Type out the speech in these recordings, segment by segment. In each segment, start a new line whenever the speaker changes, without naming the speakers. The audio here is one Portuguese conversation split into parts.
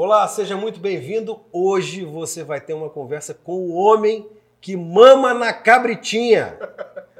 Olá, seja muito bem-vindo. Hoje você vai ter uma conversa com o homem que mama na cabritinha.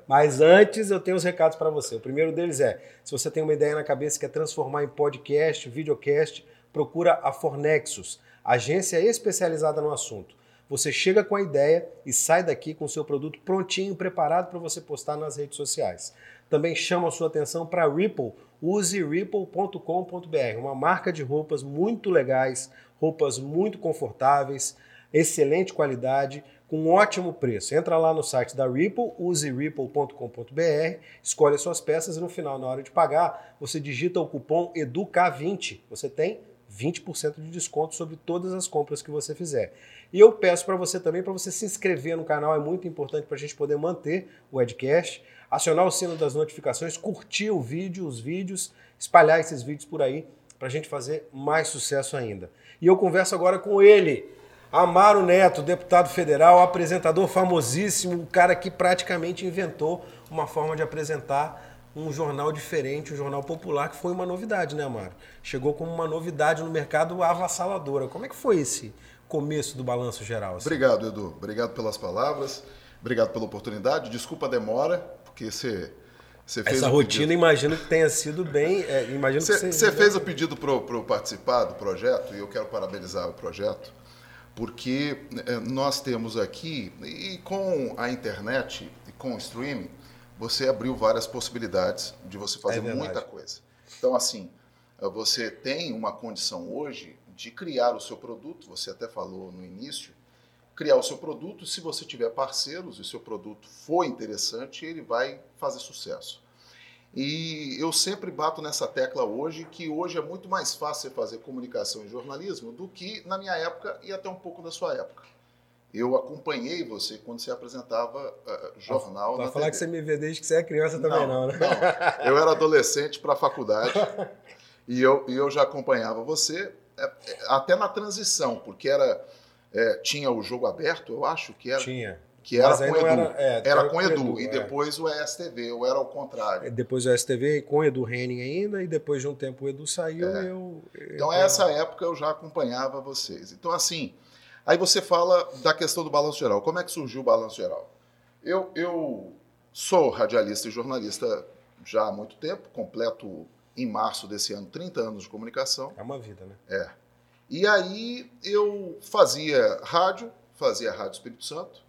Mas antes eu tenho os recados para você. O primeiro deles é: se você tem uma ideia na cabeça e quer transformar em podcast, videocast, procura a Fornexus, agência especializada no assunto. Você chega com a ideia e sai daqui com o seu produto prontinho, preparado para você postar nas redes sociais. Também chama a sua atenção para a Ripple. Use ripple.com.br, uma marca de roupas muito legais, roupas muito confortáveis, excelente qualidade, com ótimo preço. Entra lá no site da Ripple, use ripple.com.br, escolhe as suas peças e no final, na hora de pagar, você digita o cupom EDUCA20. Você tem 20% de desconto sobre todas as compras que você fizer. E eu peço para você também para você se inscrever no canal, é muito importante para a gente poder manter o Edcast, acionar o sino das notificações, curtir o vídeo, os vídeos, espalhar esses vídeos por aí para a gente fazer mais sucesso ainda. E eu converso agora com ele, Amaro Neto, deputado federal, apresentador famosíssimo, o cara que praticamente inventou uma forma de apresentar um jornal diferente, um jornal popular, que foi uma novidade, né, Amaro? Chegou como uma novidade no mercado avassaladora. Como é que foi esse começo do balanço geral?
Assim? Obrigado, Edu. Obrigado pelas palavras. Obrigado pela oportunidade. Desculpa a demora, porque você. Você fez
Essa rotina, pedido. imagino que tenha sido bem. É, imagino
você,
que
você fez o pedido para eu participar do projeto, e eu quero parabenizar o projeto, porque é, nós temos aqui, e com a internet e com o streaming, você abriu várias possibilidades de você fazer é muita coisa. Então, assim, você tem uma condição hoje de criar o seu produto, você até falou no início, criar o seu produto, se você tiver parceiros e o seu produto for interessante, ele vai fazer sucesso. E eu sempre bato nessa tecla hoje que hoje é muito mais fácil fazer comunicação e jornalismo do que na minha época e até um pouco da sua época. Eu acompanhei você quando você apresentava uh, jornal.
Vai falar TV. que você me vê desde que você é criança também, não, não né?
Não. Eu era adolescente para a faculdade e eu, e eu já acompanhava você é, até na transição, porque era é, tinha o jogo aberto, eu acho que era.
Tinha.
Que era com Edu. Era, é, era com Edu, Edu, e depois o ESTV, ou era o contrário.
Depois o ESTV com Edu Henning ainda, e depois de um tempo o Edu saiu
e
eu.
Então, essa época eu já acompanhava vocês. Então, assim, Aí você fala da questão do balanço geral. Como é que surgiu o balanço geral? Eu, eu sou radialista e jornalista já há muito tempo, completo em março desse ano 30 anos de comunicação.
É uma vida, né?
É. E aí eu fazia rádio, fazia Rádio Espírito Santo,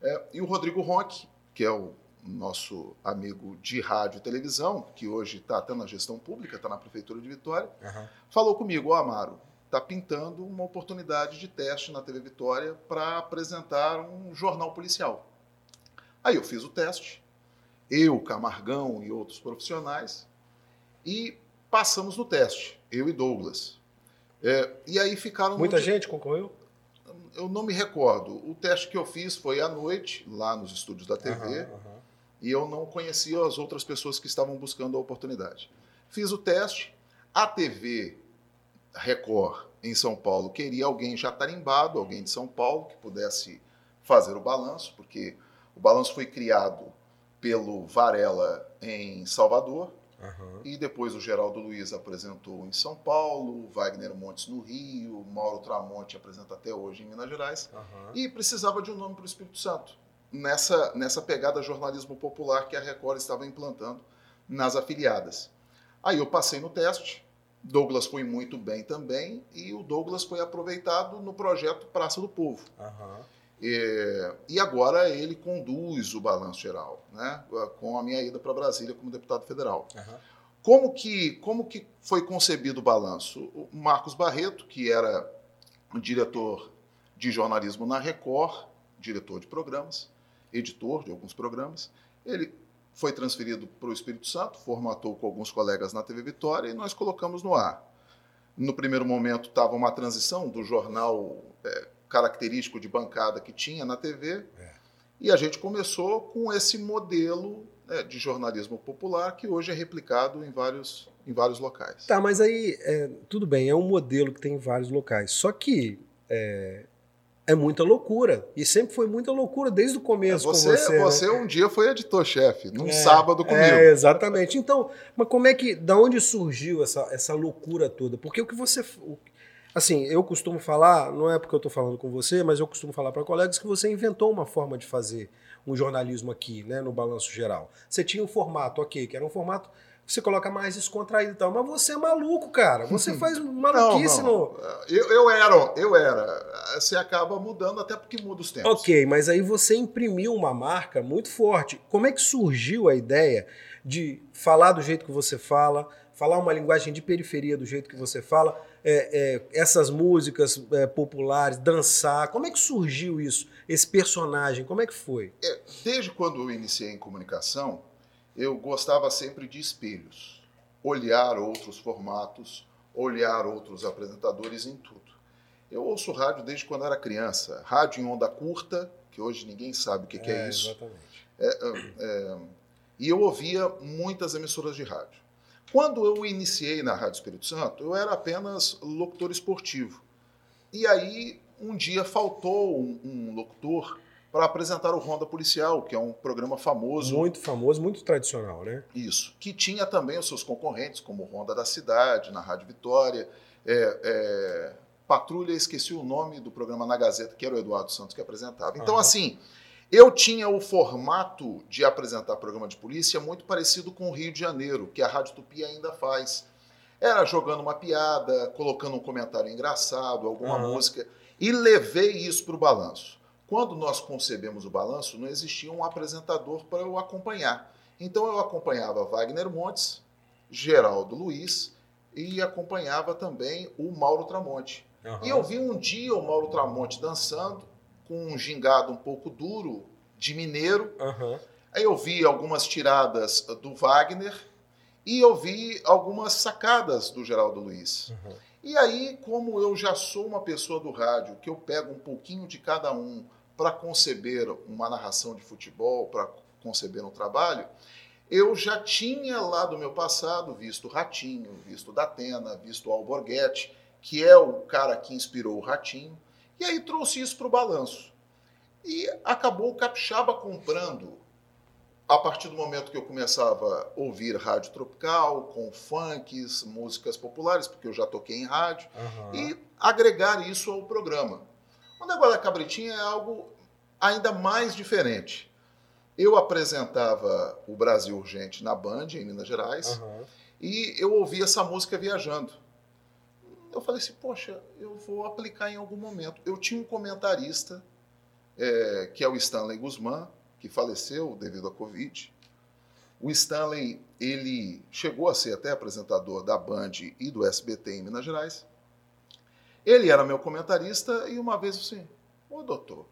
é, e o Rodrigo Ronck, que é o nosso amigo de rádio e televisão, que hoje está até na gestão pública, está na Prefeitura de Vitória, uhum. falou comigo, ó oh, Amaro, está pintando uma oportunidade de teste na TV Vitória para apresentar um jornal policial. Aí eu fiz o teste, eu, Camargão e outros profissionais, e passamos no teste, eu e Douglas. É, e aí ficaram.
Muita gente concorreu?
Eu não me recordo. O teste que eu fiz foi à noite, lá nos estúdios da TV, uhum, uhum. e eu não conhecia as outras pessoas que estavam buscando a oportunidade. Fiz o teste, a TV Record em São Paulo queria alguém já tarimbado, alguém de São Paulo, que pudesse fazer o balanço, porque o balanço foi criado pelo Varela em Salvador, uhum. e depois o Geraldo Luiz apresentou em São Paulo, Wagner Montes no Rio, Mauro Tramonte apresenta até hoje em Minas Gerais, uhum. e precisava de um nome para o Espírito Santo, nessa, nessa pegada jornalismo popular que a Record estava implantando nas afiliadas. Aí eu passei no teste, Douglas foi muito bem também e o Douglas foi aproveitado no projeto Praça do Povo. Uhum. E, e, agora ele conduz o balanço geral, né, com a minha ida para Brasília como deputado federal. Uhum. Como, que, como que foi concebido o balanço? O Marcos Barreto, que era diretor de jornalismo na Record, diretor de programas, editor de alguns programas, ele foi transferido para o Espírito Santo, formatou com alguns colegas na TV Vitória e nós colocamos no ar. No primeiro momento estava uma transição do jornal é, característico de bancada que tinha na TV é. e a gente começou com esse modelo é, de jornalismo popular que hoje é replicado em vários, em vários locais.
Tá, mas aí é, tudo bem, é um modelo que tem em vários locais. Só que é, é muita loucura. E sempre foi muita loucura desde o começo
é, você,
você.
Você
né?
um dia foi editor-chefe, num é, sábado comigo.
É, exatamente. Então, mas como é que. Da onde surgiu essa, essa loucura toda? Porque o que você. O, Assim, eu costumo falar, não é porque eu estou falando com você, mas eu costumo falar para colegas que você inventou uma forma de fazer um jornalismo aqui, né, no balanço geral. Você tinha um formato, ok, que era um formato você coloca mais descontraído e tal. Mas você é maluco, cara. Você faz maluquice
não, não. no. Eu, eu era, eu era. Você acaba mudando até porque muda os tempos.
Ok, mas aí você imprimiu uma marca muito forte. Como é que surgiu a ideia de falar do jeito que você fala, falar uma linguagem de periferia do jeito que você fala, é, é, essas músicas é, populares, dançar? Como é que surgiu isso? Esse personagem, como é que foi?
É, desde quando eu iniciei em comunicação, eu gostava sempre de espelhos, olhar outros formatos, olhar outros apresentadores em tudo. Eu ouço rádio desde quando era criança, rádio em onda curta, que hoje ninguém sabe o que, é, que é isso.
Exatamente.
É, e eu ouvia muitas emissoras de rádio. Quando eu iniciei na Rádio Espírito Santo, eu era apenas locutor esportivo. E aí, um dia faltou um, um locutor para apresentar o Ronda Policial, que é um programa famoso.
Muito famoso, muito tradicional, né?
Isso. Que tinha também os seus concorrentes, como Ronda da Cidade, na Rádio Vitória. É, é, Patrulha, esqueci o nome do programa na Gazeta, que era o Eduardo Santos que apresentava. Então, uhum. assim, eu tinha o formato de apresentar programa de polícia muito parecido com o Rio de Janeiro, que a Rádio Tupi ainda faz. Era jogando uma piada, colocando um comentário engraçado, alguma uhum. música, e levei isso para o balanço. Quando nós concebemos o balanço, não existia um apresentador para eu acompanhar. Então eu acompanhava Wagner Montes, Geraldo Luiz e acompanhava também o Mauro Tramonte. Uhum. E eu vi um dia o Mauro Tramonte dançando com um gingado um pouco duro de mineiro.
Uhum.
Aí eu vi algumas tiradas do Wagner e eu vi algumas sacadas do Geraldo Luiz. Uhum. E aí, como eu já sou uma pessoa do rádio, que eu pego um pouquinho de cada um para conceber uma narração de futebol, para conceber um trabalho, eu já tinha lá do meu passado visto Ratinho, visto Datena, visto Alborguete, que é o cara que inspirou o Ratinho, e aí trouxe isso para o balanço. E acabou o Capixaba comprando, a partir do momento que eu começava a ouvir rádio tropical, com funks, músicas populares, porque eu já toquei em rádio, uhum. e agregar isso ao programa. O negócio da cabritinha é algo ainda mais diferente. Eu apresentava o Brasil Urgente na Band, em Minas Gerais, uhum. e eu ouvia essa música viajando. Eu falei assim, poxa, eu vou aplicar em algum momento. Eu tinha um comentarista, é, que é o Stanley Guzmán, que faleceu devido à Covid. O Stanley, ele chegou a ser até apresentador da Band e do SBT em Minas Gerais. Ele era meu comentarista e uma vez assim, ô doutor,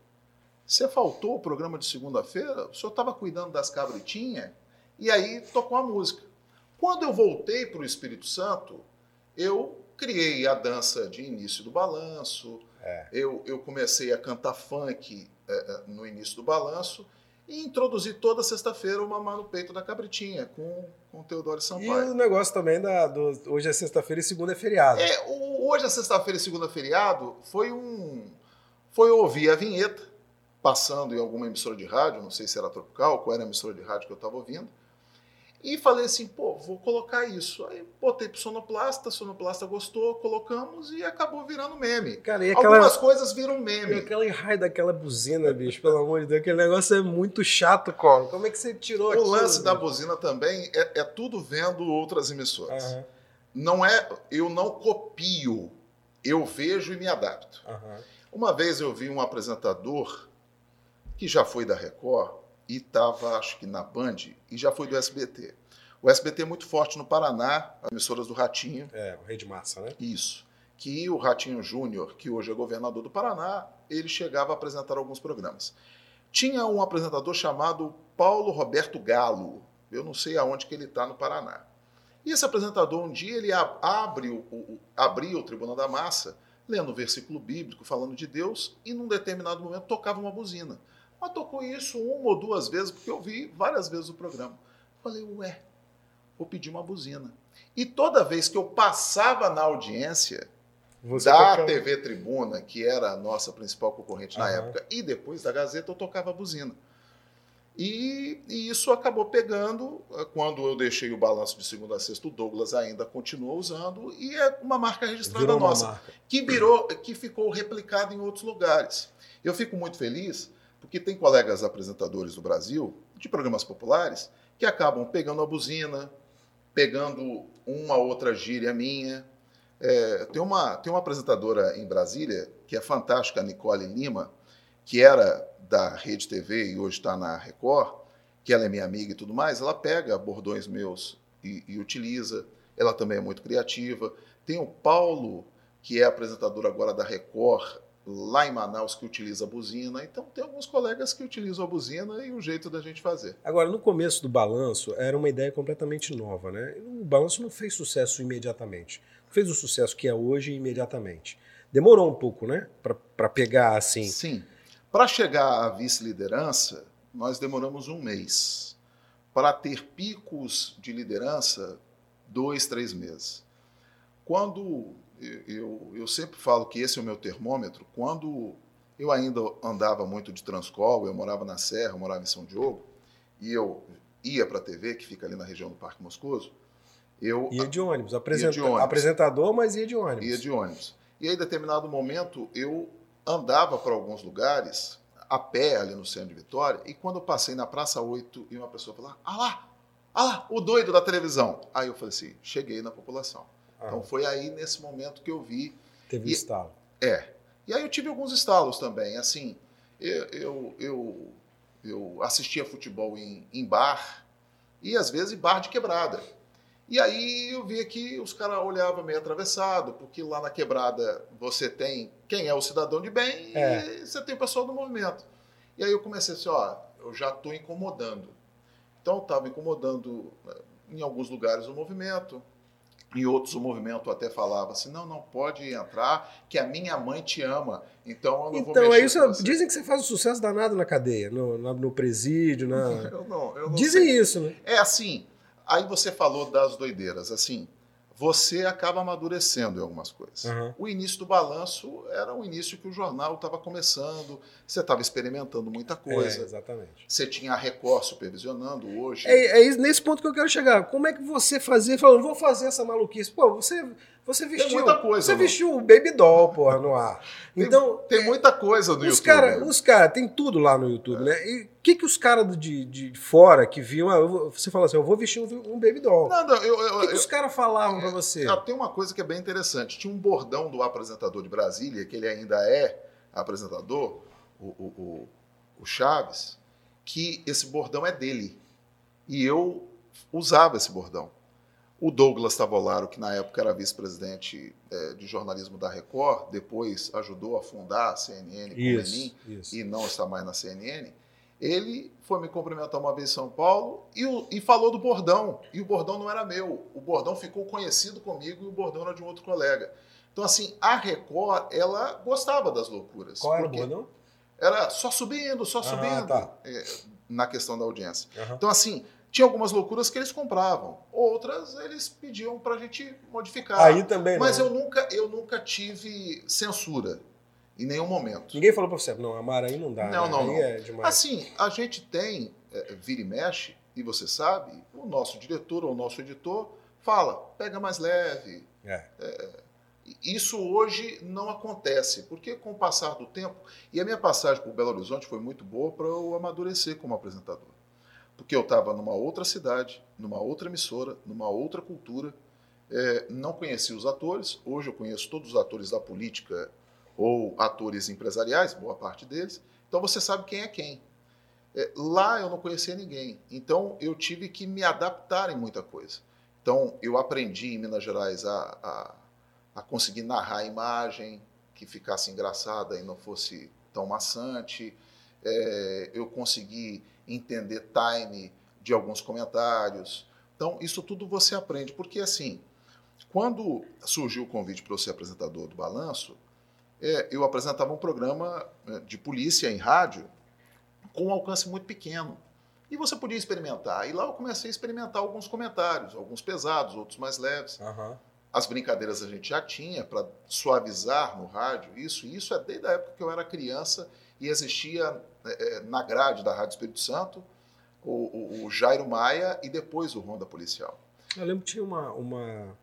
você faltou o programa de segunda-feira, o senhor estava cuidando das cabritinhas e aí tocou a música. Quando eu voltei para o Espírito Santo, eu criei a dança de início do balanço, é. eu, eu comecei a cantar funk é, é no início do balanço e introduzi toda sexta-feira o Mamar no Peito da Cabritinha, com, com o Teodoro Sampaio.
E o negócio também da, do hoje é sexta-feira e segunda é feriado.
É, o, hoje é sexta-feira e segunda é feriado foi um. Foi ouvir a vinheta, passando em alguma emissora de rádio, não sei se era Tropical, qual era a emissora de rádio que eu estava ouvindo. E falei assim, pô, vou colocar isso. Aí botei pro sonoplasta, sonoplasta gostou, colocamos e acabou virando meme.
Cara, e aquela,
Algumas coisas viram meme.
E aquele raio daquela buzina, bicho, pelo amor de Deus, aquele negócio é muito chato, Colo. Como é que você tirou
O lance da buzina também é, é, tudo vendo outras emissoras. Uhum. Não é, eu não copio, eu vejo e me adapto.
Uhum.
Uma vez eu vi um apresentador que já foi da Record, e estava, acho que na Band, e já foi do SBT. O SBT é muito forte no Paraná, as emissoras do Ratinho.
É, o Rei de Massa, né?
Isso. Que o Ratinho Júnior, que hoje é governador do Paraná, ele chegava a apresentar alguns programas. Tinha um apresentador chamado Paulo Roberto Galo. Eu não sei aonde que ele está no Paraná. E esse apresentador, um dia, ele abre o, o, abria o Tribunal da Massa, lendo um versículo bíblico, falando de Deus, e num determinado momento tocava uma buzina. Mas tocou isso uma ou duas vezes, porque eu vi várias vezes o programa. Falei, ué, vou pedir uma buzina. E toda vez que eu passava na audiência Você da tocava... TV Tribuna, que era a nossa principal concorrente na época, e depois da Gazeta, eu tocava a buzina. E, e, isso acabou pegando. Eh, quando eu deixei o balanço de segunda a sexta, o Douglas ainda continua usando e é uma marca registrada virou nossa, marca. que virou, que ficou replicada em outros lugares. Eu fico muito feliz porque tem colegas apresentadores do Brasil de programas populares que acabam pegando a buzina, pegando uma outra gíria minha. É, tem, uma, tem uma apresentadora em Brasília que é fantástica, a Nicole Lima, que era da Rede TV e hoje está na Record, que ela é minha amiga e tudo mais, ela pega bordões meus e, e utiliza. Ela também é muito criativa. Tem o Paulo, que é apresentador agora da Record, lá em Manaus, que utiliza a buzina. Então, tem alguns colegas que utilizam a buzina e o jeito da gente fazer.
Agora, no começo do balanço, era uma ideia completamente nova, né? O balanço não fez sucesso imediatamente. Fez o sucesso que é hoje imediatamente. Demorou um pouco, né? Para pegar assim.
Sim. Para chegar à vice-liderança, nós demoramos um mês. Para ter picos de liderança, dois, três meses. Quando eu, eu, sempre falo que esse é o meu termômetro, quando eu ainda andava muito de Transcol, eu morava na Serra, eu morava em São Diogo, e eu ia para a TV, que fica ali na região do Parque Moscoso, eu...
Ia de ônibus, apresenta... ia de ônibus. apresentador, mas ia de ônibus.
Ia de ônibus. E aí, em determinado momento, eu andava para alguns lugares a pé ali no centro de Vitória, e quando eu passei na Praça 8 e uma pessoa falou: Ah lá, ah lá, o doido da televisão. Aí eu falei assim: cheguei na população. Ah. Então foi aí nesse momento que eu vi.
Teve e, estalo.
É. E aí eu tive alguns estalos também. Assim, eu, eu, eu, eu assistia futebol em, em bar, e às vezes em bar de quebrada. E aí eu via que os caras olhavam meio atravessado, porque lá na quebrada você tem quem é o cidadão de bem é. e você tem o pessoal do movimento. E aí eu comecei assim, ó, eu já estou incomodando. Então eu estava incomodando né, em alguns lugares o movimento, em outros o movimento até falava assim, não, não pode entrar, que a minha mãe te ama, então eu não
então,
vou
mexer é isso, Dizem que você faz um sucesso danado na cadeia, no, no, no presídio, na...
eu não, eu não
Dizem
sei.
isso, né?
É assim, Aí você falou das doideiras, assim, você acaba amadurecendo em algumas coisas. Uhum. O início do balanço era o início que o jornal estava começando, você estava experimentando muita coisa.
É, exatamente.
Você tinha a Record supervisionando hoje.
É, é, nesse ponto que eu quero chegar. Como é que você fazia, falando, vou fazer essa maluquice? Pô, você você vestiu,
tem muita coisa,
você vestiu o Baby Doll, porra, no ar.
Então, tem, tem muita coisa no
os
YouTube.
Cara, os caras, tem tudo lá no YouTube, é. né? E o que, que os caras de, de fora que viam, ah, vou, você falou assim, eu vou vestir um, um Baby Doll.
Não, não, eu, eu,
o que, que os caras falavam é, para você?
Tem uma coisa que é bem interessante. Tinha um bordão do apresentador de Brasília, que ele ainda é apresentador, o, o, o, o Chaves, que esse bordão é dele. E eu usava esse bordão. O Douglas Tavolaro, que na época era vice-presidente é, de jornalismo da Record, depois ajudou a fundar a CNN com isso, Lenin isso. e não está mais na CNN, ele foi me cumprimentar uma vez em São Paulo e, o, e, falou do bordão. E o bordão não era meu. O bordão ficou conhecido comigo e o bordão era de um outro colega. Então, assim, a Record, ela gostava das loucuras.
Qual era o bordão?
Era só subindo, só subindo, tá. é, na questão da audiência. Uhum. Então, assim, tinha algumas loucuras que eles compravam, outras eles pediam para a gente modificar.
Aí também
Mas
não.
eu nunca, eu nunca tive censura em nenhum momento.
Ninguém falou para você, não, Amara aí não dá.
Não,
né?
não, não. É demais. Assim, a gente tem, é, vira e mexe, e você sabe, o nosso diretor ou o nosso editor fala, pega mais leve.
É.
É, isso hoje não acontece, porque com o passar do tempo, e a minha passagem por Belo Horizonte foi muito boa para eu amadurecer como apresentador porque eu estava numa outra cidade, numa outra emissora, numa outra cultura, é, não conhecia os atores. Hoje eu conheço todos os atores da política ou atores empresariais, boa parte deles. Então você sabe quem é quem. É, lá eu não conhecia ninguém, então eu tive que me adaptar em muita coisa. Então eu aprendi em Minas Gerais a, a, a conseguir narrar a imagem que ficasse engraçada e não fosse tão maçante. É, eu consegui entender time de alguns comentários. Então, isso tudo você aprende, porque assim, quando surgiu o convite para eu ser apresentador do Balanço, é, eu apresentava um programa é, de polícia em rádio com um alcance muito pequeno. E você podia experimentar. E lá eu comecei a experimentar alguns comentários, alguns pesados, outros mais leves.
Uhum.
As brincadeiras a gente já tinha para suavizar no rádio. Isso, isso é desde a época que eu era criança e existia na grade da Rádio Espírito Santo o, o, o Jairo Maia e depois o Ronda Policial.
Eu lembro que tinha uma, uma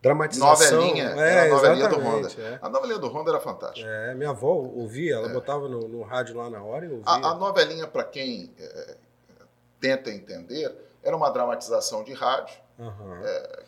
dramatização.
Novelinha,
é,
era a novelinha do Honda.
É.
A novelinha do Honda era fantástica.
É, minha avó ouvia, ela
É.
botava no, no rádio lá na hora e ouvia.
A, a novelinha, para quem é, tenta entender, era uma dramatização de rádio
Aham.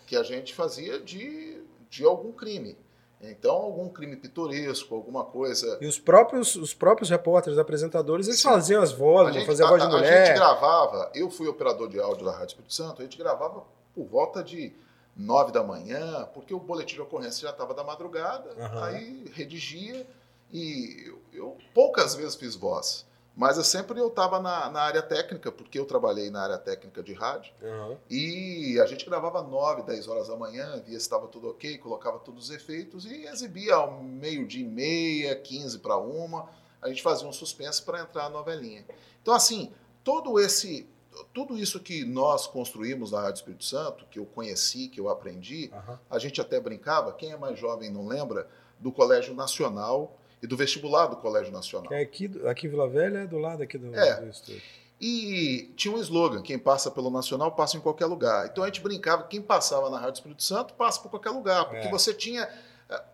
que a gente fazia de, de algum crime. Então, algum crime pitoresco, alguma coisa.
E os próprios, os próprios repórteres, apresentadores, eles
Sim.
faziam as vozes,
A gente,
faziam a voz de
a- a
mulher.
gente gravava, eu fui operador de áudio da Rádio Espírito Santo, a gente gravava por volta de nove da manhã, porque o boletim de ocorrência já estava da madrugada,
Aham.
aí redigia e eu, eu poucas vezes fiz voz, mas eu sempre eu estava na, na área técnica, porque eu trabalhei na área técnica de rádio,
Aham.
e a gente gravava 9, 10 horas da manhã, via se estava tudo ok, colocava todos os efeitos e exibia ao meio-dia e meia, 15 para uma. A gente fazia um suspense para entrar a novelinha. Então, assim, todo esse. Tudo isso que nós construímos na Rádio Espírito Santo, que eu conheci, que eu aprendi,
Aham.
a gente até brincava, quem é mais jovem não lembra, do Colégio Nacional e do vestibular do Colégio Nacional.
É aqui, aqui em Vila Velha é do lado aqui do,
É.
do estúdio.
E tinha um slogan: quem passa pelo Nacional passa em qualquer lugar. Então a gente brincava, quem passava na Rádio Espírito Santo passa por qualquer lugar, porque
É.
você tinha.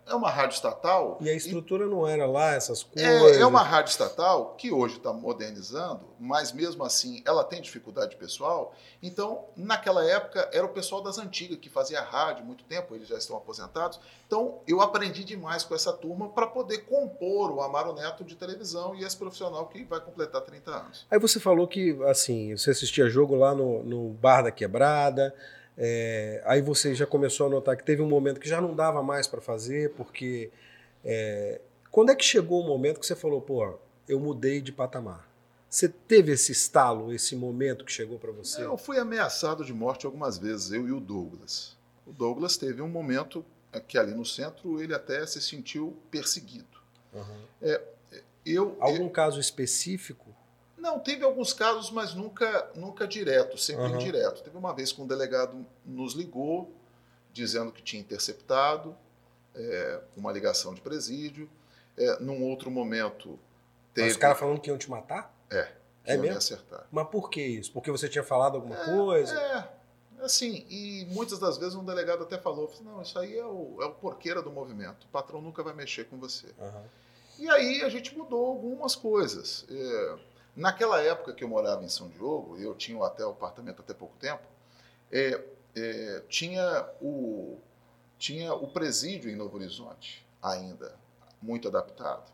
É uma rádio estatal.
E a estrutura não era lá, essas coisas.
É, é uma rádio estatal que hoje está modernizando, mas mesmo assim ela tem dificuldade pessoal. Então, naquela época, era o pessoal das antigas que fazia rádio muito tempo, eles já estão aposentados. Então, eu aprendi demais com essa turma para poder compor o Amaro Neto de televisão e esse profissional que vai completar 30 anos.
Aí você falou que, assim, você assistia jogo lá no, no Bar da Quebrada, é, aí você já começou a notar que teve um momento que já não dava mais para fazer, porque... é, quando é que chegou o momento que você falou, pô, eu mudei de patamar? Você teve esse estalo, esse momento que chegou para você?
Eu fui ameaçado de morte algumas vezes, eu e o Douglas. O Douglas teve um momento é, que ali no centro ele até se sentiu perseguido.
Uhum.
Eu,
Algum caso específico?
Não, teve alguns casos, mas nunca, nunca direto, sempre
Aham.
indireto. Teve uma vez que um delegado nos ligou, dizendo que tinha interceptado é, uma ligação de presídio. É, num outro momento, teve.
Os caras falando que iam te matar?
É,
É mesmo?
acertar.
Mas por que isso? Porque você tinha falado alguma coisa?
É, assim, e muitas das vezes um delegado até falou: não, isso aí é o, é o porqueira do movimento, o patrão nunca vai mexer com você.
Aham.
E aí a gente mudou algumas coisas. É, naquela época que eu morava em São Diogo, eu tinha um até o apartamento até pouco tempo, é, é, tinha, o, tinha o presídio em Novo Horizonte ainda, muito adaptado.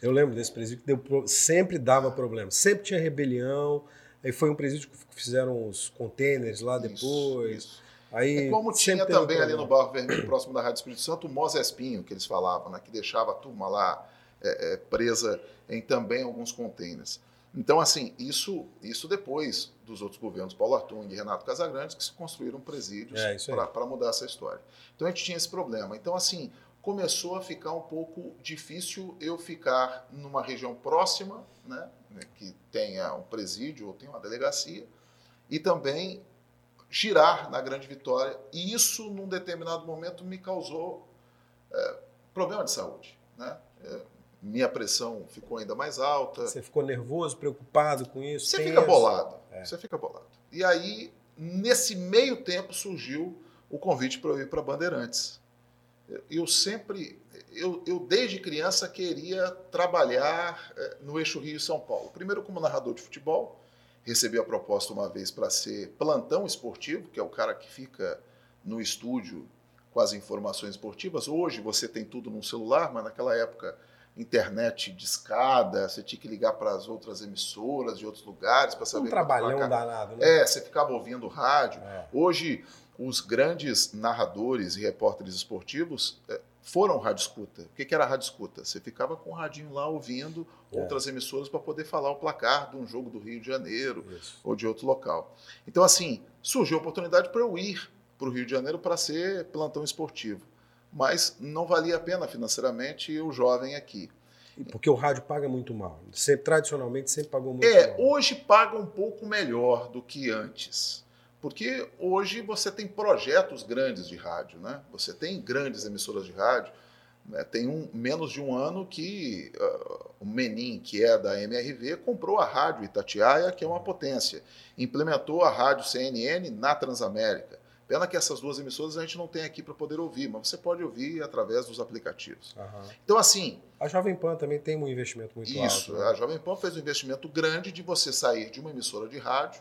Eu lembro desse presídio que deu sempre dava problema. Sempre tinha rebelião. Aí foi um presídio que fizeram os containers lá
Isso,
depois.
isso.
Aí
É como tinha também ali no. Barro Vermelho, próximo da Rádio Espírito Santo, o Mosespinho, que eles falavam, né, que deixava a turma lá é, é, presa em também alguns containers. Então, assim, isso, isso depois dos outros governos, Paulo Artung e Renato Casagrande, que se construíram presídios
É,
para mudar essa história. Então, a gente tinha esse problema. Então, assim, começou a ficar um pouco difícil eu ficar numa região próxima, né, que tenha um presídio ou tenha uma delegacia, e também girar na Grande Vitória. E isso, num determinado momento, me causou é, problema de saúde. Né? É, minha pressão ficou ainda mais alta.
Você ficou nervoso, preocupado com isso?
Você
tenso?
fica bolado.
É.
Você fica bolado. E aí, nesse meio tempo, surgiu o convite para eu ir para Bandeirantes. Eu- Eu sempre, eu, eu desde criança queria trabalhar eh, no eixo Rio São Paulo. Primeiro como narrador de futebol, recebi a proposta uma vez para ser plantão esportivo, que é o cara que fica no estúdio com as informações esportivas. Hoje você tem tudo no celular, mas naquela época internet de escada, você tinha que ligar para as outras emissoras de outros lugares para saber
Um trabalhão
placar.
danado, né?
É, você ficava ouvindo rádio.
É.
Hoje, os grandes narradores e repórteres esportivos eh, foram rádio escuta. O que que era rádio escuta? Você ficava com o radinho lá ouvindo
É.
outras emissoras para poder falar o placar de um jogo do Rio de Janeiro
Isso.
ou de outro local. Então, assim, surgiu a oportunidade para eu ir para o Rio de Janeiro para ser plantão esportivo. Mas não valia a pena financeiramente eu jovem aqui.
Porque o rádio paga muito mal. Sempre, tradicionalmente sempre pagou muito
É,
mal.
hoje paga um pouco melhor do que antes. Porque hoje você tem projetos grandes de rádio, né? Você tem grandes emissoras de rádio. Né? Tem um, menos de um ano que uh, o Menin, que é da MRV, comprou a rádio Itatiaia, que é uma potência. Implementou a rádio CNN na Transamérica. Pena que essas duas emissoras a gente não tem aqui para poder ouvir, mas você pode ouvir através dos aplicativos. Uhum. Então, assim.
A Jovem Pan também tem um investimento muito
isso,
alto.
Isso, né? a Jovem Pan fez um investimento grande de você sair de uma emissora de rádio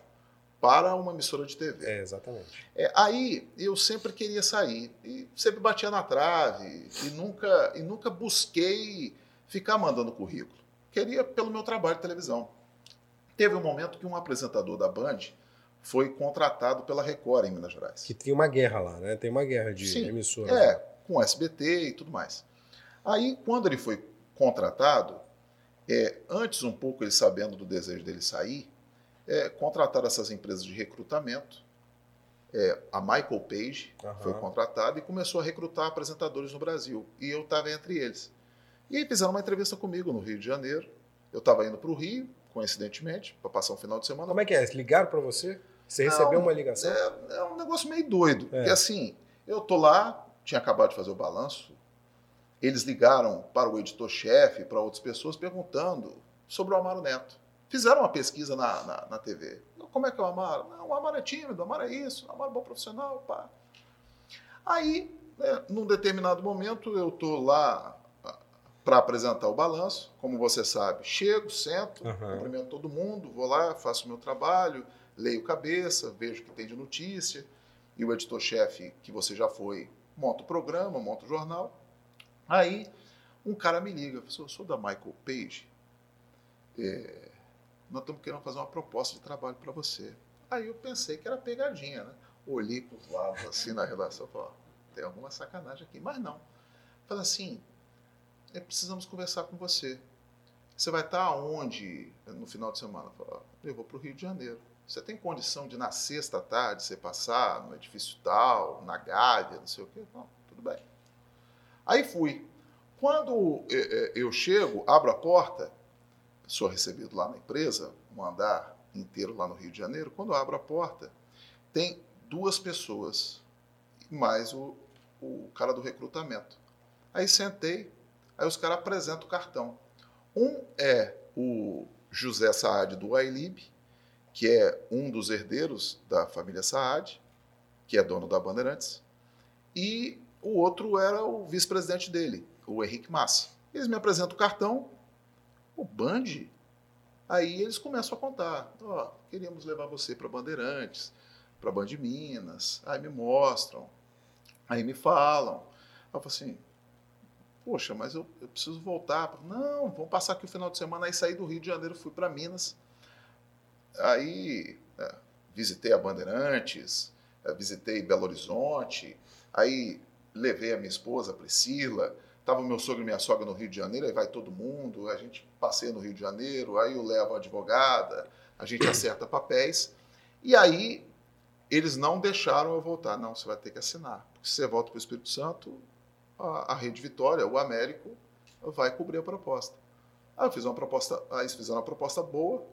para uma emissora de TV.
É, exatamente.
É, aí eu sempre queria sair e sempre batia na trave e nunca, e nunca busquei ficar mandando currículo. Queria pelo meu trabalho de televisão. Teve um momento que um apresentador da Band foi contratado pela Record em Minas Gerais.
Que tem uma guerra lá, né? Tem uma guerra de Sim, emissoras.
É, com SBT e tudo mais. Aí, quando ele foi contratado, é, antes um pouco ele sabendo do desejo dele sair, é, contrataram essas empresas de recrutamento. É, a Michael Page uhum. foi contratada e começou a recrutar apresentadores no Brasil. E eu estava entre eles. E aí fizeram uma entrevista comigo no Rio de Janeiro. Eu estava indo para o Rio, coincidentemente, para passar um final de semana.
Como é que é? Ligaram para você? Você recebeu uma ligação?
É, é, um negócio meio doido. É. Porque assim, eu tô lá, tinha acabado de fazer o balanço. Eles ligaram para o editor-chefe, para outras pessoas, perguntando sobre o Amaro Neto. Fizeram uma pesquisa na, na, na, TV. Como é que é o Amaro? Não, o Amaro é tímido, o Amaro é isso, o Amaro é bom profissional, pá. Aí, né, num determinado momento, eu estou lá ah, para apresentar o balanço, como você sabe. Chego, sento, uhum. cumprimento todo mundo, vou lá, faço o meu trabalho, leio cabeça, vejo o que tem de notícia, e o editor-chefe, que você já foi, monta o programa, monta o jornal. Aí, um cara me liga, eu sou da Michael Page, é, nós estamos querendo fazer uma proposta de trabalho para você. Aí eu pensei que era pegadinha, né? Olhei para os lados assim na redação e falei, tem alguma sacanagem aqui, mas não. Falei assim, é, precisamos conversar com você. Você vai estar aonde no final de semana? Eu, eu vou para o Rio de Janeiro. Você tem condição de na sexta tarde você passar no edifício tal, na Gávea, não sei o quê? Não, tudo bem. Aí fui. Quando é, é, eu chego, abro a porta, sou recebido lá na empresa, um andar inteiro lá no Rio de Janeiro, quando abro a porta, tem duas pessoas, mais o, o cara do recrutamento. Aí sentei, aí os caras apresentam o cartão. Um é o José Saad do Ailib, que é um dos herdeiros da família Saad, que é dono da Bandeirantes, e o outro era o vice-presidente dele, o Henrique Massa. Eles me apresentam o cartão, o Band? Aí eles começam a contar. Ó, oh, queríamos levar você para Bandeirantes, para Band Minas. Aí me mostram. Aí me falam. Eu falo assim, poxa, mas eu, eu preciso voltar. Não, vamos passar aqui o final de semana. Aí saí do Rio de Janeiro, fui para Minas. Aí é, visitei a Bandeirantes, é, visitei Belo Horizonte. Aí levei a minha esposa, Priscila, Tava meu sogro e minha sogra no Rio de Janeiro, aí vai todo mundo, a gente passeia no Rio de Janeiro, aí eu levo a advogada, a gente acerta papéis. E aí eles não deixaram eu voltar. Não, você vai ter que assinar. Porque se você volta para o Espírito Santo, a, a, Rede Vitória, o Américo, vai cobrir a proposta. Aí eu fiz uma proposta, aí eles fizeram uma proposta boa,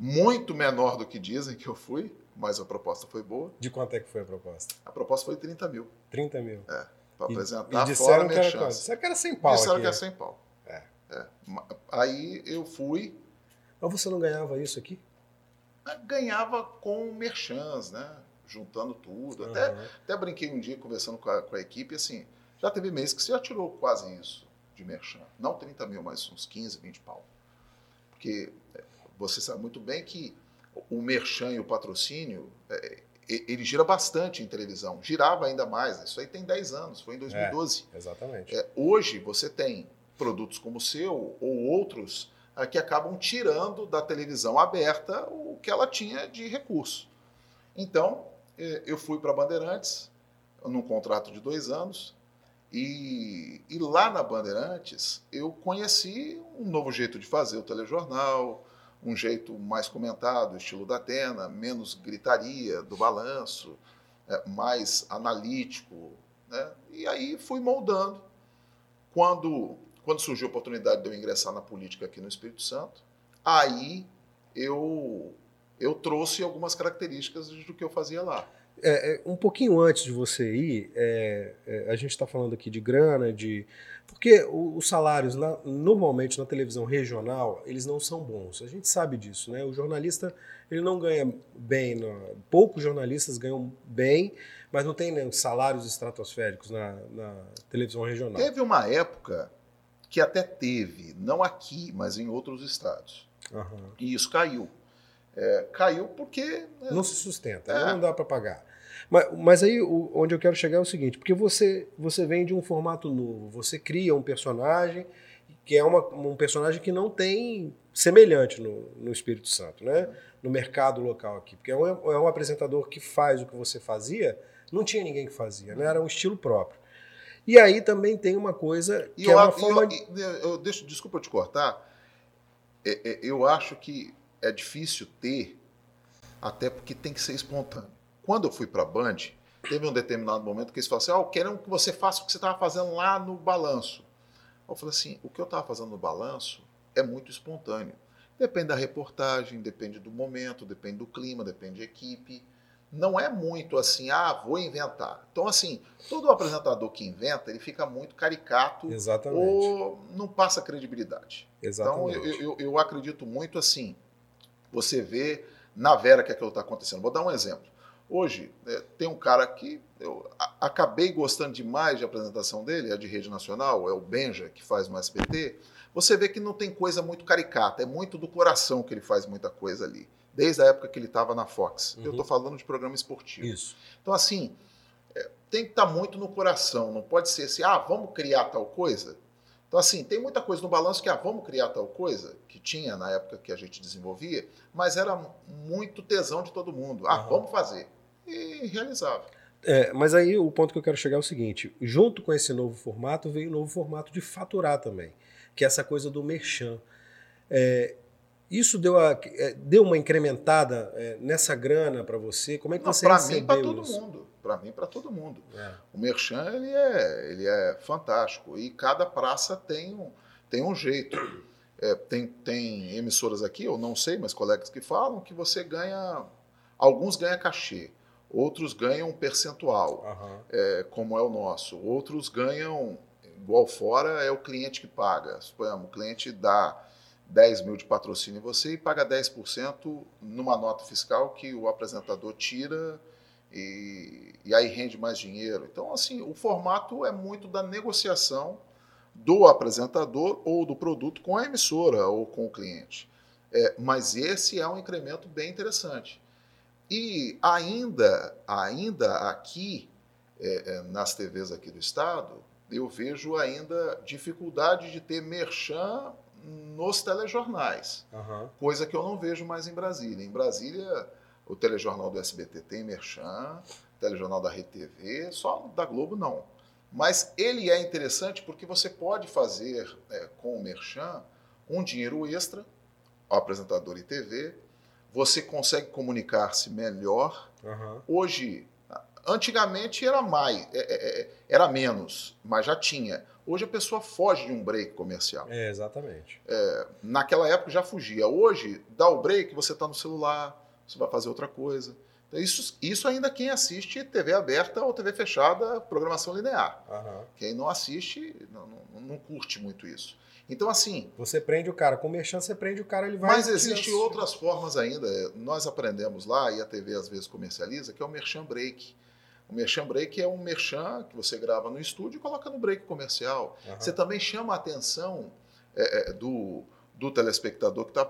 muito menor do que dizem que eu fui, mas a proposta foi boa.
De quanto é que foi a proposta?
A proposta foi 30 mil.
30 mil.
É para apresentar
e disseram fora que era chance. Disseram que era sem pau
Disseram
aqui.
que era sem pau. É. é. Aí eu fui...
Mas você não ganhava isso aqui?
Ah, ganhava com merchans, né? Juntando tudo. Uhum. Até, até brinquei um dia conversando com a, com a equipe, assim, já teve mês que você já tirou quase isso de merchan. Não 30 mil, mas uns 15, 20 pau. Porque é, você sabe muito bem que o merchan e o patrocínio, é, ele gira bastante em televisão, girava ainda mais. Isso aí tem 10 anos, foi em 2012.
É, exatamente.
É, hoje você tem produtos como o seu ou outros é, que acabam tirando da televisão aberta o que ela tinha de recurso. Então, é, eu fui para Bandeirantes num contrato de dois anos e, e lá na Bandeirantes eu conheci um novo jeito de fazer o telejornal, um jeito mais comentado, estilo da Atena, menos gritaria do balanço, é, mais analítico. Né? E aí fui moldando. Quando, quando surgiu a oportunidade de eu ingressar na política aqui no Espírito Santo, aí eu, eu trouxe algumas características do que eu fazia lá.
É, é, um pouquinho antes de você ir, é, é a gente está falando aqui de grana, de. Porque os salários, na, normalmente na televisão regional, eles não são bons. A gente sabe disso, né? O jornalista ele não ganha bem. No, poucos jornalistas ganham bem, mas não tem né, salários estratosféricos na, na televisão regional.
Teve uma época que até teve, não aqui, mas em outros estados. Uhum. E isso caiu. É, caiu porque.
Né, não se sustenta, é. não dá para pagar. Mas, mas aí o, onde eu quero chegar é o seguinte: porque você, você vem de um formato novo, você cria um personagem que é uma, um personagem que não tem semelhante no, no Espírito Santo, né? no mercado local aqui. Porque é um, é um apresentador que faz o que você fazia, não tinha ninguém que fazia, né? era um estilo próprio. E aí também tem uma coisa que é
eu,
uma forma.
Eu, eu, eu, deixo, desculpa eu te cortar. É, é, eu acho que é difícil ter, até porque tem que ser espontâneo. Quando eu fui para a Band, teve um determinado momento que eles falaram assim: oh, querem que você faça o que você estava fazendo lá no balanço. Eu falei assim: o que eu estava fazendo no balanço é muito espontâneo. Depende da reportagem, depende do momento, depende do clima, depende da equipe. Não é muito assim, ah, vou inventar. Então, assim, todo apresentador que inventa, ele fica muito caricato
Exatamente.
ou não passa credibilidade.
Exatamente.
Então, eu, eu, eu acredito muito assim, você vê na Vera que aquilo está acontecendo. Vou dar um exemplo. Hoje, é, tem um cara que eu acabei gostando demais de apresentação dele, é de rede nacional, é o Benja, que faz no SBT. Você vê que não tem coisa muito caricata, é muito do coração que ele faz muita coisa ali. Desde a época que ele estava na Fox. Uhum. Eu estou falando de programa esportivo.
Isso.
Então, assim, é, tem que estar tá muito no coração. Não pode ser assim, ah, vamos criar tal coisa. Então, assim, tem muita coisa no balanço que, ah, vamos criar tal coisa, que tinha na época que a gente desenvolvia, mas era muito tesão de todo mundo. Ah, uhum. vamos fazer e realizável.
É, mas aí o ponto que eu quero chegar é o seguinte: junto com esse novo formato veio o novo formato de faturar também, que é essa coisa do merchan. É, isso deu, a, é, deu uma incrementada é, nessa grana para você? Como é que Não, você
Para mim, para todo mundo. Para mim, para todo mundo. É. O merchan ele é, ele é fantástico e cada praça tem um, tem um jeito. É, tem, tem emissoras aqui, eu não sei, mas colegas que falam que você ganha. Alguns ganham cachê outros ganham um percentual, uhum. é, como é o nosso. Outros ganham, igual fora, é o cliente que paga. Suponhamos, o cliente dá 10 mil de patrocínio em você e paga 10% numa nota fiscal que o apresentador tira e, e aí rende mais dinheiro. Então, assim, o formato é muito da negociação do apresentador ou do produto com a emissora ou com o cliente. É, mas esse é um incremento bem interessante. E ainda, ainda aqui, é, é, nas TVs aqui do estado, eu vejo ainda dificuldade de ter merchan nos telejornais, uhum. coisa que eu não vejo mais em Brasília. Em Brasília, o telejornal do SBT tem merchan, o telejornal da RTV, só da Globo não. Mas ele é interessante porque você pode fazer é, com o merchan um dinheiro extra, o apresentador e TV, você consegue comunicar-se melhor. Uhum. Hoje, antigamente era mais, é, é, é, era menos, mas já tinha. Hoje a pessoa foge de um break comercial.
É, exatamente.
É, naquela época já fugia. Hoje, dá o break, você está no celular, você vai fazer outra coisa. Então, isso, isso ainda quem assiste TV aberta ou TV fechada, programação linear. Uhum. Quem não assiste, não, não, não curte muito isso. Então, assim.
Você prende o cara. Com o merchan, você prende o cara, ele vai.
Mas existem outras formas ainda. Nós aprendemos lá, e a TV às vezes comercializa, que é o merchan break. O merchan break é um merchan que você grava no estúdio e coloca no break comercial. Uhum. Você também chama a atenção é, é do, do telespectador que está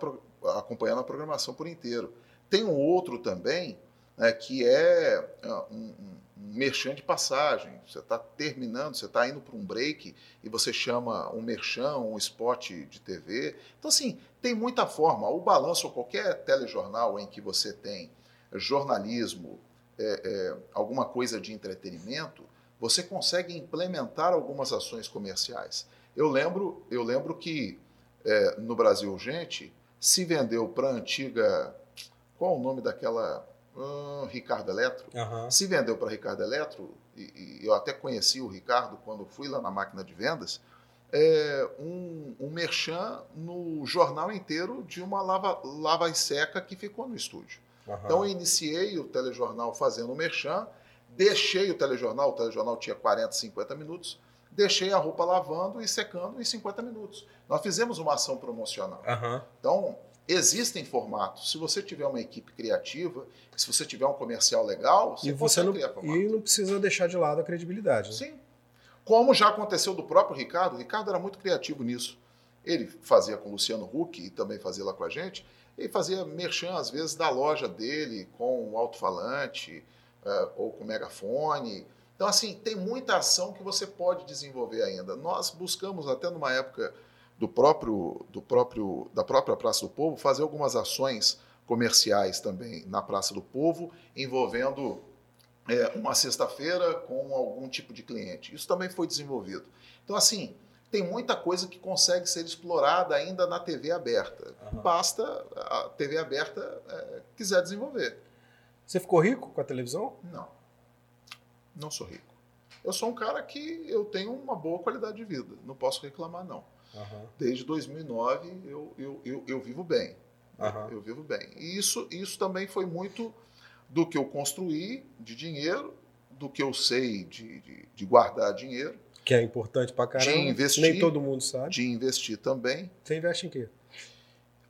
acompanhando a programação por inteiro. Tem um outro também, né, que é ah, um, um merchan de passagem. Você está terminando, você está indo para um break e você chama um merchan, um spot de TV. Então, assim, tem muita forma. O balanço, ou qualquer telejornal em que você tem jornalismo, é, é, alguma coisa de entretenimento, você consegue implementar algumas ações comerciais. Eu lembro, eu lembro que é, no Brasil Urgente se vendeu para a antiga. Qual o nome daquela Ricardo Eletro. Uhum. Se vendeu para Ricardo Eletro, e, e, eu até conheci o Ricardo quando fui lá na máquina de vendas, é, um, um merchan no jornal inteiro de uma lava, lava e seca que ficou no estúdio. Uhum. Então, eu iniciei o telejornal fazendo o merchan, deixei o telejornal, o telejornal tinha 40, 50 minutos, deixei a roupa lavando e secando em 50 minutos. Nós fizemos uma ação promocional.
Uhum.
Então, existem formatos. Se você tiver uma equipe criativa, se você tiver um comercial legal,
você, e você não, E não precisa deixar de lado a credibilidade. Né?
Sim. Como já aconteceu do próprio Ricardo, o Ricardo era muito criativo nisso. Ele fazia com o Luciano Huck e também fazia lá com a gente. Ele fazia merchan, às vezes, da loja dele com o alto-falante uh, ou com o megafone. Então, assim, tem muita ação que você pode desenvolver ainda. Nós buscamos, até numa época do próprio, do próprio, da própria Praça do Povo, fazer algumas ações comerciais também na Praça do Povo, envolvendo é, uma sexta-feira com algum tipo de cliente. Isso também foi desenvolvido. Então, assim, tem muita coisa que consegue ser explorada ainda na TV aberta. Uhum. Basta a TV aberta é, quiser desenvolver.
Você ficou rico com a televisão?
Não. Não sou rico. Eu sou um cara que eu tenho uma boa qualidade de vida. Não posso reclamar, não. Uhum. Desde 2009 eu, eu, eu, eu vivo bem. Uhum. Eu vivo bem. E isso, isso também foi muito do que eu construí de dinheiro, do que eu sei de, de, de guardar dinheiro.
Que é importante para caramba. De investir. Nem todo mundo sabe.
De investir também.
Você investe em quê?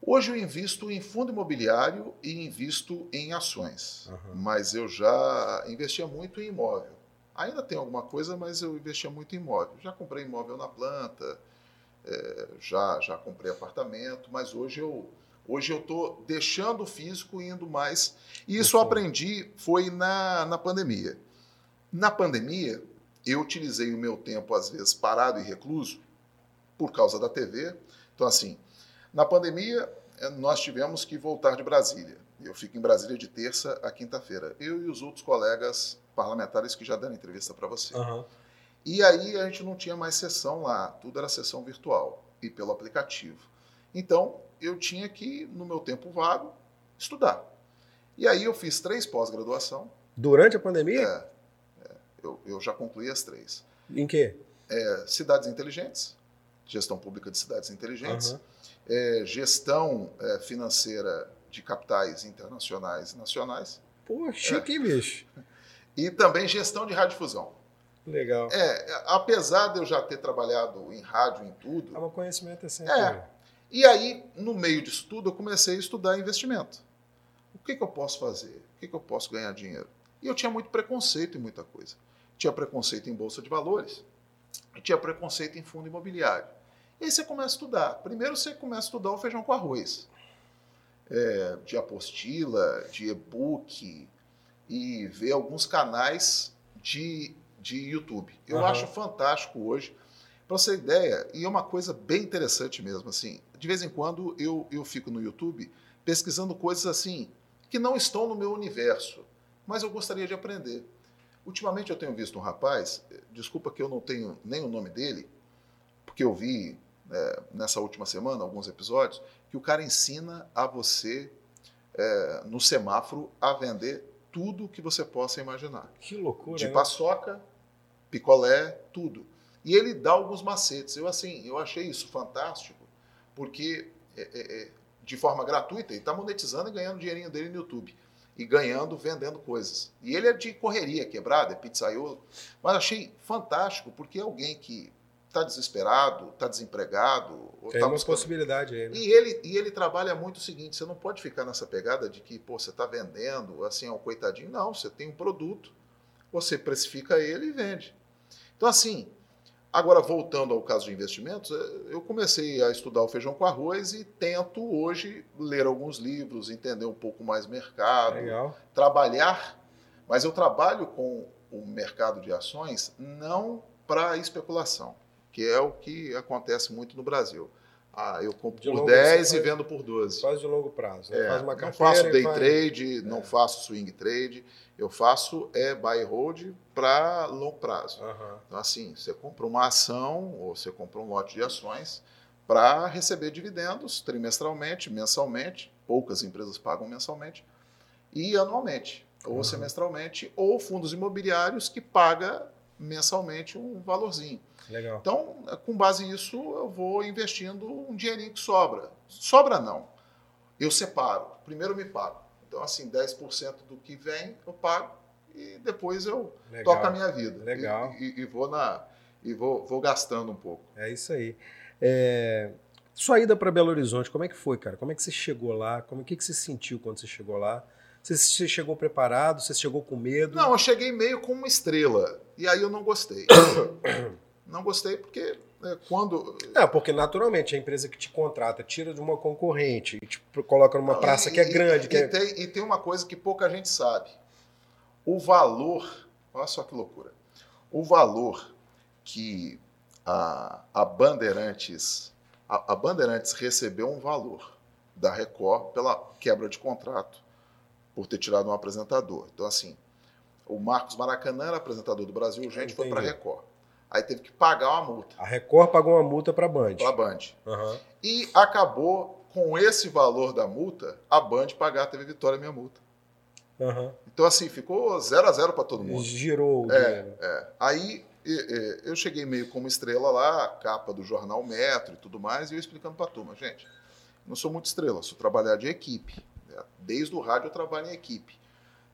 Hoje eu invisto em fundo imobiliário e invisto em ações. Uhum. Mas eu já investia muito em imóvel. Ainda tem alguma coisa, mas eu investia muito em imóvel. Já comprei imóvel na planta, é, já, já comprei apartamento, mas hoje eu hoje eu estou deixando o físico e indo mais. E isso eu aprendi foi na, na pandemia. Na pandemia, eu utilizei o meu tempo, às vezes, parado e recluso, por causa da TV. Então, assim, na pandemia, é, nós tivemos que voltar de Brasília. Eu fico em Brasília de terça a quinta-feira. Eu e os outros colegas parlamentares que já deram entrevista para você.
Uhum.
E aí a gente não tinha mais sessão lá, tudo era sessão virtual e pelo aplicativo. Então eu tinha que, no meu tempo vago, estudar. E aí eu fiz três pós-graduação.
Durante a pandemia?
É, é, eu, eu já concluí as três.
Em quê?
É, cidades inteligentes, gestão pública de cidades inteligentes, uhum. é, gestão é, financeira de capitais internacionais e nacionais.
Pô, chique, bicho.
E também gestão de radiodifusão.
Legal.
É, apesar de eu já ter trabalhado em rádio, em tudo.
É um conhecimento é sempre.
É. E aí, no meio disso tudo, eu comecei a estudar investimento. O que, que eu posso fazer? O que, que eu posso ganhar dinheiro? E eu tinha muito preconceito em muita coisa. Tinha preconceito em bolsa de valores, tinha preconceito em fundo imobiliário. E aí você começa a estudar. Primeiro você começa a estudar o feijão com arroz. É, de apostila, de e-book, e ver alguns canais de de YouTube. Eu uhum. acho fantástico hoje. Para você ter ideia, e é uma coisa bem interessante mesmo, assim, de vez em quando eu, eu fico no YouTube pesquisando coisas assim que não estão no meu universo, mas eu gostaria de aprender. Ultimamente eu tenho visto um rapaz, desculpa que eu não tenho nem o nome dele, porque eu vi é, nessa última semana alguns episódios, que o cara ensina a você, é, no semáforo, a vender tudo que você possa imaginar.
Que loucura!
De paçoca picolé, tudo. E ele dá alguns macetes. Eu assim, eu achei isso fantástico, porque é, é, é de forma gratuita, ele está monetizando e ganhando dinheirinho dele no YouTube. E ganhando, vendendo coisas. E ele é de correria, quebrada, é pizzaiolo. Mas achei fantástico, porque é alguém que está desesperado, está desempregado.
Tem
tá
uma buscando... possibilidade aí. Né?
E, ele, e ele trabalha muito o seguinte: você não pode ficar nessa pegada de que pô, você está vendendo, assim, é um coitadinho. Não, você tem um produto, você precifica ele e vende. Então, assim, agora voltando ao caso de investimentos, eh, eu comecei a estudar o feijão com arroz e tento hoje ler alguns livros, entender um pouco mais mercado,
Legal.
trabalhar, mas eu trabalho com o mercado de ações não para especulação, que é o que acontece muito no Brasil. Ah, eu compro de por 10 e vendo por 12.
Faz de longo prazo.
Né? É, faz uma não faço day faz... trade, é. não faço swing trade. Eu faço é buy hold para longo prazo.
Uhum.
Então, assim, você compra uma ação ou você compra um lote de ações para receber dividendos trimestralmente, mensalmente. Poucas empresas pagam mensalmente. E anualmente, ou uhum. semestralmente, ou fundos imobiliários que paga mensalmente um valorzinho.
Legal.
Então, com base nisso, eu vou investindo um dinheirinho que sobra. Sobra não. Eu separo. Primeiro eu me pago. Então, assim, 10% do que vem eu pago e depois eu Legal. toco a minha vida.
Legal.
E, e, e vou na e vou, vou gastando um pouco.
É isso aí. É... Sua ida para Belo Horizonte, como é que foi, cara? Como é que você chegou lá? Como que, que você sentiu quando você chegou lá? Você, você chegou preparado? Você chegou com medo?
Não, eu cheguei meio com uma estrela. E aí eu não gostei. não gostei porque é, quando.
É, porque naturalmente a empresa que te contrata tira de uma concorrente e te coloca numa não, praça e, que é grande.
E,
que
e,
é...
Tem, e tem uma coisa que pouca gente sabe. O valor. Olha só que loucura. O valor que a, a Bandeirantes a, a Bandeirantes recebeu um valor da Record pela quebra de contrato por ter tirado um apresentador. Então, assim, o Marcos Maracanã era apresentador do Brasil, gente Entendi. foi para a Record. Aí teve que pagar uma multa.
A Record pagou uma multa para a Band.
Para a Band.
Uhum.
E acabou, com esse valor da multa, a Band pagar a TV Vitória minha multa.
Uhum.
Então, assim, ficou 0 a 0 para todo mundo.
Girou o
é, dinheiro. É. Aí eu cheguei meio como estrela lá, capa do jornal Metro e tudo mais, e eu explicando para a turma, gente, não sou muito estrela, sou trabalhar de equipe. Né? Desde o rádio eu trabalho em equipe.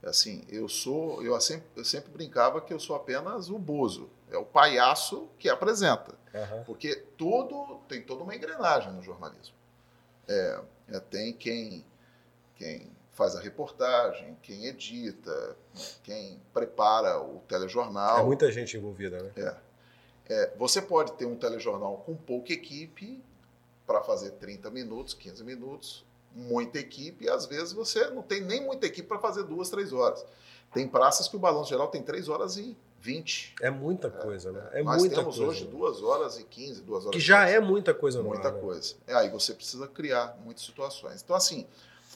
Assim, eu sou, eu sempre, eu sempre brincava que eu sou apenas o bozo, é o palhaço que apresenta,
uhum.
porque todo tem toda uma engrenagem no jornalismo. É, é, tem quem, quem faz a reportagem, quem edita, quem prepara o telejornal.
É muita gente envolvida, né?
É. é você pode ter um telejornal com pouca equipe para fazer 30 minutos, 15 minutos, muita equipe, e às vezes você não tem nem muita equipe para fazer duas, três horas. Tem praças que o balanço geral tem três horas e 20.
É muita coisa, né? É
Nós
muita
temos
coisa.
hoje duas horas e 15, duas horas
Que já é muita coisa
Muita
né?
coisa. É, aí você precisa criar muitas situações. Então, assim,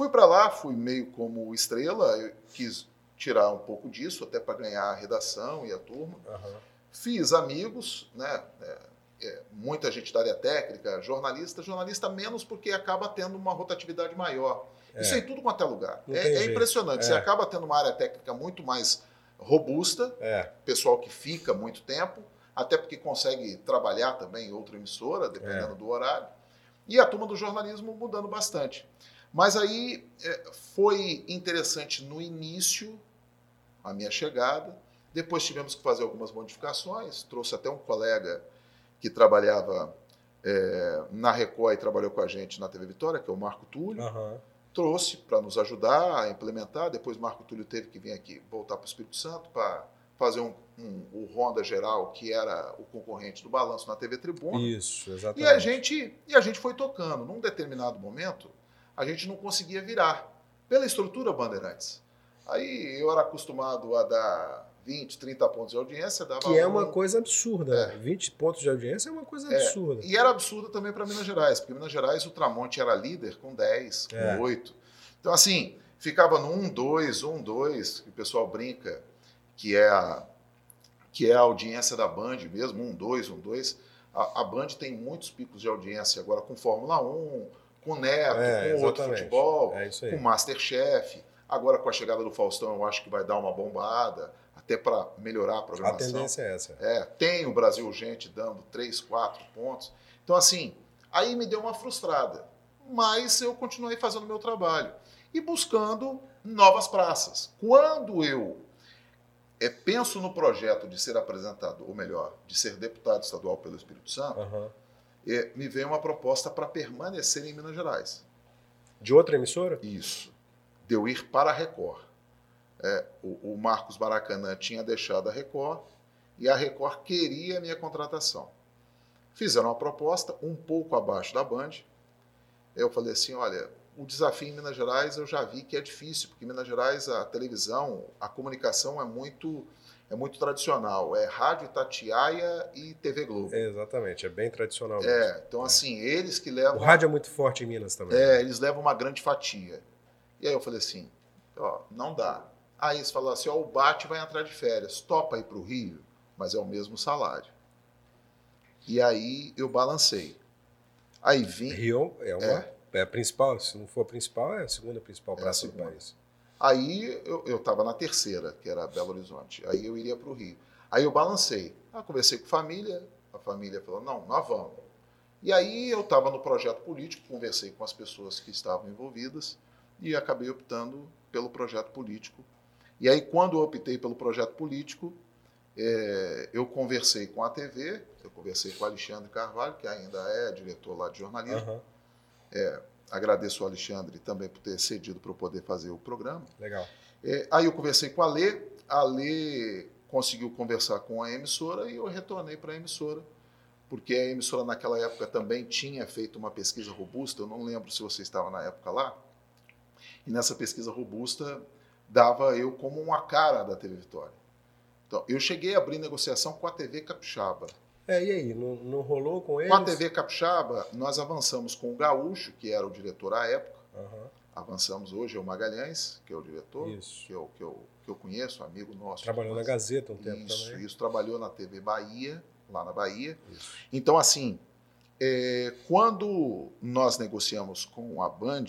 Fui para lá, fui meio como estrela, eu quis tirar um pouco disso, até para ganhar a redação e a turma.
Uhum.
Fiz amigos, né? É, é, muita gente da área técnica, jornalista, jornalista menos porque acaba tendo uma rotatividade maior.
É.
Isso em tudo quanto é lugar. É, é, impressionante. Você é. acaba tendo uma área técnica muito mais robusta,
é.
pessoal que fica muito tempo, até porque consegue trabalhar também em outra emissora, dependendo do horário. E a turma do jornalismo mudando bastante. Mas aí é, foi interessante no início, a minha chegada. Depois tivemos que fazer algumas modificações. Trouxe até um colega que trabalhava é, na Record e trabalhou com a gente na TV Vitória, que é o Marco Túlio.
Uhum.
Trouxe para nos ajudar a implementar. Depois o Marco Túlio teve que vir aqui, voltar para o Espírito Santo para fazer um, um, o Honda Geral, que era o concorrente do Balanço na TV Tribuna.
Isso, exatamente.
E a gente, e a gente foi tocando. Num determinado momento, a gente não conseguia virar pela estrutura Bandeirantes. Aí eu era acostumado a dar 20, 30 pontos de audiência, dava
Que é uma um... coisa absurda. É. 20 pontos de audiência é uma coisa é. absurda.
E era absurda também para Minas Gerais, porque Minas Gerais o Tramonte era líder com 10, com é. 8. Então, assim, ficava no 1, 2, 1, 2, que o pessoal brinca, que é a, que é a audiência da Band mesmo, 1, 2, 1, 2. A, a Band tem muitos picos de audiência agora com Fórmula 1, com Neto, é, com outro futebol,
é
com Masterchef. Agora, com a chegada do Faustão, eu acho que vai dar uma bombada, até para melhorar a programação.
A tendência é essa.
É, tem o Brasil Urgente dando 3, 4 pontos. Então, assim, aí me deu uma frustrada. Mas eu continuei fazendo o meu trabalho e buscando novas praças. Quando eu é, penso no projeto de ser apresentado, ou melhor, de ser deputado estadual pelo Espírito Santo,
uhum
é, me veio uma proposta para permanecer em Minas Gerais.
De outra emissora?
Isso. De eu ir para a Record. É, o, o, Marcos Maracanã tinha deixado a Record e a Record queria a minha contratação. Fizeram uma proposta um pouco abaixo da Band. Eu falei assim: olha, o desafio em Minas Gerais eu já vi que é difícil, porque em Minas Gerais a televisão, a comunicação é muito é muito tradicional. É Rádio Itatiaia e TV Globo.
É, exatamente, é bem tradicional.
É, mesmo. É, então assim, eles que levam...
O rádio é muito forte em Minas também.
É, eles levam uma grande fatia. E aí eu falei assim, ó, não dá. Aí eles falaram assim, ó, o Bate vai entrar de férias, topa ir para o Rio, mas é o mesmo salário. E aí eu balancei. Aí vim...
Rio é uma... É, é a principal, se não for a principal, é a segunda principal é praça do país.
Aí eu estava na terceira, que era Belo Horizonte. Aí eu iria para o Rio. Aí eu balancei. Ah, conversei com a família, a família falou: não, nós vamos. E aí eu estava no projeto político, conversei com as pessoas que estavam envolvidas e acabei optando pelo projeto político. E aí, quando eu optei pelo projeto político, é, eu conversei com a TV, eu conversei com o Alexandre Carvalho, que ainda é diretor lá de jornalismo. Uhum. É, agradeço ao Alexandre também por ter cedido para eu poder fazer o programa.
Legal.
É, aí eu conversei com a Lê, a Lê conseguiu conversar com a emissora e eu retornei para a emissora, porque a emissora naquela época também tinha feito uma pesquisa robusta, eu não lembro se você estava na época lá, e nessa pesquisa robusta dava eu como uma cara da TV Vitória. Então, eu cheguei a abrir negociação com a TV Capixaba.
É, e aí, não, não rolou com eles?
Com a TV Capixaba, nós avançamos com o Gaúcho, que era o diretor à época. Uhum. Avançamos hoje, é o Magalhães, que é o diretor, isso. Que, eu, que, eu, que eu conheço, amigo nosso.
Trabalhou na Gazeta um tempo
isso,
também.
Isso, trabalhou na TV Bahia, lá na Bahia. Isso. Então, assim, é, quando nós negociamos com a Band,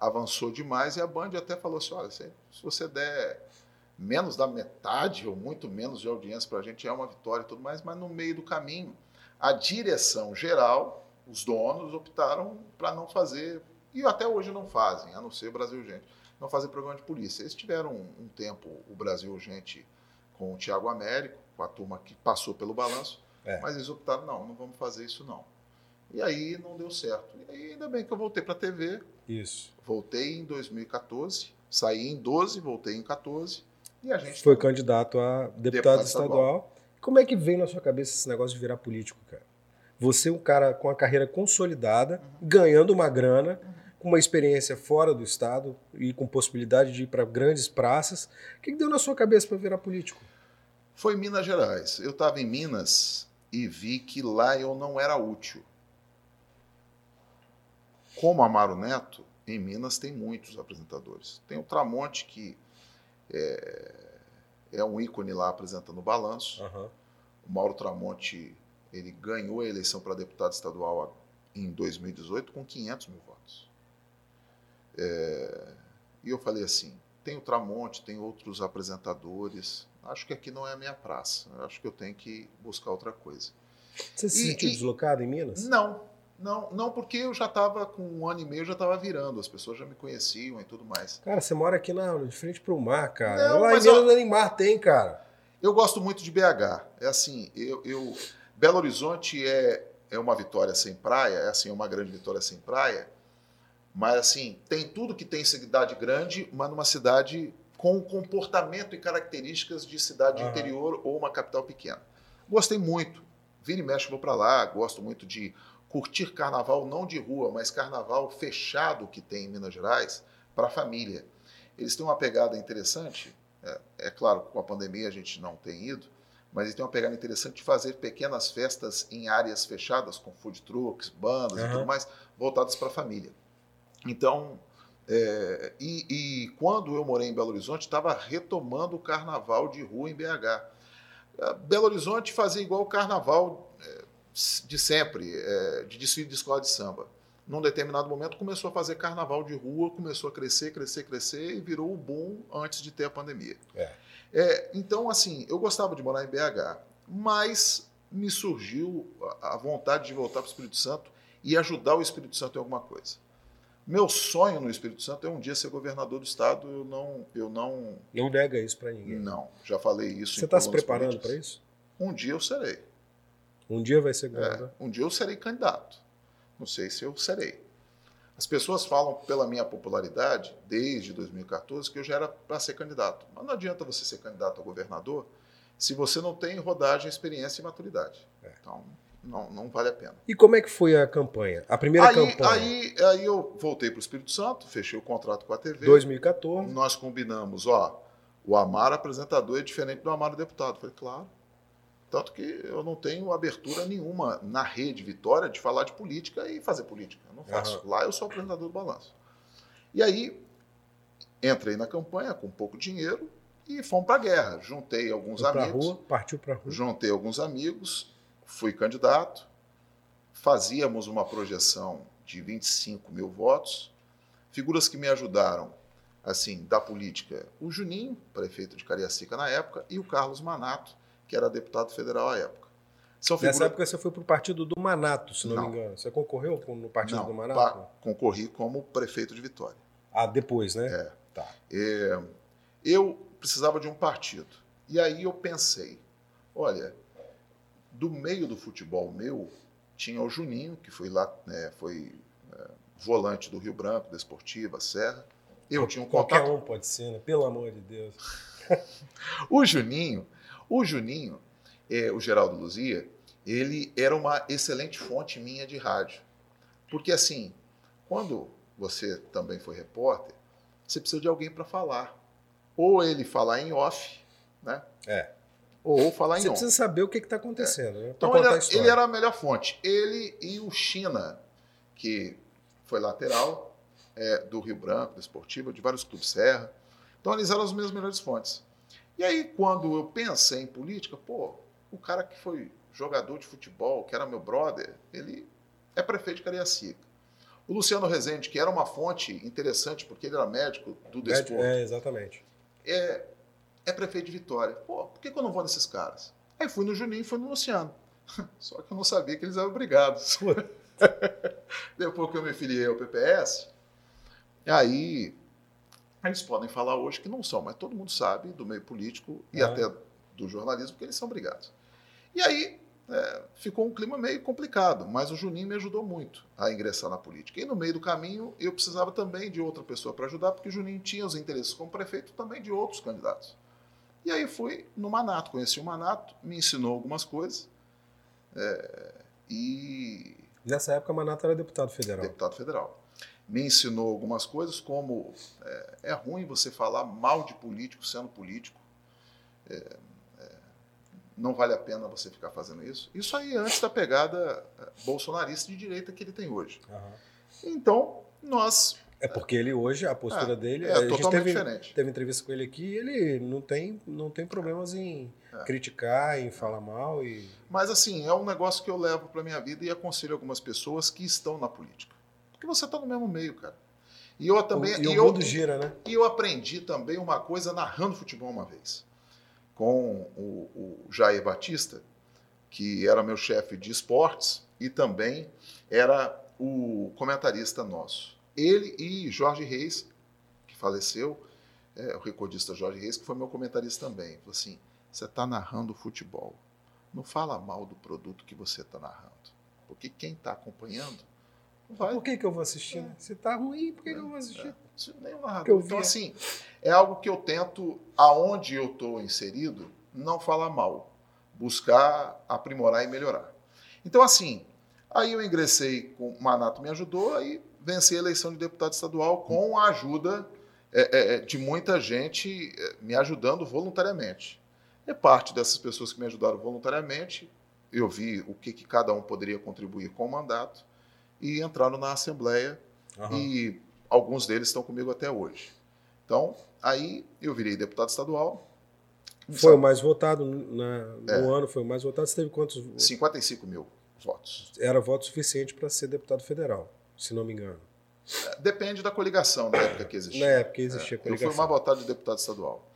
avançou demais e a Band até falou assim: olha, se, você der menos da metade ou muito menos de audiência para a gente, é uma vitória e tudo mais, mas no meio do caminho, a direção geral, os donos, optaram para não fazer, e até hoje não fazem, a não ser Brasil Gente, não fazem programa de polícia. Eles tiveram um, um tempo, o Brasil Gente, com o Tiago Américo, com a turma que passou pelo balanço, é. mas eles optaram: não, não vamos fazer isso não. E aí não deu certo. E aí, ainda bem que eu voltei para a TV.
Isso.
Voltei em 2014, saí em 12, voltei em 14. E a gente
foi candidato a deputado, deputado estadual. estadual. Como é que veio na sua cabeça esse negócio de virar político, cara? Você, um cara com a carreira consolidada, uhum. ganhando uma grana, uhum. com uma experiência fora do estado e com possibilidade de ir para grandes praças. O que deu na sua cabeça para virar político?
Foi em Minas Gerais. Eu estava em Minas e vi que lá eu não era útil. Como Amaro Neto, em Minas tem muitos apresentadores. Tem o Tramonte, que é, é um ícone lá apresentando o balanço. Uhum. O Mauro Tramonte ele ganhou a eleição para deputado estadual em 2018 com 500 mil votos. É, e eu falei assim: tem o Tramonte, tem outros apresentadores. Acho que aqui não é a minha praça. Acho que eu tenho que buscar outra coisa.
Você se e, sentiu e, deslocado em Minas?
Não, não, não, porque eu já estava com um ano e meio, já estava virando, as pessoas já me conheciam e tudo mais.
Cara, você mora aqui na, de frente para o mar, cara. Não, Lá em Minas nem mar tem, cara.
Eu gosto muito de BH. É assim, eu, eu Belo Horizonte é, é uma vitória sem praia, é assim, uma grande vitória sem praia, mas assim, tem tudo que tem cidade grande, mas numa cidade com comportamento e características de cidade uhum. interior ou uma capital pequena. Gostei muito. Vira e mexe, vou para lá, gosto muito de curtir carnaval não de rua, mas carnaval fechado que tem em Minas Gerais para a família. Eles têm uma pegada interessante, é, é, claro, com a pandemia a gente não tem ido, mas eles têm uma pegada interessante de fazer pequenas festas em áreas fechadas, com food trucks, bandas uhum. e tudo mais, voltadas para a família. Então, é, e, e, quando eu morei em Belo Horizonte, estava retomando o carnaval de rua em BH. É, Belo Horizonte fazia igual o carnaval de sempre, é, de desfile de escola de samba. Num determinado momento começou a fazer carnaval de rua, começou a crescer, crescer, crescer e virou o boom antes de ter a pandemia. É. É, então, assim, eu gostava de morar em BH, mas me surgiu a vontade de voltar para o Espírito Santo e ajudar o Espírito Santo em alguma coisa. Meu sonho no Espírito Santo é um dia ser governador do estado. Eu não, eu não.
Não nega isso para ninguém.
Não, já falei isso.
Você está se preparando para isso?
Um dia eu serei.
Um dia vai ser governador?
É, um dia eu serei candidato. Não sei se eu serei. As pessoas falam pela minha popularidade, desde 2014, que eu já era para ser candidato. Mas não adianta você ser candidato a governador se você não tem rodagem, experiência e maturidade. É. Então, não, não vale a pena.
E como é que foi a campanha? A primeira
aí,
campanha?
Aí, aí eu voltei para o Espírito Santo, fechei o contrato com a TV.
2014.
Nós combinamos, ó, o Amaro apresentador é diferente do Amaro deputado. Falei, claro. Tanto que eu não tenho abertura nenhuma na rede Vitória de falar de política e fazer política. Eu não faço. Uhum. Lá eu sou apresentador do balanço. E aí, entrei na campanha com pouco dinheiro e fomos para a guerra. Juntei alguns Foi amigos.
Rua, partiu para a rua.
Juntei alguns amigos, fui candidato, fazíamos uma projeção de 25 mil votos. Figuras que me ajudaram, assim, da política, o Juninho, prefeito de Cariacica na época, e o Carlos Manato, que era deputado federal à época.
São figura... Nessa época você foi para o partido do Manato, se não, não, me engano. Você concorreu no partido
não,
do Manato?
concorri como prefeito de Vitória.
Ah, depois, né?
É.
Tá.
É, eu precisava de um partido. E aí eu pensei, olha, do meio do futebol meu, tinha o Juninho, que foi lá, né, foi é, volante do Rio Branco, da Esportiva, Serra. Eu tinha um
Qualquer
contato.
um pode ser, né? Pelo amor de Deus.
O Juninho, o Juninho, é, o Geraldo Luzia, ele era uma excelente fonte minha de rádio. Porque assim, quando você também foi repórter, você precisa de alguém para falar. Ou ele falar em off, né?
É.
Ou falar em
Você
on.
precisa saber o que está acontecendo, né? Pra
Então ele era, ele era a melhor fonte. Ele e o China, que foi lateral é, do Rio Branco, da Esportiva, de vários clubes Serra. Então eles eram as minhas melhores fontes. E aí, quando eu pensei em política, pô, o cara que foi jogador de futebol, que era meu brother, ele é prefeito de Cariacica. O Luciano Rezende, que era uma fonte interessante, porque ele era médico do desporto,
É, exatamente.
é, é prefeito de Vitória. Pô, por que, que eu não vou nesses caras? Aí fui no Juninho e fui no Luciano. Só que eu não sabia que eles eram obrigados. Depois que eu me filiei ao PPS, aí eles podem falar hoje que não são, mas todo mundo sabe do meio político e
Ah.
até do jornalismo que eles são obrigados. E aí é, ficou um clima meio complicado, mas o Juninho me ajudou muito a ingressar na política. E no meio do caminho eu precisava também de outra pessoa para ajudar, porque o Juninho tinha os interesses como prefeito também de outros candidatos. E aí fui no Manato, conheci o Manato, me ensinou algumas coisas. é, e
Nessa época, a Manata era deputado federal.
deputado federal. Me ensinou algumas coisas, como é, é ruim você falar mal de político sendo político. É, é, não vale a pena você ficar fazendo isso. Isso aí antes da pegada é, bolsonarista de direita que ele tem hoje.
Aham.
Então, nós.
É porque ele hoje, a postura
É,
dele.
é
gente
totalmente
teve,
diferente.
teve entrevista com ele aqui e ele não tem, não tem problemas em
É.
criticar, em falar mal. e
Mas, assim, é um negócio que eu levo para minha vida e aconselho algumas pessoas que estão na política. Porque você está no mesmo meio, cara. E eu também.
o, e
e
o
eu-
mundo gira, né?
E eu aprendi também uma coisa narrando futebol uma vez, com o, o Jair Batista, que era meu chefe de esportes e também era o comentarista nosso. Ele e Jorge Reis, que faleceu, é, o recordista Jorge Reis, que foi meu comentarista também. Falou assim: você está narrando futebol. Não fala mal do produto que você está narrando. Porque quem está acompanhando vai
Por que, que eu vou assistir? né? Se tá ruim, por que, que eu vou assistir?
isso nem o narrador. Então,
vi.
assim, é algo que eu tento, aonde eu estou inserido, não falar mal. Buscar aprimorar e melhorar. Então, assim, aí eu ingressei com o Manato me ajudou, aí venci a eleição de deputado estadual com a ajuda é, é, é, de muita gente é, me ajudando voluntariamente. E parte dessas pessoas que me ajudaram voluntariamente, eu vi o que, que cada um poderia contribuir com o mandato e entraram na Assembleia
Aham.
e alguns deles estão comigo até hoje. Então, aí eu virei deputado estadual.
Foi o mais votado na- no
É.
ano, foi o mais votado. Você teve quantos?
55 mil votos.
Era voto suficiente para ser deputado federal, se não me engano.
É, Depende da coligação na época que existia.
Na época existia
É, eu
coligação.
fui mais votado de deputado estadual.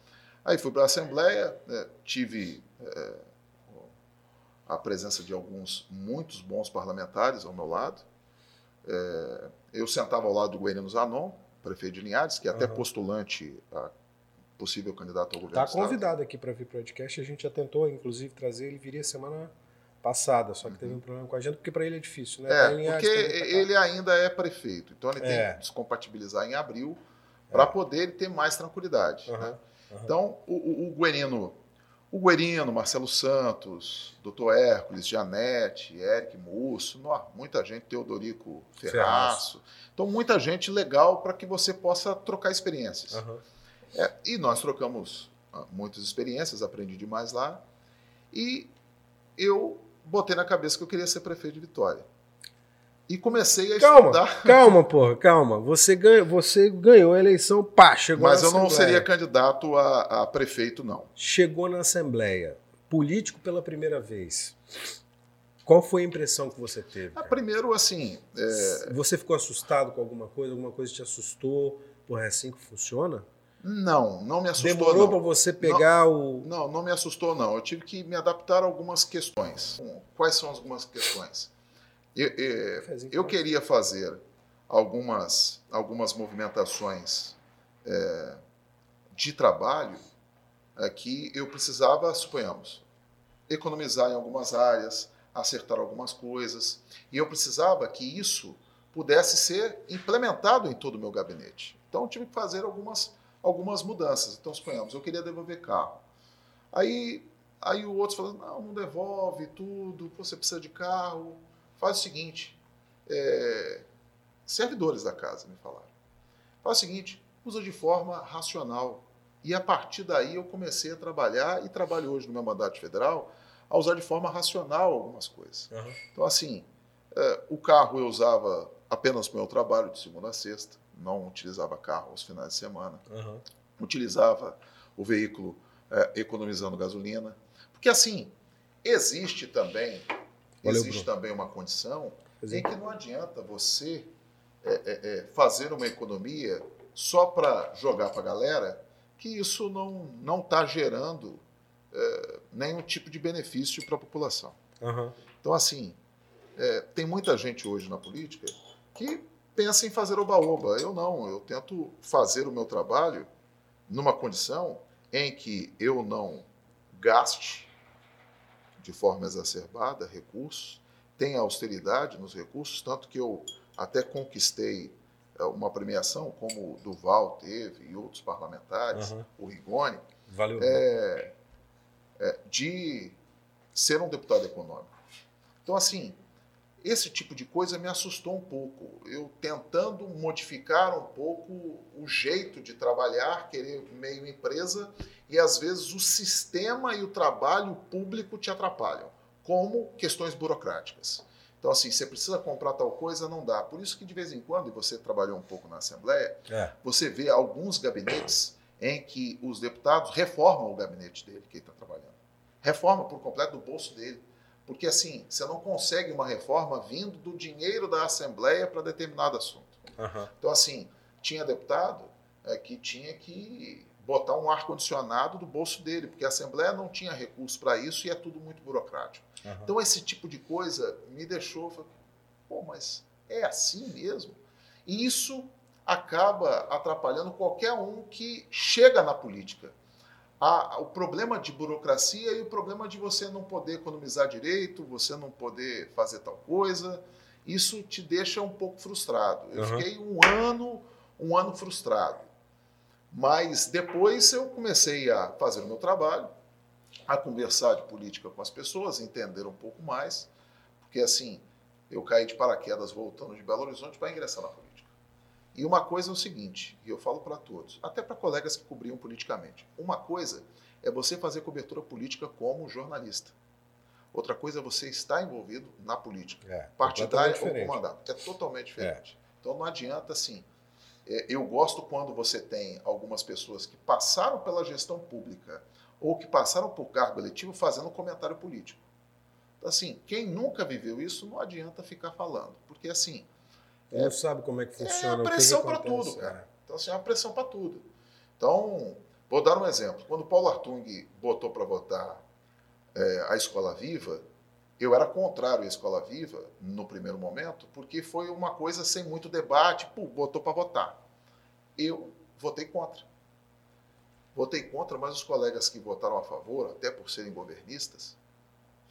Aí fui para a Assembleia, é, tive é, a presença de alguns, muitos bons parlamentares ao meu lado. É, eu sentava ao lado do Guerino Zanon, prefeito de Linhares, que é até
Aham.
postulante a possível candidato ao governo
Está
do Estado.
convidado aqui para vir para o podcast. A gente já tentou, inclusive, trazer. Ele viria semana passada, só que teve um problema com a agenda, porque para ele é difícil, né? Tá
É,
Linhares,
porque
cá.
ele ainda é prefeito, então ele tem
É.
que descompatibilizar em abril para poder ter mais tranquilidade.
Aham,
né? Então, o, o, o Guerino, o Guerino, Marcelo Santos, Dr. Hércules, Janete, Eric Musso, muita gente, Teodorico Ferraço. Então, muita gente legal para que você possa trocar experiências.
Aham.
É, e nós trocamos ah, muitas experiências, aprendi demais lá. E eu botei na cabeça que eu queria ser prefeito de Vitória. E comecei a
Calma,
estudar.
calma, porra, calma. Você, ganha, você ganhou a eleição, pá, chegou
Mas
na
eu não
Assembleia.
seria candidato a, a prefeito, não.
Chegou na Assembleia, político pela primeira vez. Qual foi a impressão que você teve?
Ah, primeiro, assim, é,
Você ficou assustado com alguma coisa? Alguma coisa te assustou? Porra, é assim que funciona?
não, não me assustou.
Demorou
não.
para você pegar o.
Não, não me assustou, não. Eu tive que me adaptar a algumas questões. Quais são algumas questões? Eu, eu, eu queria fazer algumas, algumas movimentações é, de trabalho é, que eu precisava, suponhamos, economizar em algumas áreas, acertar algumas coisas, e eu precisava que isso pudesse ser implementado em todo o meu gabinete. Então, eu tive que fazer algumas, algumas mudanças. Então, suponhamos, eu queria devolver carro. Aí, aí o outro falou, não, não devolve tudo, você precisa de carro. Faz o seguinte, é, servidores da casa me falaram, faz o seguinte, usa de forma racional. E a partir daí eu comecei a trabalhar, e trabalho hoje no meu mandato federal, a usar de forma racional algumas coisas. Uhum. Então, assim, é, o carro eu usava apenas para o meu trabalho, de segunda a sexta, não utilizava carro aos finais de semana. Uhum. Utilizava o veículo é, economizando gasolina. Porque, assim, existe também, Valeu, existe Bruno. também uma condição em que não adianta você é, é, é fazer uma economia só para jogar para a galera, que isso não está gerando é, nenhum tipo de benefício para a população. Uhum. Então, assim, é, tem muita gente hoje na política que pensa em fazer oba-oba. Eu não, eu tento fazer o meu trabalho numa condição em que eu não gaste de forma exacerbada recursos, tenha austeridade nos recursos, tanto que eu até conquistei é, uma premiação, como o Duval teve e outros parlamentares, uhum. o Rigoni,
Valeu.
É, é, de ser um deputado econômico. Então, assim, esse tipo de coisa me assustou um pouco. Eu tentando modificar um pouco o jeito de trabalhar, querer meio empresa, e às vezes o sistema e o trabalho público te atrapalham, como questões burocráticas. Então, assim, você precisa comprar tal coisa, não dá. Por isso que, de vez em quando, e você trabalhou um pouco na Assembleia, é. você vê alguns gabinetes em que os deputados reformam o gabinete dele, que ele está trabalhando. Reforma por completo do bolso dele. Porque, assim, você não consegue uma reforma vindo do dinheiro da Assembleia para determinado assunto. Uhum. Então, assim, tinha deputado é, que tinha que botar um ar-condicionado do bolso dele, porque a Assembleia não tinha recurso para isso e é tudo muito burocrático. Uhum. Então, esse tipo de coisa me deixou, falei, pô, mas é assim mesmo? E isso acaba atrapalhando qualquer um que chega na política. A, o problema de burocracia e o problema de você não poder economizar direito, você não poder fazer tal coisa, isso te deixa um pouco frustrado. Eu uhum. fiquei um ano, um ano frustrado. Mas depois eu comecei a fazer o meu trabalho, a conversar de política com as pessoas, entender um pouco mais, porque assim, eu caí de paraquedas voltando de Belo Horizonte para ingressar na política. E uma coisa é o seguinte, e eu falo para todos, até para colegas que cobriam politicamente. Uma coisa é você fazer cobertura política como jornalista. Outra coisa é você estar envolvido na política, é, partidária ou com mandato. É totalmente diferente. É. Então não adianta assim, é, eu gosto quando você tem algumas pessoas que passaram pela gestão pública ou que passaram por cargo eletivo fazendo comentário político. Então, assim, quem nunca viveu isso não adianta ficar falando, porque assim.
Não é, sabe como é que funciona.
É pressão para tudo, cara. É. Então, assim, é uma pressão para tudo. Então, vou dar um exemplo. Quando o Paulo Artung botou para votar é, a Escola Viva, eu era contrário à Escola Viva no primeiro momento, porque foi uma coisa sem muito debate, pô, botou para votar. Eu votei contra. Votei contra, mas os colegas que votaram a favor, até por serem governistas,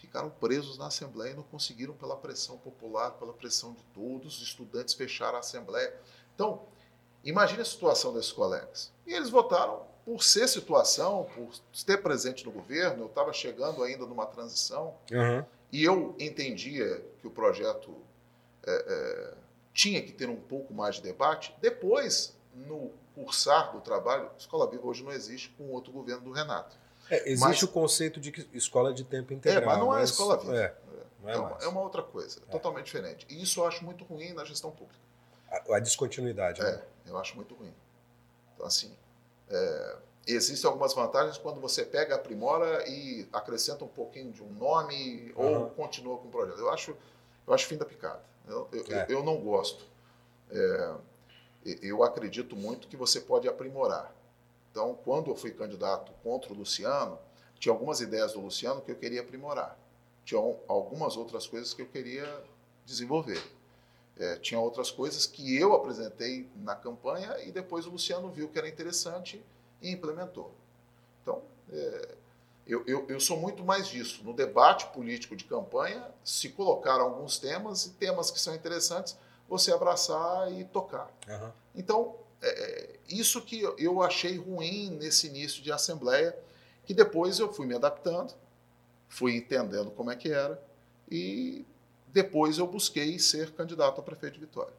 ficaram presos na Assembleia e não conseguiram, pela pressão popular, pela pressão de todos, os estudantes fecharam a Assembleia. Então, imagine a situação desses colegas. E eles votaram por ser situação, por ter presente no governo, eu estava chegando ainda numa transição. Uhum. E eu entendia que o projeto é, é, tinha que ter um pouco mais de debate. Depois, no cursar do trabalho, Escola Viva hoje não existe com outro governo do Renato.
É, existe mas, o conceito de escola de tempo integral.
É, mas não é Escola Viva. É, é, então, é, uma outra coisa, é. totalmente diferente. E isso eu acho muito ruim na gestão pública.
A, a descontinuidade.
É, né? eu acho muito ruim. Então, assim, é, existem algumas vantagens quando você pega, aprimora e acrescenta um pouquinho de um nome uhum. ou continua com o projeto. Eu acho, eu acho fim da picada. Eu, eu, é. eu não gosto. É, eu acredito muito que você pode aprimorar. Então, quando eu fui candidato contra o Luciano, tinha algumas ideias do Luciano que eu queria aprimorar. Tinha algumas outras coisas que eu queria desenvolver. É, tinha outras coisas que eu apresentei na campanha e depois o Luciano viu que era interessante e implementou. Então, é, eu, eu, eu, sou muito mais disso. No debate político de campanha, se colocar alguns temas e temas que são interessantes, você abraçar e tocar. Uhum. Então, é, é, isso que eu achei ruim nesse início de assembleia, que depois eu fui me adaptando, fui entendendo como é que era e depois eu busquei ser candidato a prefeito de Vitória.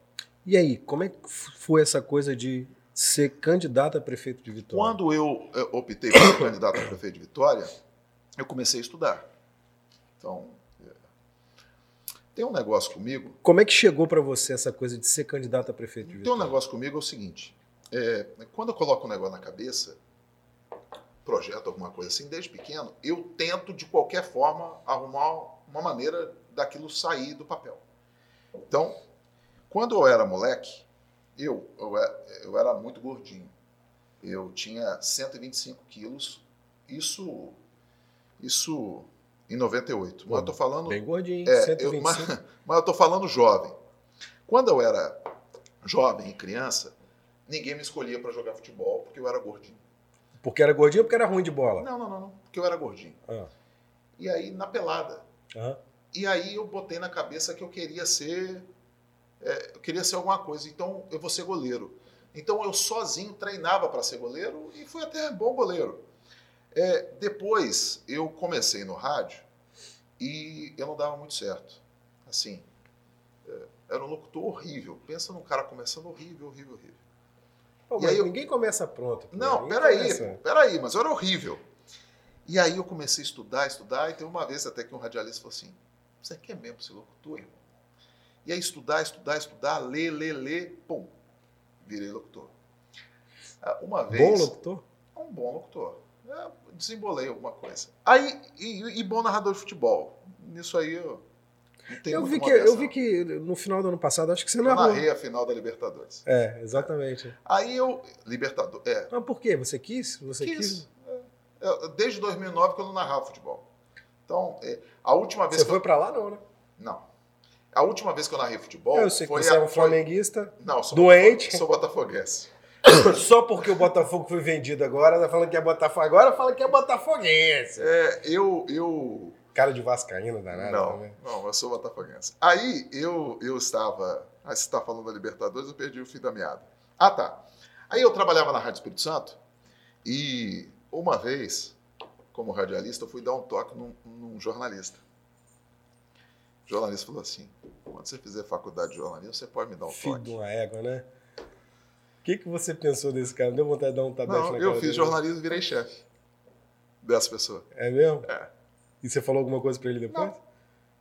E aí, como é que foi essa coisa de ser candidato a prefeito de Vitória?
Quando eu optei por ser candidato a prefeito de Vitória, eu comecei a estudar. Então, tem um negócio comigo.
Como é que chegou para você essa coisa de ser candidato a prefeito de Vitória?
Tem um negócio comigo é o seguinte: é, quando eu coloco um negócio na cabeça, projeto alguma coisa assim, desde pequeno, eu tento de qualquer forma arrumar uma maneira daquilo sair do papel. Então, quando eu era moleque, eu, eu, eu era muito gordinho. Eu tinha 125 quilos. Isso, isso em 98. Mas eu tô falando.
Bem gordinho,
é, 125. Eu, mas, mas eu tô falando jovem. Quando eu era jovem e criança, ninguém me escolhia para jogar futebol porque eu era gordinho.
Porque era gordinho ou porque era ruim de bola?
Não, não, não, não. Porque eu era gordinho. Ah. E aí, na pelada. Ah. E aí eu botei na cabeça que eu queria ser. É, eu queria ser alguma coisa. Então eu vou ser goleiro. Então eu sozinho treinava para ser goleiro e fui até bom goleiro. É, depois eu comecei no rádio e eu não dava muito certo. Assim, é, era um locutor horrível. Pensa num cara começando horrível, horrível, horrível.
Pô, e aí eu... ninguém começa pronto.
Pô. Não, ninguém peraí, começa... peraí, mas eu era horrível. E aí eu comecei a estudar, estudar, e tem uma vez até que um radialista falou assim, você quer mesmo ser locutor, irmão? E aí estudar, estudar, estudar, ler, ler, ler, pum, virei locutor. Ah, uma vez.
Bom locutor?
Um bom locutor. É, desembolei alguma coisa. Aí, e, e, bom narrador de futebol. Nisso aí eu.
Eu vi, que, eu vi que no final do ano passado, acho que você narrou.
Eu narrei a final da Libertadores.
É, exatamente.
Aí eu. Libertadores. É.
Mas por quê? Você quis? Você
quis? quis? É. Desde 2009 que eu não narrava futebol. Então, é, a última vez.
Você foi eu... para lá, não, né?
Não. A última vez que eu narrei futebol.
Eu sei que você a... é um flamenguista.
Não, sou
doente.
Sou botafoguense.
Só porque o Botafogo foi vendido agora, tá falando que é Botafogo. Agora fala que é botafoguense.
É, eu. eu...
Cara de Vascaíno, danado.
Não, né? não, eu sou botafoguense. Aí eu, eu estava. Aí você está falando da Libertadores, eu perdi o fio da meada. Ah, tá. Aí eu trabalhava na Rádio Espírito Santo e uma vez como radialista, eu fui dar um toque num, num jornalista. O jornalista falou assim: quando você fizer faculdade de jornalismo, você pode me dar um
Filho
toque.
de uma égua, né? O que, que você pensou desse cara? Deu vontade de dar um tabete
Não,
na
eu fiz dele? jornalismo e virei chefe dessa pessoa.
É mesmo?
É.
E você falou alguma coisa para ele depois?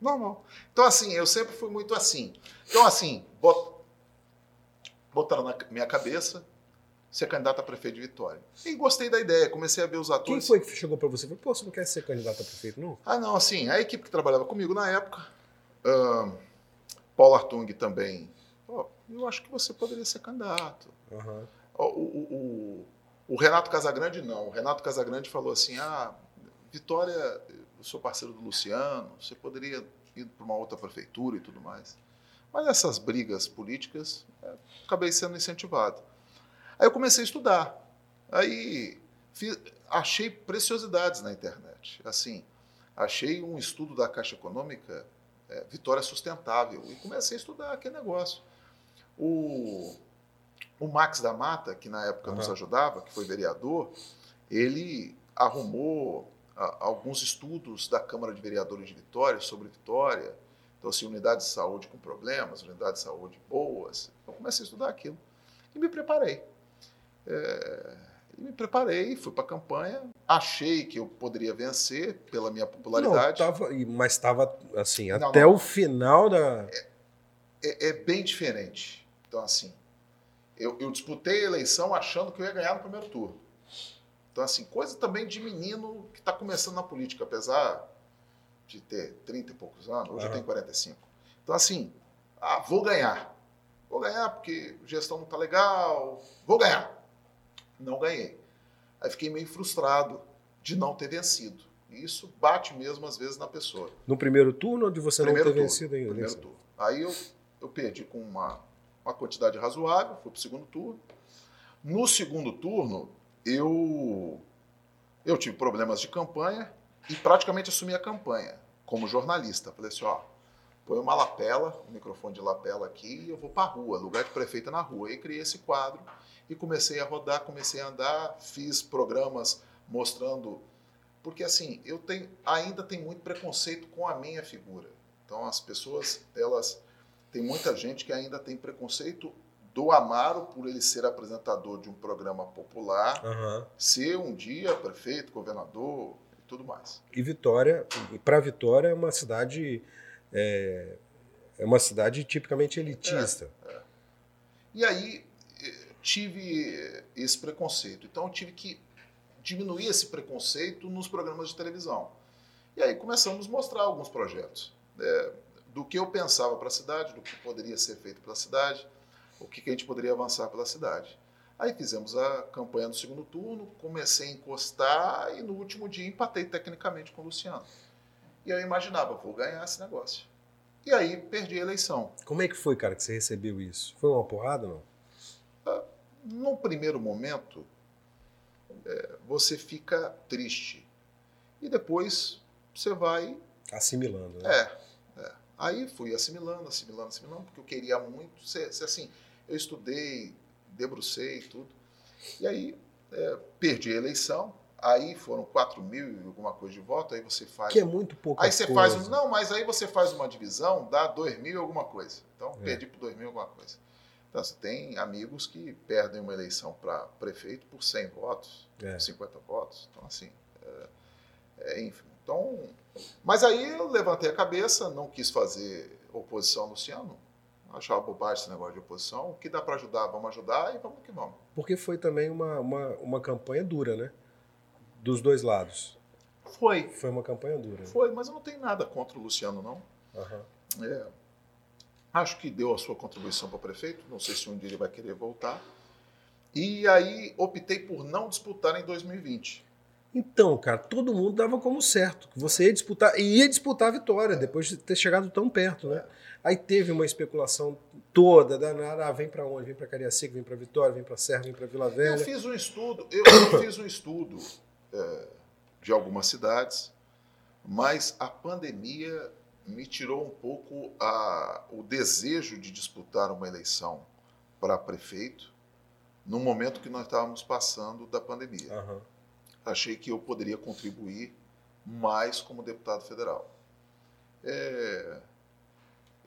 Não. não. Então, assim, eu sempre fui muito assim. Então, assim, bot... botaram na minha cabeça ser candidato a prefeito de Vitória. E gostei da ideia, comecei a ver os atores.
Quem foi que chegou para você e falou, pô, você não quer ser candidato a prefeito, não?
Ah, não, assim, a equipe que trabalhava comigo na época, uh, Paulo Artung também, oh, eu acho que você poderia ser candidato. Uhum. O, o, o, o, Renato Casagrande não, o Renato Casagrande falou assim, ah, Vitória, eu sou parceiro do Luciano, você poderia ir para uma outra prefeitura e tudo mais. Mas essas brigas políticas, é, acabei sendo incentivado. Aí eu comecei a estudar. Aí fiz, achei preciosidades na internet. Assim, achei um estudo da Caixa Econômica, é, Vitória Sustentável, e comecei a estudar aquele negócio. O, o Max da Mata, que na época uhum. nos ajudava, que foi vereador, ele arrumou a, alguns estudos da Câmara de Vereadores de Vitória sobre Vitória. Então, assim, unidades de saúde com problemas, unidades de saúde boas. Eu comecei a estudar aquilo e me preparei. É, me preparei, fui para a campanha, achei que eu poderia vencer pela minha popularidade.
Não, tava, mas estava assim, não, até não. o final da.
É, é, é, bem diferente. Então, assim, eu, eu, disputei a eleição achando que eu ia ganhar no primeiro turno. Então, assim, coisa também de menino que está começando na política, apesar de ter 30 e poucos anos, hoje uhum. eu tenho 45. Então, assim, ah, vou ganhar. Vou ganhar porque a gestão não está legal, vou ganhar não ganhei. Aí fiquei meio frustrado de não ter vencido. E isso bate mesmo às vezes na pessoa.
No primeiro turno ou de você
primeiro
não ter
turno,
vencido ainda?
Primeiro turno. Aí eu, eu perdi com uma, uma quantidade razoável, fui para o segundo turno. No segundo turno, eu, eu tive problemas de campanha e praticamente assumi a campanha como jornalista. Falei assim, ó, põe uma lapela, um microfone de lapela aqui e eu vou para rua, lugar de prefeito é na rua. E criei esse quadro e comecei a rodar, comecei a andar, fiz programas mostrando porque assim, eu tenho ainda tem muito preconceito com a minha figura. Então as pessoas, elas tem muita gente que ainda tem preconceito do Amaro por ele ser apresentador de um programa popular, uhum. ser um dia prefeito, governador e tudo mais.
E Vitória, para Vitória é uma cidade é, é, uma cidade tipicamente elitista. É, é.
E aí eh, tive esse preconceito. Então eu tive que diminuir esse preconceito nos programas de televisão. E aí começamos a mostrar alguns projetos. É, do que eu pensava para a cidade, do que poderia ser feito pela cidade, o que, que a gente poderia avançar pela cidade. Aí fizemos a campanha no segundo turno, comecei a encostar e no último dia empatei tecnicamente com o Luciano. E eu imaginava, vou ganhar esse negócio. E aí perdi a eleição.
Como é que foi, cara, que você recebeu isso? Foi uma porrada ou não?
Ah, no primeiro momento, é, você fica triste. E depois você vai.
Assimilando,
né? É, é. Aí fui assimilando, assimilando, assimilando, porque eu queria muito ser, ser assim. Eu estudei, debrucei tudo. E aí é, perdi a eleição. Aí foram 4 mil e alguma coisa de voto, aí você faz.
Que é muito pouco.
Aí você coisa. faz. Não, mas aí você faz uma divisão, dá 2 mil e alguma coisa. Então, é. perdi por 2 mil e alguma coisa. Então, você tem amigos que perdem uma eleição para prefeito por 100 votos, é. 50 votos. Então, assim, é, é, enfim. Então, mas aí eu levantei a cabeça, não quis fazer oposição ao Luciano. Achava bobagem esse negócio de oposição. O que dá para ajudar, vamos ajudar e vamos que vamos.
Porque foi também uma, uma, uma campanha dura, né? Dos dois lados.
Foi.
Foi uma campanha dura.
Foi, mas eu não tenho nada contra o Luciano, não. Uhum. É, Acho que deu a sua contribuição para o prefeito, não sei se um dia ele vai querer voltar. E aí optei por não disputar em 2020.
Então, cara, todo mundo dava como certo que você ia disputar e ia disputar a vitória depois de ter chegado tão perto, né? Aí teve uma especulação toda danada, ah, vem para onde? Vem para Cariacica, vem para Vitória, vem para Serra, vem para Vila Velha.
Eu fiz um estudo, eu, eu fiz um estudo é, de algumas cidades, mas a pandemia me tirou um pouco a, o desejo de disputar uma eleição para prefeito no momento que nós estávamos passando da pandemia. Uhum. Achei que eu poderia contribuir mais como deputado federal. É,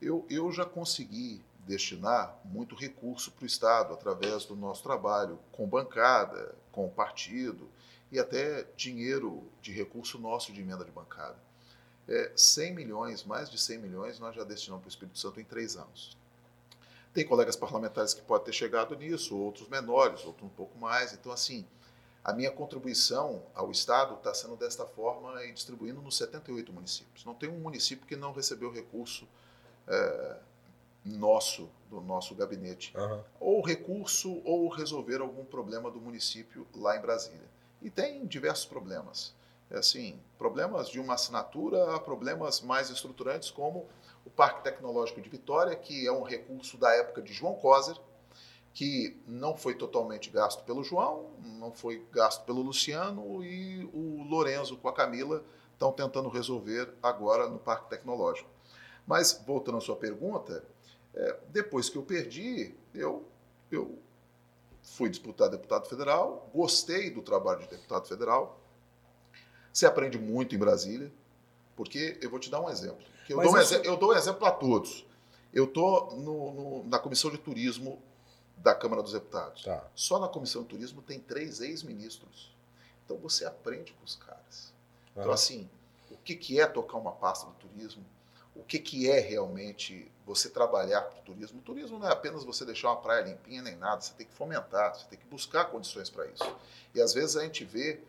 eu, eu já consegui destinar muito recurso para o Estado através do nosso trabalho com bancada, com partido e até dinheiro de recurso nosso de emenda de bancada é, 100 milhões, mais de 100 milhões, nós já destinamos para o Espírito Santo em três anos. Tem colegas parlamentares que podem ter chegado nisso, outros menores, outros um pouco mais. Então, assim, a minha contribuição ao Estado está sendo desta forma e distribuindo nos 78 municípios. Não tem um município que não recebeu recurso é, nosso, do nosso gabinete. Uhum. Ou recurso ou resolver algum problema do município lá em Brasília. E tem diversos problemas é assim, problemas de uma assinatura a problemas mais estruturantes, como o Parque Tecnológico de Vitória, que é um recurso da época de João Coser, que não foi totalmente gasto pelo João, não foi gasto pelo Luciano e o Lorenzo com a Camila estão tentando resolver agora no Parque Tecnológico. Mas, voltando à sua pergunta, é, depois que eu perdi, eu, eu fui disputar deputado federal, gostei do trabalho de deputado federal, você aprende muito em Brasília, porque eu vou te dar um exemplo. Eu dou um, isso... eu, dou um, exemplo a todos. Eu estou na comissão de turismo da Câmara dos Deputados. Tá. Só na comissão de turismo tem três ex-ministros. Então você aprende com os caras. Uhum. Então, assim, o que, que é tocar uma pasta do turismo? O que, que é realmente você trabalhar para o turismo? O turismo não é apenas você deixar uma praia limpinha nem nada, você tem que fomentar, você tem que buscar condições para isso. E às vezes a gente vê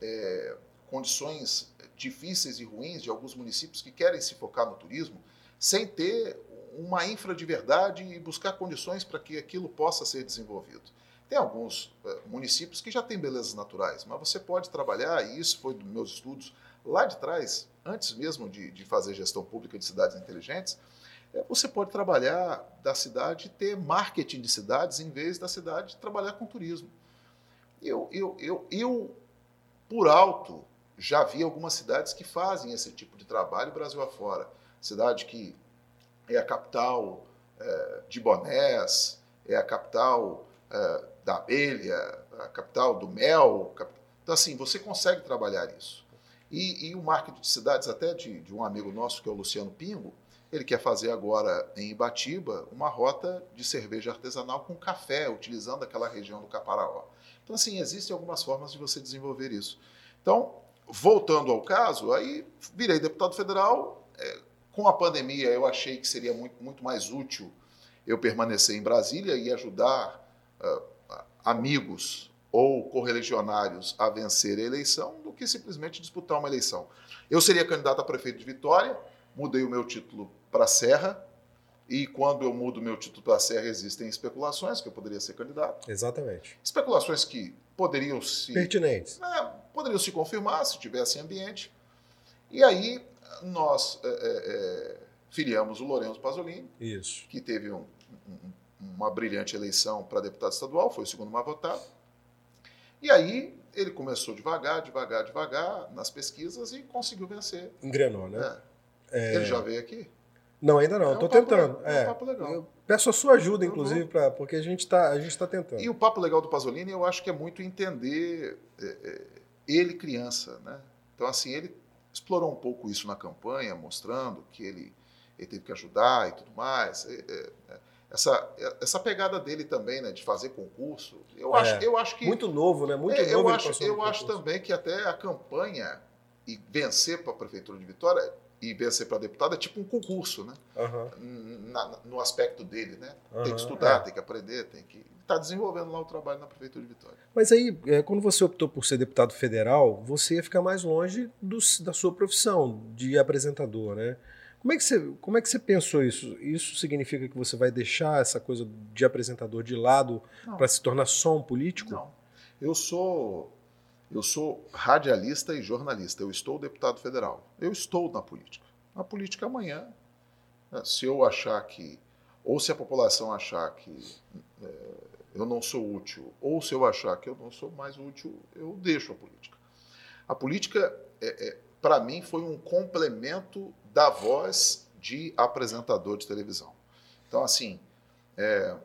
é, condições difíceis e ruins de alguns municípios que querem se focar no turismo, sem ter uma infra de verdade e buscar condições para que aquilo possa ser desenvolvido. Tem alguns uh, municípios que já têm belezas naturais, mas você pode trabalhar, e isso foi dos meus estudos lá de trás, antes mesmo de, de fazer gestão pública de cidades inteligentes, é, você pode trabalhar da cidade ter marketing de cidades em vez da cidade trabalhar com turismo. Eu, eu, eu, eu por alto, já vi algumas cidades que fazem esse tipo de trabalho Brasil afora. Cidade que é a capital é, de bonés, é a capital é, da abelha, a capital do mel. Então, assim, você consegue trabalhar isso. E, e o marketing de cidades, até de, de, um amigo nosso, que é o Luciano Pingo, ele quer fazer agora em Ibatiba uma rota de cerveja artesanal com café, utilizando aquela região do Caparaó. Então, assim, existem algumas formas de você desenvolver isso. Então, voltando ao caso, aí virei deputado federal. É, com a pandemia, eu achei que seria muito, muito mais útil eu permanecer em Brasília e ajudar uh, amigos ou correligionários a vencer a eleição do que simplesmente disputar uma eleição. Eu seria candidato a prefeito de Vitória, mudei o meu título para Serra, e quando eu mudo meu título para Serra, existem especulações que eu poderia ser candidato.
Exatamente.
Especulações que poderiam se.
Pertinentes.
É, poderiam se confirmar se tivesse ambiente. E aí nós é, é, filiamos o Lourenço Pasolini,
Isso.
que teve um, um, uma brilhante eleição para deputado estadual, foi o segundo mais votado. E aí ele começou devagar, devagar, devagar nas pesquisas e conseguiu vencer.
Engrenou, né?
É. Ele já veio aqui?
Não, ainda não. Estou é um tentando.
É, é um papo legal. Eu
peço a sua ajuda, inclusive, pra, porque a gente está tá tentando.
E o papo legal do Pasolini, eu acho que é muito entender é, é, ele criança, né? Então, assim, ele explorou um pouco isso na campanha, mostrando que ele, ele teve que ajudar e tudo mais. É, é, é essa, essa pegada dele também, né, de fazer concurso, eu, é, acho, eu acho que...
Muito novo, né? Muito
é,
novo
Eu acho, eu acho também que até a campanha e vencer para a Prefeitura de Vitória e vencer para deputado é tipo um concurso, né?
Uhum.
Na, no aspecto dele, né? Uhum. Tem que estudar, é. tem que aprender, tem que está desenvolvendo lá o trabalho na Prefeitura de Vitória.
Mas aí, é, quando você optou por ser deputado federal, você ia ficar mais longe do, da sua profissão de apresentador, né? Como é, que você, como é que você pensou isso? Isso significa que você vai deixar essa coisa de apresentador de lado para se tornar só um político?
Não. Eu sou eu sou radialista e jornalista. Eu estou deputado federal. Eu estou na política. Na política amanhã, né, se eu achar que, ou se a população achar que é, eu não sou útil, ou se eu achar que eu não sou mais útil, eu deixo a política. A política, é, é, para mim, foi um complemento da voz de apresentador de televisão. Então, assim, é,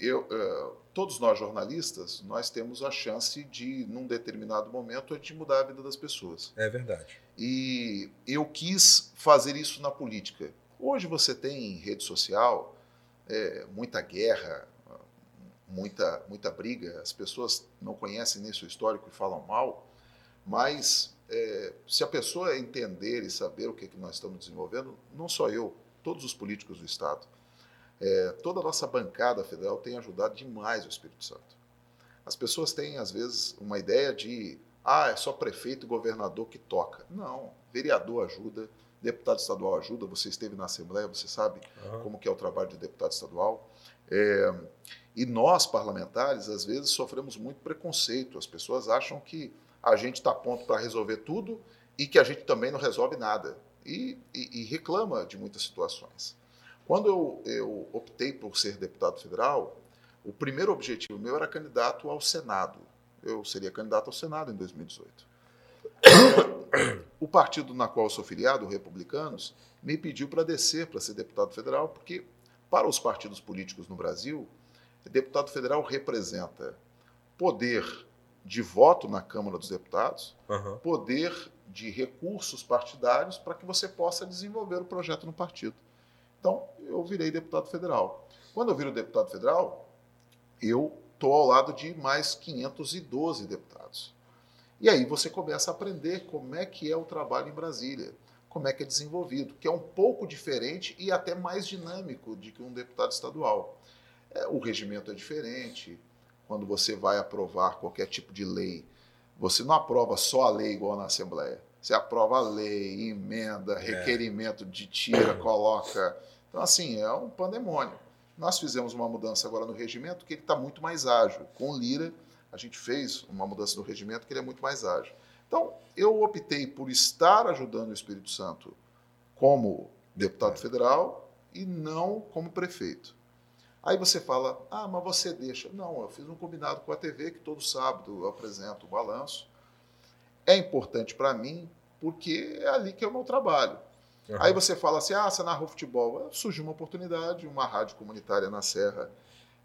eu, é, todos nós jornalistas, nós temos a chance de, num determinado momento, de mudar a vida das pessoas.
É verdade.
E eu quis fazer isso na política. Hoje você tem rede social, é, muita guerra, muita, muita briga, as pessoas não conhecem nem seu histórico e falam mal, mas é, se a pessoa entender e saber o que, que nós estamos desenvolvendo, não só eu, todos os políticos do Estado, é, toda a nossa bancada federal tem ajudado demais o Espírito Santo. As pessoas têm, às vezes, uma ideia de ah, é só prefeito e governador que toca. Não, vereador ajuda, deputado estadual ajuda, você esteve na Assembleia, você sabe uhum. como que é o trabalho de deputado estadual. É, e nós, parlamentares, às vezes sofremos muito preconceito. As pessoas acham que a gente está pronto para resolver tudo e que a gente também não resolve nada. E, e, e reclama de muitas situações. Quando eu, eu optei por ser deputado federal, o primeiro objetivo meu era candidato ao Senado. Eu seria candidato ao Senado em 2018. O partido na qual eu sou filiado, o Republicanos, me pediu para descer para ser deputado federal, porque para os partidos políticos no Brasil, deputado federal representa poder de voto na Câmara dos Deputados,
uhum.
poder de recursos partidários para que você possa desenvolver o projeto no partido. Então, eu virei deputado federal. Quando eu viro deputado federal, eu estou ao lado de mais 512 deputados. E aí você começa a aprender como é que é o trabalho em Brasília como é que é desenvolvido, que é um pouco diferente e até mais dinâmico de que um deputado estadual. É, o regimento é diferente. Quando você vai aprovar qualquer tipo de lei, você não aprova só a lei igual na Assembleia. Você aprova a lei, emenda, é. requerimento de tira, coloca. Então, assim, é um pandemônio. Nós fizemos uma mudança agora no regimento que ele está muito mais ágil. Com Lira, a gente fez uma mudança no regimento que ele é muito mais ágil. Então, eu optei por estar ajudando o Espírito Santo como deputado é. federal e não como prefeito. Aí você fala, ah, mas você deixa. Não, eu fiz um combinado com a TV que todo sábado eu apresento o balanço. É importante para mim porque é ali que é o meu trabalho. Uhum. Aí você fala assim, ah, você narrou futebol. Surgiu uma oportunidade, uma rádio comunitária na Serra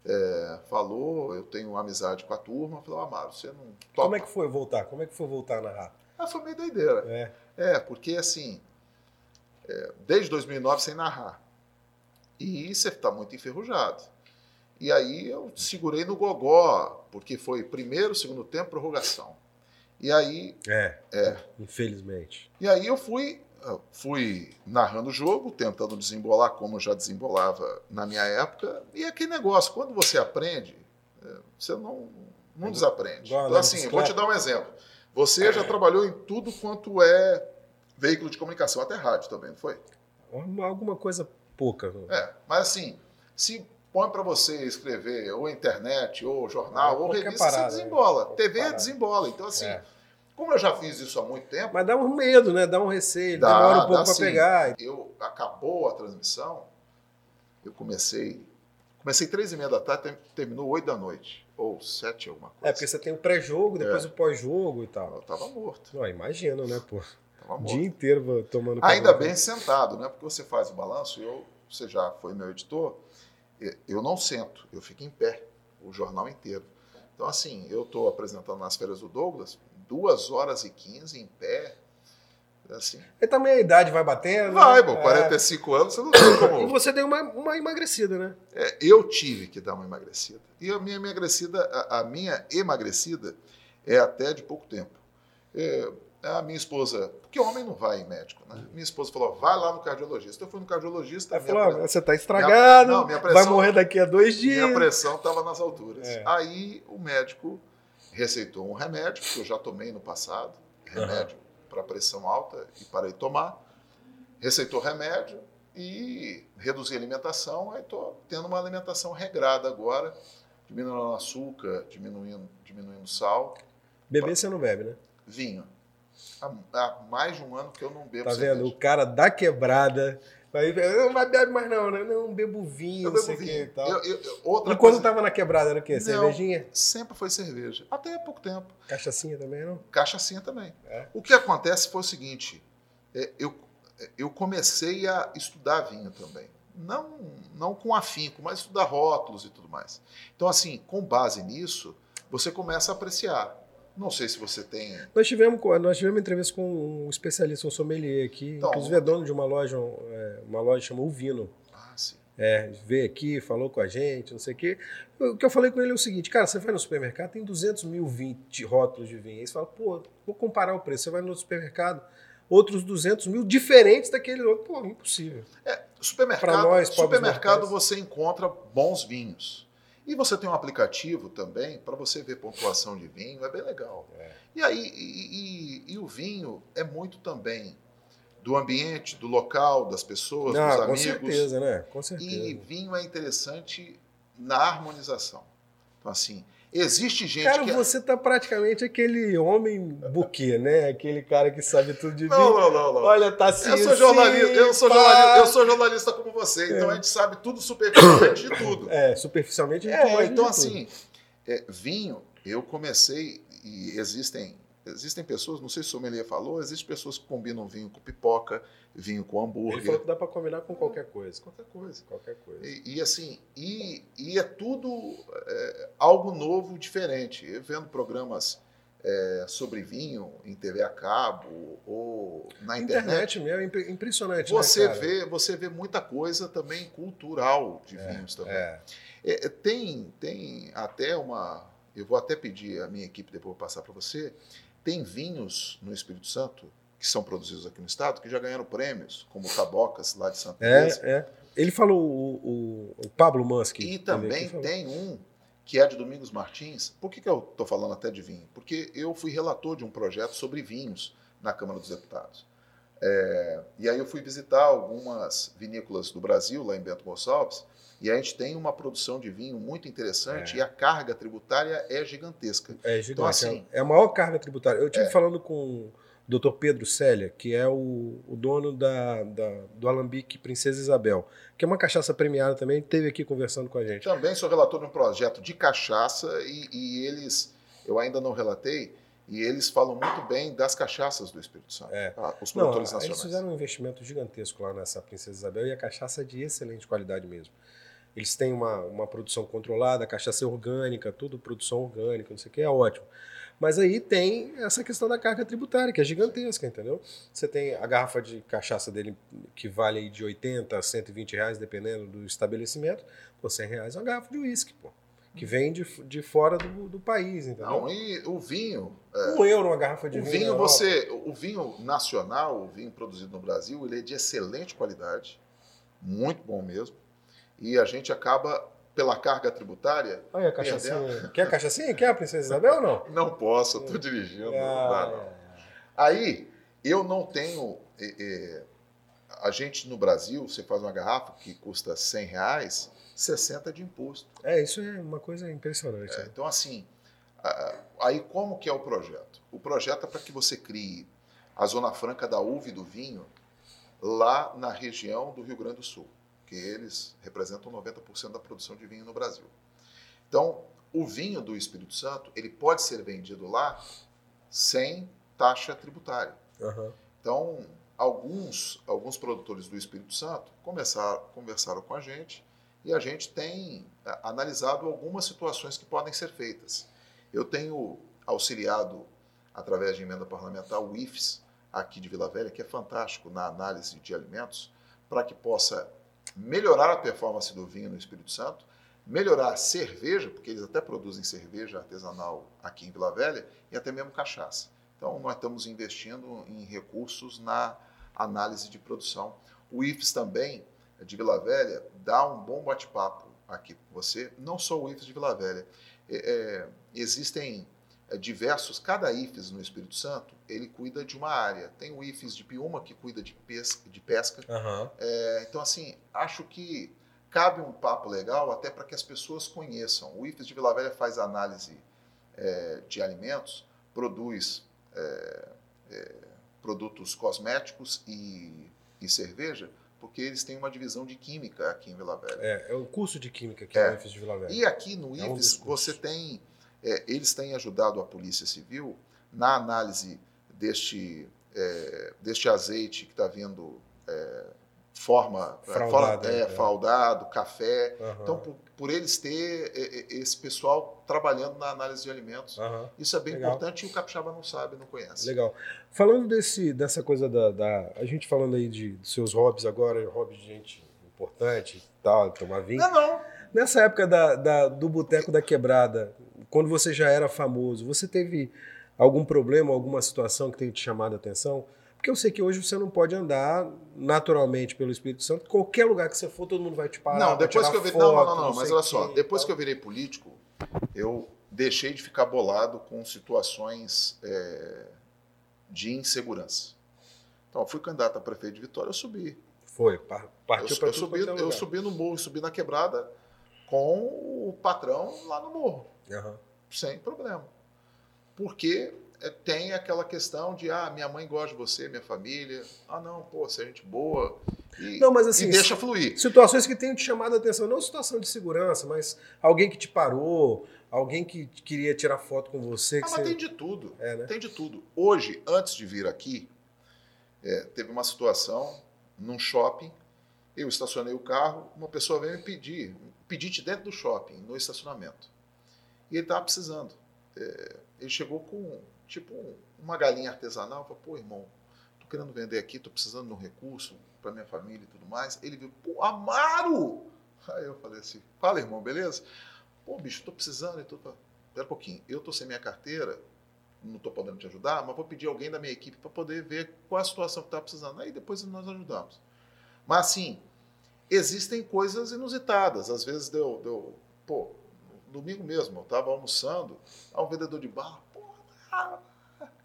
é, falou, eu tenho amizade com a turma, falou, Amaro, você não
topa. Como é que foi voltar? Como é que foi voltar a narrar?
Ah, foi meio doideira. É, é porque assim, é, desde 2009 sem narrar. E você está muito enferrujado. E aí eu segurei no gogó, porque foi primeiro, segundo tempo, prorrogação. E aí.
É. é. Infelizmente.
E aí eu fui, fui narrando o jogo, tentando desembolar como eu já desembolava na minha época. E aquele negócio, quando você aprende, é, você não, não desaprende. Então, assim, vou te dar um exemplo. Você já trabalhou em tudo quanto é veículo de comunicação, até rádio também, não foi?
Alguma coisa pouca.
É, mas assim, se põe para você escrever ou internet, ou jornal, ou revista, parada, você desembola. TV parada. desembola. Então, assim, é. como eu já fiz isso há muito tempo.
Mas dá um medo, né? Dá um receio, dá, demora um pouco para pegar.
Eu acabou a transmissão, eu comecei. Comecei três e meia da tarde, terminou oito da noite. Ou sete, alguma coisa.
É, porque você tem o pré-jogo, depois é. o pós-jogo e tal.
Eu tava morto.
Não, imagino, né, pô? Tava morto. Dia inteiro tomando
Ainda bem sentado, né? Porque você faz o balanço, eu, você já foi meu editor eu não sento, eu fico em pé o jornal inteiro. Então, assim, eu estou apresentando nas férias do Douglas, duas horas e quinze em pé. Assim.
E também a idade vai batendo.
Vai, bom, 45 é. anos você não tem como.
e você deu uma, uma emagrecida, né?
É, eu tive que dar uma emagrecida. E a minha emagrecida, a, a minha emagrecida é até de pouco tempo. É, a minha esposa, porque homem não vai em médico, né? Minha esposa falou, vai lá no cardiologista. Eu fui no cardiologista.
Ela falou, você está estragado, minha, não, minha pressão, vai morrer daqui a dois dias.
Minha pressão estava nas alturas. É. Aí o médico receitou um remédio, que eu já tomei no passado, remédio uhum. para pressão alta e parei de tomar. Receitou remédio e reduzi a alimentação. Aí estou tendo uma alimentação regrada agora, diminuindo açúcar, diminuindo, diminuindo sal.
Beber você não bebe, né?
Vinho há, há, mais de um ano que eu não bebo
Tá cerveja. vendo? O cara da quebrada. Vai, não vai beber mais não, né? Não, bebo vinho, eu não sei o que e tal. Eu, eu, outra e quando tava na quebrada era o quê? Não, Cervejinha?
Sempre foi cerveja. Até há pouco tempo.
Cachaçinha também, não?
Cachaçinha também. É. O que acontece foi o seguinte, é, eu, eu comecei a estudar vinho também. Não, não com afinco, mas estudar rótulos e tudo mais. Então, assim, com base nisso, você começa a apreciar. Não sei se você tem.
Nós tivemos, nós tivemos entrevista com um especialista, um sommelier aqui, então, inclusive é dono de uma loja, é, uma loja chamada Uvino.
Ah, sim.
É, veio aqui, falou com a gente, não sei o quê. O que eu falei com ele é o seguinte, cara, você vai no supermercado, tem 200 mil 20 rótulos de vinho. Aí você fala, pô, vou comparar o preço. Você vai no supermercado, outros 200 mil diferentes daquele outro. Pô, impossível.
É, supermercado, nós, supermercado você encontra bons vinhos. E você tem um aplicativo também para você ver pontuação de vinho, é bem legal. É. E aí, e, e, e, o vinho é muito também do ambiente, do local, das pessoas, Não, dos amigos.
Com certeza, né? Com certeza.
E vinho é interessante na harmonização. Então, assim, Existe gente
cara,
que.
Cara, você tá praticamente aquele homem buquê, né? Aquele cara que sabe tudo de
vinho. Não, não, não, não.
Olha, tá assim.
Eu sou jornalista, eu sou jornalista, eu sou jornalista como você, então é. a gente sabe tudo superficialmente de tudo.
É, superficialmente
a gente é, Então, assim, é, vinho, eu comecei, e existem Existem pessoas, não sei se o sommelier falou, existem pessoas que combinam vinho com pipoca, vinho com hambúrguer.
Ele falou que dá para combinar com qualquer coisa.
Qualquer coisa.
Qualquer coisa.
E, e assim, e, e, é tudo é, algo novo, diferente. Eu vendo programas é, sobre vinho em TV a cabo ou na internet.
Internet mesmo, é impressionante.
Né, você
né,
vê, você vê muita coisa também cultural de é, vinhos também. É. é. tem, tem até uma. Eu vou até pedir a minha equipe depois passar para você tem vinhos no Espírito Santo que são produzidos aqui no estado que já ganharam prêmios, como Tabocas, lá de Santa
é, É. Ele falou o, o, o Pablo Musk.
E também tem um que é de Domingos Martins. Por que, que eu estou falando até de vinho? Porque eu fui relator de um projeto sobre vinhos na Câmara dos Deputados. É, e aí eu fui visitar algumas vinícolas do Brasil, lá em Bento Gonçalves, e a gente tem uma produção de vinho muito interessante é. e a carga tributária é gigantesca.
É gigante. Então, assim, é a maior carga tributária. Eu estive é. falando com Dr. Pedro Célia, que é o, o dono da, da, do Alambique Princesa Isabel, que é uma cachaça premiada também, esteve aqui conversando com a gente.
Também sou relator de um projeto de cachaça e, e eles, eu ainda não relatei, e eles falam muito bem das cachaças do Espírito Santo,
É.
tá? os produtores
Não,
nacionais.
Eles fizeram um investimento gigantesco lá nessa Princesa Isabel e a cachaça é de excelente qualidade mesmo. Eles têm uma, uma produção controlada, cachaça é orgânica, tudo produção orgânica, não sei o que, é ótimo. Mas aí tem essa questão da carga tributária, que é gigantesca, entendeu? Você tem a garrafa de cachaça dele que vale aí de 80 a 120 reais, dependendo do estabelecimento. Pô, 100 reais é uma garrafa de uísque, pô. Que vem de, de fora do, do país, entendeu?
Não, e o vinho,
Um euro uma garrafa de
o
vinho.
vinho você, o vinho nacional, o vinho produzido no Brasil, ele é de excelente qualidade, muito bom mesmo. E a gente acaba pela carga tributária,
Olha a cachaçinha. Quer a cachaçinha? Quer a Princesa Isabel ou não?
não posso, estou dirigindo. não dá, não.
Ah,
Aí, eu não tenho. eh, a gente no Brasil, você faz uma garrafa que custa 100 reais, 60 de imposto.
é, isso é uma coisa impressionante.
É,
né?
então, assim, aí como que é o projeto? O projeto é para que você crie a Zona Franca da uva e do vinho lá na região do Rio Grande do Sul, que eles representam 90% da produção de vinho no Brasil. Então, o vinho do Espírito Santo, ele pode ser vendido lá sem taxa tributária.
Aham.
Então, alguns, alguns produtores do Espírito Santo começaram, conversaram com a gente e a gente tem a, analisado algumas situações que podem ser feitas. Eu tenho auxiliado, através de emenda parlamentar, o IFES, aqui de Vila Velha, que é fantástico na análise de alimentos, para que possa melhorar a performance do vinho no Espírito Santo, melhorar a cerveja, porque eles até produzem cerveja artesanal aqui em Vila Velha, e até mesmo cachaça. Então, nós estamos investindo em recursos na análise de produção. O IFES também, de Vila Velha, dá um bom bate-papo aqui com você, não só o IFES de Vila Velha. É, é, existem diversos, cada IFES no Espírito Santo, ele cuida de uma área. Tem o IFES de Piúma, que cuida de pesca, de pesca
Aham.
é, então, assim, acho que cabe um papo legal até para que as pessoas conheçam. O IFES de Vila Velha faz análise é, de alimentos, produz é, é, produtos cosméticos e, e cerveja, porque eles têm uma divisão de química aqui em Vila Velha.
É, é o curso de química que
É.
é o UFES de Vila Velha.
E aqui no
É um
IFES
cursos.
você tem, é, eles têm ajudado a Polícia Civil na análise deste, é, deste azeite que está vindo é, forma
Fraudado,
fora- é,
é.
fraldado, café.
Aham.
Então, por, por eles ter é, é, esse pessoal trabalhando na análise de alimentos,
Aham.
isso é bem
Legal.
importante e o capixaba não sabe, não conhece.
Legal. Falando desse, dessa coisa da, da- A gente falando aí de, dos seus hobbies agora, hobbies de gente importante e tal, tomar vinho.
Não, não.
Nessa época da, da- do Boteco da Quebrada, quando você já era famoso, você teve algum problema, alguma situação que tenha te chamado a atenção? Porque eu sei que hoje você não pode andar naturalmente pelo Espírito Santo. Qualquer lugar que você for, todo mundo vai te parar.
Não, depois que eu vi.
foto,
Não, não, não, não, mas olha só, depois que eu virei político, eu deixei de ficar bolado com situações é, de insegurança. Então, eu fui candidato a prefeito de Vitória, eu subi.
Foi, par-
Eu,
partiu para
eu subi, eu subi no morro, subi na quebrada com o patrão lá no morro, sem problema. Porque é, tem aquela questão de, ah, minha mãe gosta de você, minha família. Ah, não, pô, você é gente boa. E,
Não, mas assim,
e deixa fluir.
Situações que tenham te chamado a atenção, não situação de segurança, mas alguém que te parou, alguém que queria tirar foto com você. Que
Ah, mas
você...
tem de tudo.
É, né?
Tem de tudo. Hoje, antes de vir aqui, é, teve uma situação num shopping. Eu estacionei o carro, uma pessoa veio me pedir, pedite dentro do shopping, no estacionamento. E ele estava precisando. É, ele chegou com, tipo, uma galinha artesanal. Falei, pô, irmão, tô querendo vender aqui, tô precisando de um recurso para minha família e tudo mais. Ele viu, pô, Amaro! Aí eu falei assim, fala, irmão, beleza? Pô, bicho, tô precisando e tudo. Espera um pouquinho, eu tô sem minha carteira, não estou podendo te ajudar, mas vou pedir alguém da minha equipe para poder ver qual a situação que está precisando. Aí depois nós ajudamos. Mas assim, existem coisas inusitadas. Às vezes deu, deu pô, domingo mesmo, eu estava almoçando, há um vendedor de bar, ah,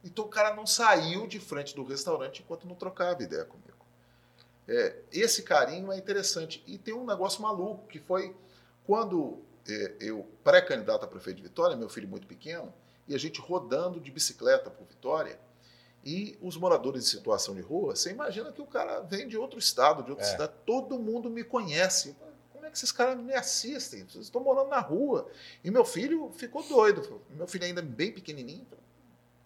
então o cara não saiu de frente do restaurante enquanto não trocava ideia comigo. É, esse carinho é interessante. E tem um negócio maluco, que foi quando é, eu, pré-candidato a prefeito de Vitória, meu filho muito pequeno, e a gente rodando de bicicleta por Vitória, E os moradores de situação de rua, você imagina que o cara vem de outro estado, de outra
É.
cidade, todo mundo me conhece. É que esses caras me assistem? Vocês estão morando na rua. E meu filho ficou doido. Meu filho ainda bem pequenininho.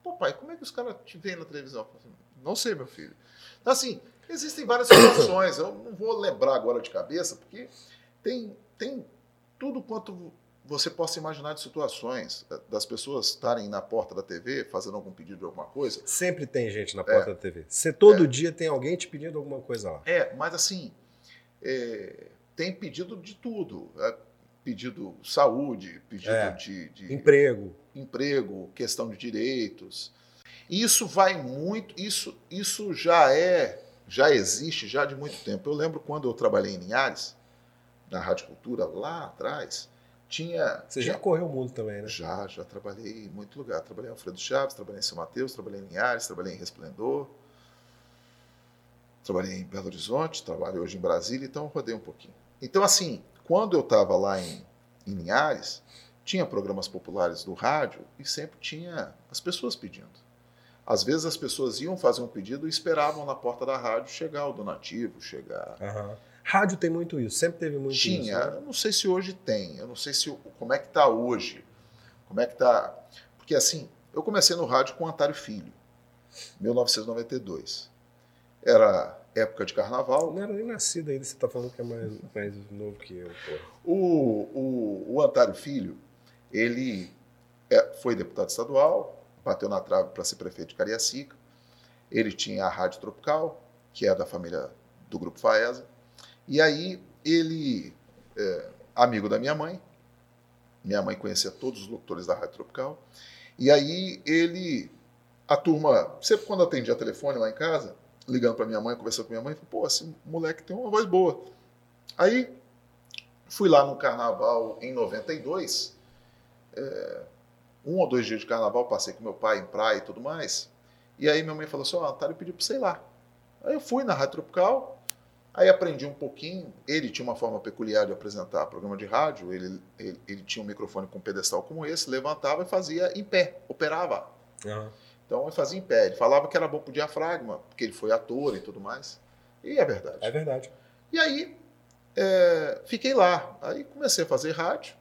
Pô, pai, como é que os caras te veem na televisão? Assim, Não sei, meu filho. Então, assim, existem várias situações. Eu não vou lembrar agora de cabeça, porque tem, tem tudo quanto você possa imaginar de situações eh, das pessoas estarem na porta da TV fazendo algum pedido de alguma coisa.
Sempre tem gente na porta da TV. Você todo
É.
dia tem alguém te pedindo alguma coisa lá.
É, mas assim, é, tem pedido de tudo. É, pedido saúde, pedido
É.
de, de
Emprego.
emprego, questão de direitos. Isso vai muito, isso, isso já é, já existe já de muito tempo. Eu lembro quando eu trabalhei em Linhares, na Rádio Cultura, lá atrás, tinha.
Você
tinha-
já correu o mundo também, né?
Já, já trabalhei em muito lugar. Trabalhei em Alfredo Chaves, trabalhei em São Mateus, trabalhei em Linhares, trabalhei em Resplendor, trabalhei em Belo Horizonte, trabalho hoje em Brasília, então eu rodei um pouquinho. Então, assim, quando eu estava lá em, em Linhares, tinha programas populares do rádio e sempre tinha as pessoas pedindo. Às vezes as pessoas iam fazer um pedido e esperavam na porta da rádio chegar o donativo, chegar
Aham. Rádio tem muito isso, sempre teve muito
tinha,
isso. né?
eu não sei se hoje tem, eu não sei se como é que está hoje, como é que está, porque assim, eu comecei no rádio com o Antário Filho, 1992, era época de carnaval,
Não era nem nascido ainda, você tá falando que é mais, mais novo que eu, pô.
o, o, o Antário Filho, ele é, foi deputado estadual, bateu na trave para ser prefeito de Cariacica, ele tinha a Rádio Tropical, que é da família do Grupo Faesa, e aí ele, é, amigo da minha mãe, minha mãe conhecia todos os locutores da Rádio Tropical, e aí ele, a turma, sempre quando atendia telefone lá em casa, ligando para minha mãe, conversando com minha mãe, falou, pô, esse moleque tem uma voz boa. Aí fui lá no carnaval em 92, é, um ou dois dias de carnaval, passei com meu pai em praia e tudo mais, e aí minha mãe falou assim, ó, oh, Antário pediu você ir lá. Aí eu fui na Rádio Tropical, Aí aprendi um pouquinho. Ele tinha uma forma peculiar de apresentar programa de rádio. Ele, ele, ele tinha um microfone com um pedestal como esse, levantava e fazia em pé, operava.
Aham.
Então ele fazia em pé. Ele falava que era bom pro diafragma, porque ele foi ator e tudo mais. E é verdade.
É verdade.
E aí é, fiquei lá. Aí comecei a fazer rádio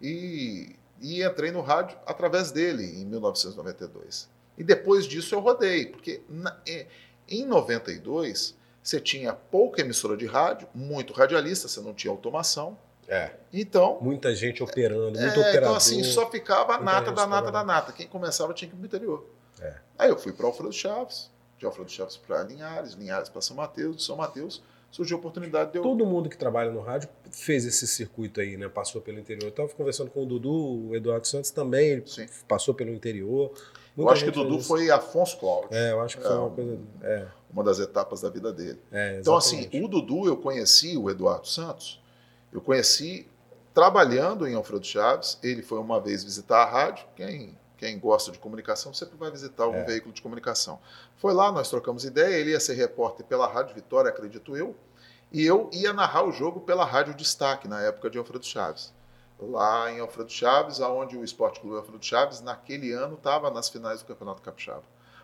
e, e entrei no rádio através dele em 1992. E depois disso eu rodei, porque na, é, em 92 você tinha pouca emissora de rádio, muito radialista, você não tinha automação.
É.
Então,
Muita gente operando, muito
é,
operador.
então assim, só ficava a nata da nata da nata. Quem começava tinha que ir pro interior.
É.
Aí eu fui para Alfredo Chaves, de Alfredo Chaves para Linhares, Linhares para São Mateus, de São Mateus surgiu a oportunidade de eu
Todo mundo que trabalha no rádio fez esse circuito aí, né? Passou pelo interior. Eu estava conversando com o Dudu, o Eduardo Santos também, ele
Sim.
passou pelo interior.
Eu
Muita
acho que
gente
Dudu foi Afonso Cláudio,
É, eu acho que foi
É,
uma
um-
coisa. É,
uma das etapas da vida dele.
é,
Então, assim, o Dudu eu conheci, o Eduardo Santos, eu conheci trabalhando em Alfredo Chaves. Ele foi uma vez visitar a rádio. Quem, quem gosta de comunicação sempre vai visitar algum
É.
veículo de comunicação. Foi lá, nós trocamos ideia. Ele ia ser repórter pela Rádio Vitória, acredito eu. E eu ia narrar o jogo pela Rádio Destaque, na época de Alfredo Chaves. Lá em Alfredo Chaves, aonde o Esporte Clube Alfredo Chaves, naquele ano, estava nas finais do Campeonato Capixaba.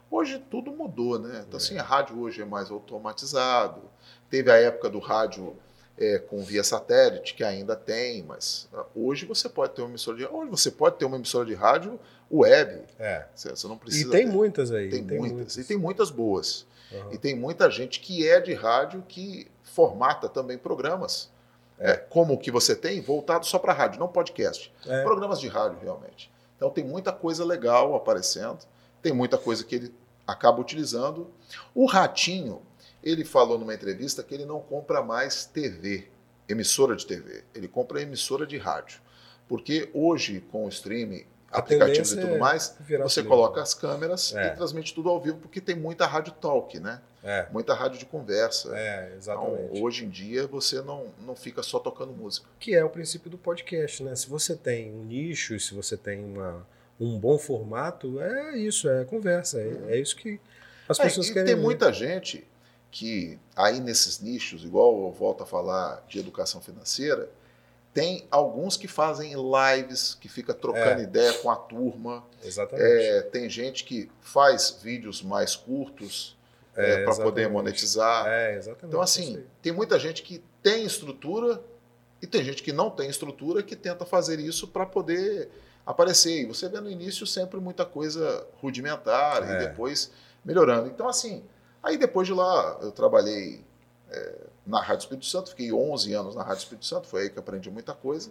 Hoje tudo mudou, né? Então,
É.
assim, a rádio hoje é mais automatizado. Teve a época do rádio é, com via satélite, que ainda tem, mas ah, hoje você pode ter uma emissora de hoje você pode ter uma emissora de rádio web.
É.
Você, não
E
precisa.
tem
ter-
muitas aí.
tem, muitas. E tem muitas boas.
Aham.
E tem muita gente que é de rádio que formata também programas.
É.
É, como o que você tem, voltado só para rádio, não podcast.
É.
Programas de rádio, realmente. Então tem muita coisa legal aparecendo, tem muita coisa que ele acaba utilizando. O Ratinho, ele falou numa entrevista que ele não compra mais TV, emissora de TV. Ele compra emissora de rádio. Porque hoje, com o streaming,
A
aplicativos e tudo
é
mais, você coloca as câmeras
É.
e transmite tudo ao vivo, porque tem muita rádio talk, né?
É,
Muita rádio de conversa.
é,
Então,
exatamente.
hoje em dia, você não, não fica só tocando música.
Que é o princípio do podcast, né? Se você tem um nicho, se você tem uma, um bom formato, é isso, é conversa. É, é isso que as
É,
pessoas
e
querem.
tem muita gente que, aí nesses nichos, igual eu volto a falar de educação financeira, Tem alguns que fazem lives, que fica trocando
É.
ideia com a turma.
Exatamente.
É, tem gente que faz vídeos mais curtos
É,
para poder monetizar.
É, exatamente.
Então, assim, tem muita gente que tem estrutura e tem gente que não tem estrutura que tenta fazer isso para poder aparecer. E você vê no início sempre muita coisa rudimentar
É.
e depois melhorando. Então, assim, aí depois de lá eu trabalhei é, na Rádio Espírito Santo, fiquei 11 anos na Rádio Espírito Santo, foi aí que aprendi muita coisa.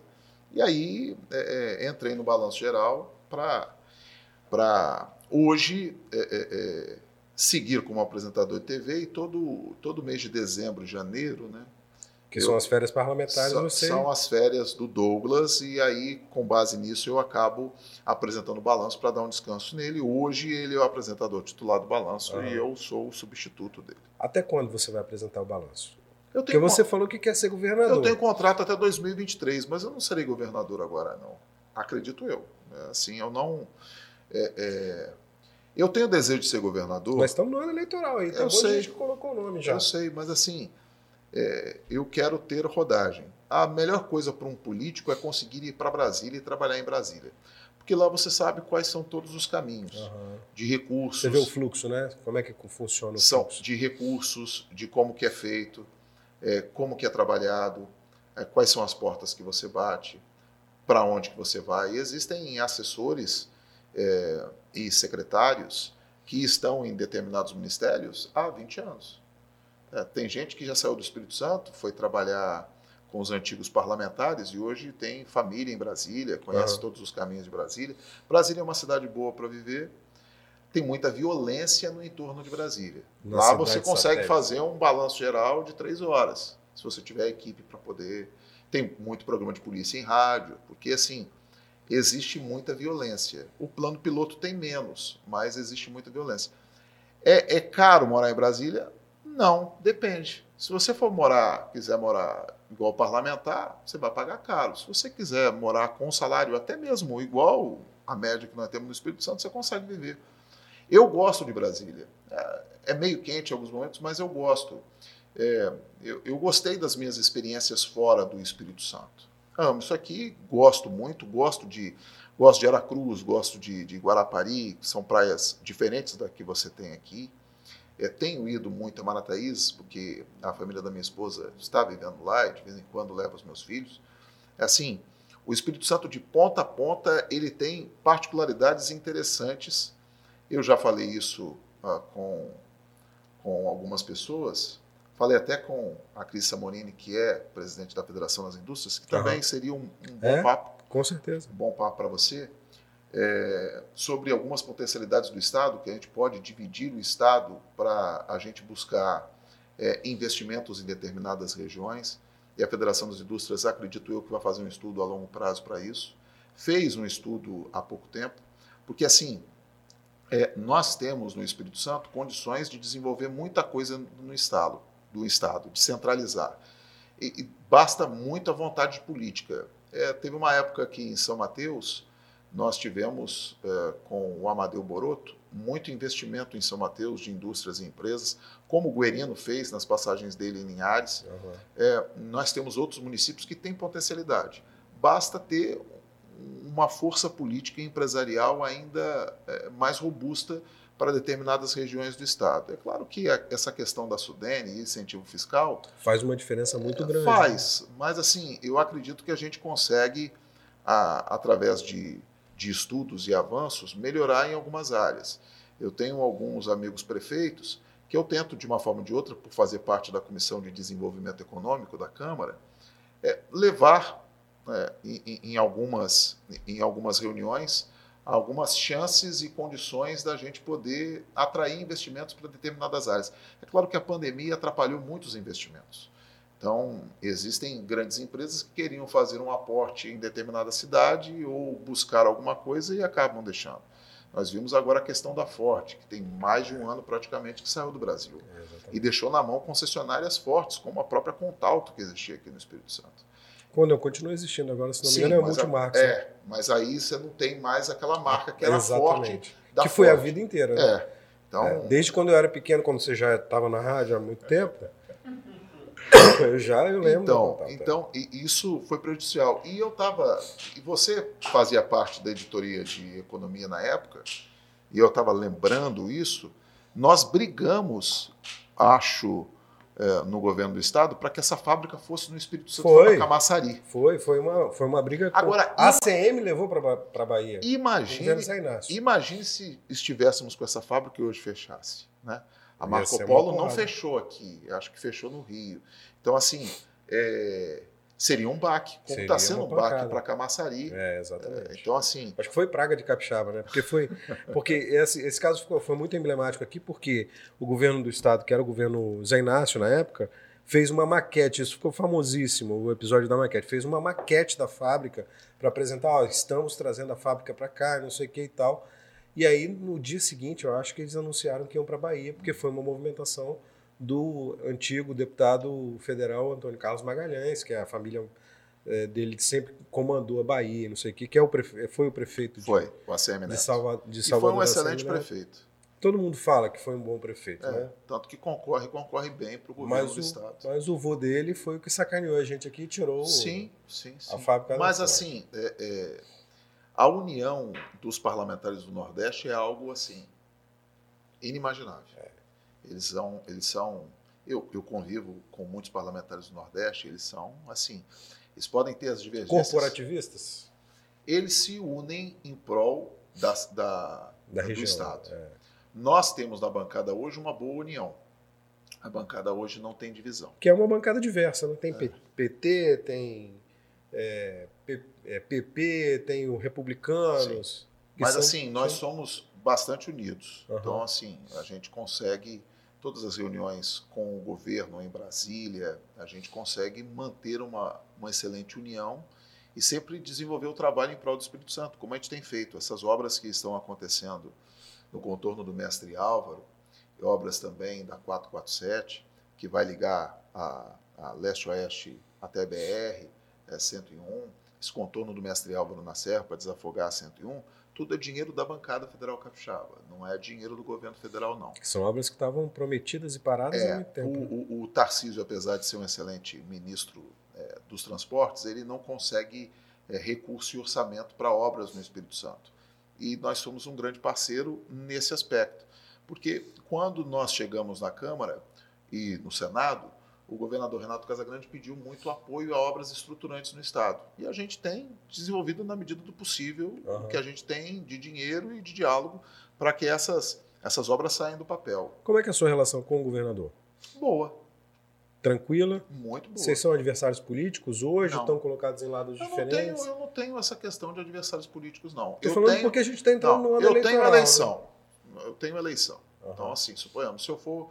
E aí é, é, entrei no Balanço Geral para hoje é, é, seguir como apresentador de TV e todo, todo mês de dezembro, janeiro, né?
Que
eu-
são as férias parlamentares,
São,
você.
são as férias do Douglas e aí, com base nisso, eu acabo apresentando o balanço para dar um descanso nele. Hoje ele é o apresentador titular do balanço e eu sou o substituto dele.
Até quando você vai apresentar o balanço?
Eu
Porque
tenho,
você falou que quer ser governador.
eu tenho contrato até 2023, mas eu não serei governador agora, não. Acredito eu. É, Assim, eu não. é, é, eu tenho desejo de ser governador.
Nós estamos no ano eleitoral aí. Tem
Eu sei.
gente que colocou o nome já.
Eu sei, mas assim, é, eu quero ter rodagem. A melhor coisa para um político é conseguir ir para Brasília e trabalhar em Brasília. Porque lá você sabe quais são todos os caminhos
Aham.
de recursos.
Você vê o fluxo, né? Como é que funciona o
são
fluxo?
de recursos, de como que é feito, é, como que é trabalhado, é, quais são as portas que você bate, para onde que você vai. E existem assessores é, e secretários que estão em determinados ministérios há 20 anos. É, tem gente que já saiu do Espírito Santo, foi trabalhar com os antigos parlamentares e hoje tem família em Brasília, conhece
Aham.
todos os caminhos de Brasília. Brasília é uma cidade boa para viver. Tem muita violência no entorno de Brasília.
Na
Lá você consegue
satélite.
fazer um balanço geral de três horas, se você tiver equipe para poder. Tem muito programa de polícia em rádio, porque assim existe muita violência. O plano piloto tem menos, mas existe muita violência. É, é caro morar em Brasília? Não, depende. Se você for morar, quiser morar igual parlamentar, você vai pagar caro. Se você quiser morar com um salário até mesmo igual a média que nós temos no Espírito Santo, você consegue viver. Eu gosto de Brasília. É- É meio quente em alguns momentos, mas eu gosto. É, eu, eu gostei das minhas experiências fora do Espírito Santo. Amo isso aqui, gosto muito, gosto de gosto de Aracruz, gosto de, de Guarapari, que são praias diferentes da que você tem aqui. É, tenho ido muito a Marataízes, porque a família da minha esposa está vivendo lá e de vez em quando levo os meus filhos. É assim, o Espírito Santo de ponta a ponta, ele tem particularidades interessantes. Eu já falei isso ah, com, com algumas pessoas. Falei até com a Cris Samorini, que é presidente da Federação das Indústrias, que também seria um, um bom
É?
papo
Com certeza.
um bom papo para você, é, sobre algumas potencialidades do Estado, que a gente pode dividir o Estado para a gente buscar é, investimentos em determinadas regiões. E a Federação das Indústrias, acredito eu, que vai fazer um estudo a longo prazo para isso. Fez um estudo há pouco tempo, porque assim, é, nós temos no Espírito Santo condições de desenvolver muita coisa no Estado, do Estado, de centralizar. E, e basta muita vontade política. É, teve uma época aqui em São Mateus, nós tivemos, é, com o Amadeu Boroto, muito investimento em São Mateus de indústrias e empresas, como o Guerino fez nas passagens dele em Linhares. É, nós temos outros municípios que têm potencialidade. Basta ter uma força política e empresarial ainda é, mais robusta para determinadas regiões do Estado. É claro que a- essa questão da Sudene e incentivo fiscal
Faz uma diferença muito grande.
Faz, mas assim, eu acredito que a gente consegue, a- através de, de estudos e avanços, melhorar em algumas áreas. Eu tenho alguns amigos prefeitos que eu tento, de uma forma ou de outra, por fazer parte da Comissão de Desenvolvimento Econômico da Câmara, é, levar é, em, em- algumas, em algumas reuniões algumas chances e condições da gente poder atrair investimentos para determinadas áreas. É claro que a pandemia atrapalhou muitos investimentos. Então, existem grandes empresas que queriam fazer um aporte em determinada cidade ou buscar alguma coisa e acabam deixando. Nós vimos agora a questão da Forte, que tem mais de um ano praticamente que saiu do Brasil.
É.
E deixou na mão concessionárias fortes, como a própria Contalto, que existia aqui no Espírito Santo.
Quando eu continuo existindo agora, se não me
Sim,
engano, é
mas a-
multimarcas. né?
É, mas aí você não tem mais aquela marca que era forte.
Exatamente.
Da
que foi a
Ford.
vida inteira. né?
É. Então,
É, Desde quando eu era pequeno, quando você já estava na rádio há muito tempo, Eu já eu lembro.
Então, então isso foi prejudicial. E eu estava. E você fazia parte da editoria de economia na época, e eu estava lembrando isso. Nós brigamos, acho, é, no governo do estado para que essa fábrica fosse no Espírito Santo,
foi,
Camaçari.
Foi, foi uma, foi uma briga. Agora, a ACM levou para a Bahia.
Imagine, imagine se estivéssemos com essa fábrica e hoje fechasse. Né? A Marco Polo não fechou aqui, acho que fechou no Rio. Então, assim, é, seria um baque, como está sendo um baque para Camaçari.
É, exatamente.
É, então, assim.
Acho que foi praga de capixaba, né? Porque foi. Porque esse, esse caso ficou, foi muito emblemático aqui, porque o governo do estado, que era o governo Zé Inácio na época, fez uma maquete, isso ficou famosíssimo, o episódio da maquete, fez uma maquete da fábrica para apresentar, ó, estamos trazendo a fábrica para cá, não sei o que e tal. E aí, no dia seguinte, eu acho que eles anunciaram que iam para a Bahia, porque foi uma movimentação do antigo deputado federal Antônio Carlos Magalhães, que é a família é, dele sempre comandou a Bahia, não sei o que, que é o prefe... foi o prefeito de,
foi, o ACM
de, Salva... de Salvador. E
foi um excelente prefeito.
Todo mundo fala que foi um bom prefeito, é, né?
Tanto que concorre, concorre bem para o governo do Estado.
Mas o vô dele foi o que sacaneou a gente aqui e tirou
sim, sim, sim.
a fábrica.
Mas assim, é, é, a união dos parlamentares do Nordeste é algo assim inimaginável. É. Eles são, eles são eu, eu convivo com muitos parlamentares do Nordeste, eles são assim, eles podem ter as divergências.
Corporativistas?
Eles se unem em prol da, da,
da
do
região,
Estado.
É.
Nós temos na bancada hoje uma boa união. A bancada hoje não tem divisão.
Que é uma bancada diversa, não tem é. PT, tem é, PP, é, tem o Republicanos.
Mas são, assim, nós são... somos bastante unidos. Uhum. Então, assim, a gente consegue todas as reuniões com o governo em Brasília, a gente consegue manter uma, uma excelente união e sempre desenvolver o trabalho em prol do Espírito Santo, como a gente tem feito. Essas obras que estão acontecendo no contorno do Mestre Álvaro, obras também da 447, que vai ligar a, a leste-oeste até a BR é, 101, esse contorno do Mestre Álvaro na Serra para desafogar a 101, tudo é dinheiro da bancada federal capixaba, não é dinheiro do governo federal, não.
São obras que estavam prometidas e paradas
é,
há muito tempo.
O, o, o Tarcísio, apesar de ser um excelente ministro é, dos transportes, ele não consegue é, recurso e orçamento para obras no Espírito Santo. E nós somos um grande parceiro nesse aspecto. Porque quando nós chegamos na Câmara e no Senado, o governador Renato Casagrande pediu muito apoio a obras estruturantes no Estado. E a gente tem desenvolvido na medida do possível uhum. o que a gente tem de dinheiro e de diálogo para que essas, essas obras saiam do papel.
Como é que é a sua relação com o governador?
Boa.
Tranquila?
Muito boa.
Vocês são adversários políticos hoje? Não. Estão colocados em lados
eu
diferentes?
Não tenho, eu não tenho essa questão de adversários políticos, não.
Estou falando
tenho,
porque a gente está entrando
não,
no ano
eu
eleitoral.
Eu tenho eleição.
Né?
Eu tenho eleição. Uhum. Então, assim, suponhamos, se eu for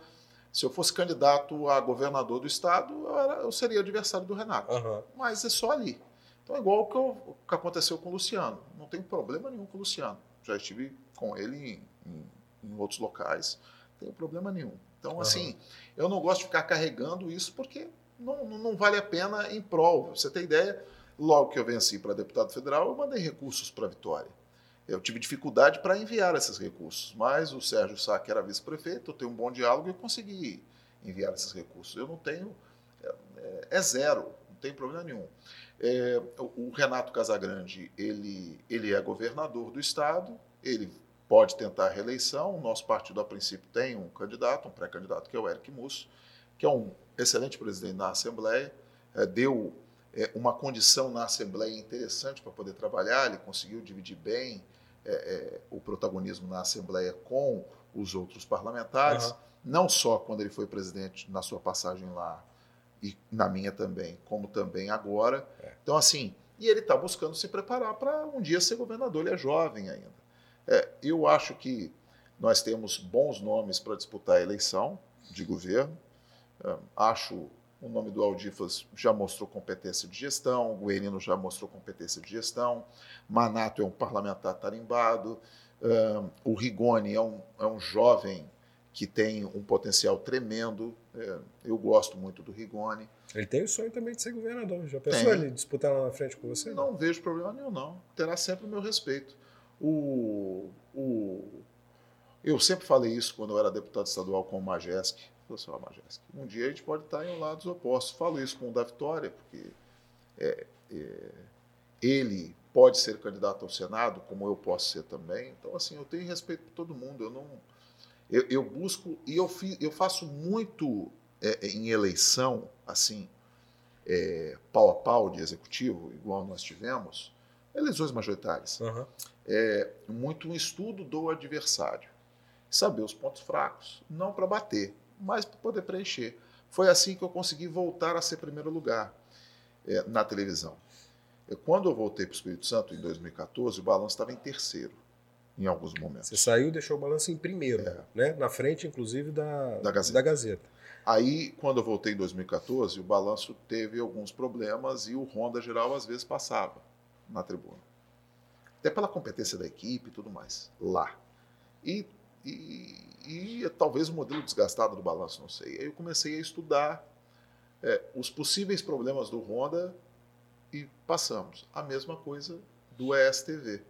se eu fosse candidato a governador do estado, eu, era, eu seria adversário do Renato.
Uhum.
Mas é só ali. Então é igual o que, eu, o que, aconteceu com o Luciano. Não tem problema nenhum com o Luciano. Já estive com ele em, em, em outros locais. Não tem problema nenhum. Então, uhum. assim, eu não gosto de ficar carregando isso porque não, não vale a pena em prol. Você tem ideia? Logo que eu venci para deputado federal, eu mandei recursos para a Vitória. Eu tive dificuldade para enviar esses recursos, mas o Sérgio Sá, que era vice-prefeito, eu tenho um bom diálogo e eu consegui enviar esses recursos. Eu não tenho, é, é, zero, não tem problema nenhum. É, o Renato Casagrande, ele, ele é governador do estado, ele pode tentar a reeleição. O nosso partido, a princípio, tem um candidato, um pré-candidato, que é o Eric Musso, que é um excelente presidente da Assembleia, é, deu é, uma condição na Assembleia interessante para poder trabalhar, ele conseguiu dividir bem é, é, o protagonismo na Assembleia com os outros parlamentares, uhum. não só quando ele foi presidente na sua passagem lá e na minha também, como também agora. É. Então, assim, e ele está buscando se preparar para um dia ser governador, ele é jovem ainda. É, eu acho que nós temos bons nomes para disputar a eleição de governo. É, acho o nome do Aldifas já mostrou competência de gestão, o Guerino já mostrou competência de gestão, Manato é um parlamentar tarimbado, uh, o Rigoni é um, é um jovem que tem um potencial tremendo. É, eu gosto muito do Rigoni.
Ele tem o sonho também de ser governador. Já pensou tem. ele disputar lá na frente com você?
Não, não vejo problema nenhum, não. Terá sempre o meu respeito. O, o, eu sempre falei isso quando eu era deputado estadual com o Majeski Falou assim, ó, Majestic, um dia a gente pode estar em lados opostos. Falo isso com o da Vitória, porque é, é, ele pode ser candidato ao Senado, como eu posso ser também. Então, assim, eu tenho respeito por todo mundo. Eu não, eu, eu busco e eu, fi, eu faço muito é, em eleição, assim, é, pau a pau de executivo, igual nós tivemos, eleições majoritárias. Uhum. É, muito um estudo do adversário. Saber os pontos fracos, não para bater, mas para poder preencher. Foi assim que eu consegui voltar a ser primeiro lugar é, na televisão. Quando eu voltei para o Espírito Santo em 2014, o balanço estava em terceiro, em alguns momentos.
Você saiu e deixou o balanço em primeiro, é. né? na frente, inclusive, da,
da, Gazeta.
da Gazeta.
Aí, quando eu voltei em 2014, o balanço teve alguns problemas e o Honda geral às vezes passava na tribuna. Até pela competência da equipe e tudo mais, lá. E, e, e talvez o modelo desgastado do balanço, não sei. Aí eu comecei a estudar é, os possíveis problemas do Honda e passamos. A mesma coisa do ESTV.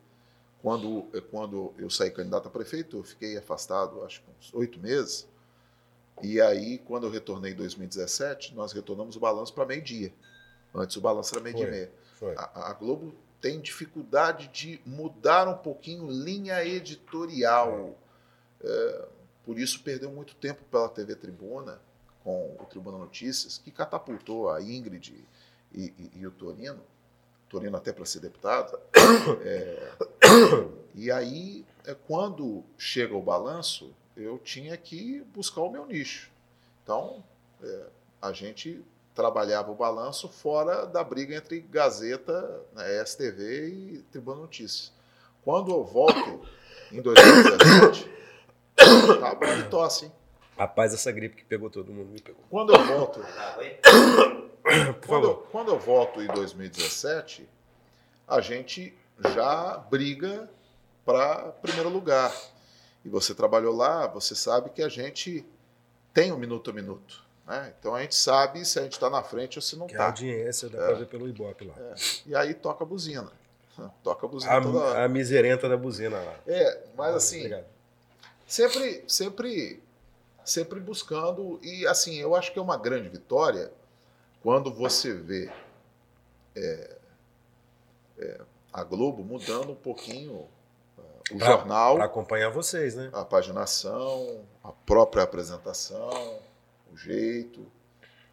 Quando, é, quando eu saí candidato a prefeito, eu fiquei afastado, acho que uns oito meses. E aí, quando eu retornei em 2017, nós retornamos o balanço para meio-dia. Antes o balanço era meio-dia e meia. A, a, Globo tem dificuldade de mudar um pouquinho linha editorial. É, por isso perdeu muito tempo pela TV Tribuna, com o Tribuna Notícias, que catapultou a Ingrid e, e, e o Torino. Torino até para ser deputado. É, e aí, é, quando chega o balanço, eu tinha que buscar o meu nicho. Então, é, a gente trabalhava o balanço fora da briga entre Gazeta, né, STV e Tribuna Notícias. Quando eu volto em 2017, tá bom de tosse, hein?
Rapaz, essa gripe que pegou todo mundo me pegou.
Quando eu volto. quando, quando eu volto em 2017, a gente já briga para primeiro lugar e você trabalhou lá, você sabe que a gente tem um minuto a minuto. Né? Então a gente sabe se a gente está na frente ou se não está. É
a audiência dá é. para ver pelo Ibope lá.
É. E aí toca a buzina. Toca a buzina
a,
toda
A miserenta da buzina lá.
É, mas assim, Obrigado. Sempre, sempre, sempre buscando. E assim, eu acho que é uma grande vitória quando você vê é, é, a Globo mudando um pouquinho o pra, jornal.
Para acompanhar vocês, né?
A paginação, a própria apresentação, o jeito,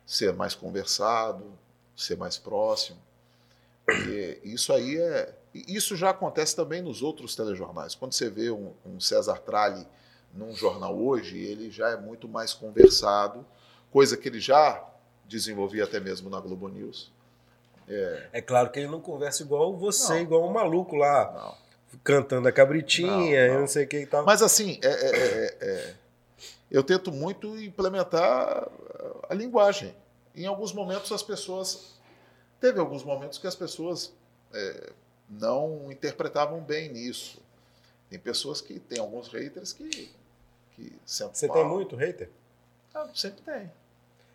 ser mais conversado, ser mais próximo. E isso aí é. Isso já acontece também nos outros telejornais. Quando você vê um, um César Tralli num jornal hoje, ele já é muito mais conversado, coisa que ele já desenvolvia até mesmo na Globo News.
É, é claro que ele não conversa igual você, não, igual um maluco lá. Não cantando a cabritinha, não, não. eu não sei o que e tal.
Mas assim, é, é, é, é, eu tento muito implementar a linguagem. Em alguns momentos as pessoas. Teve alguns momentos que as pessoas é, não interpretavam bem nisso. Tem pessoas que. Tem alguns haters que. Que
Você tem muito hater?
Ah, sempre tem.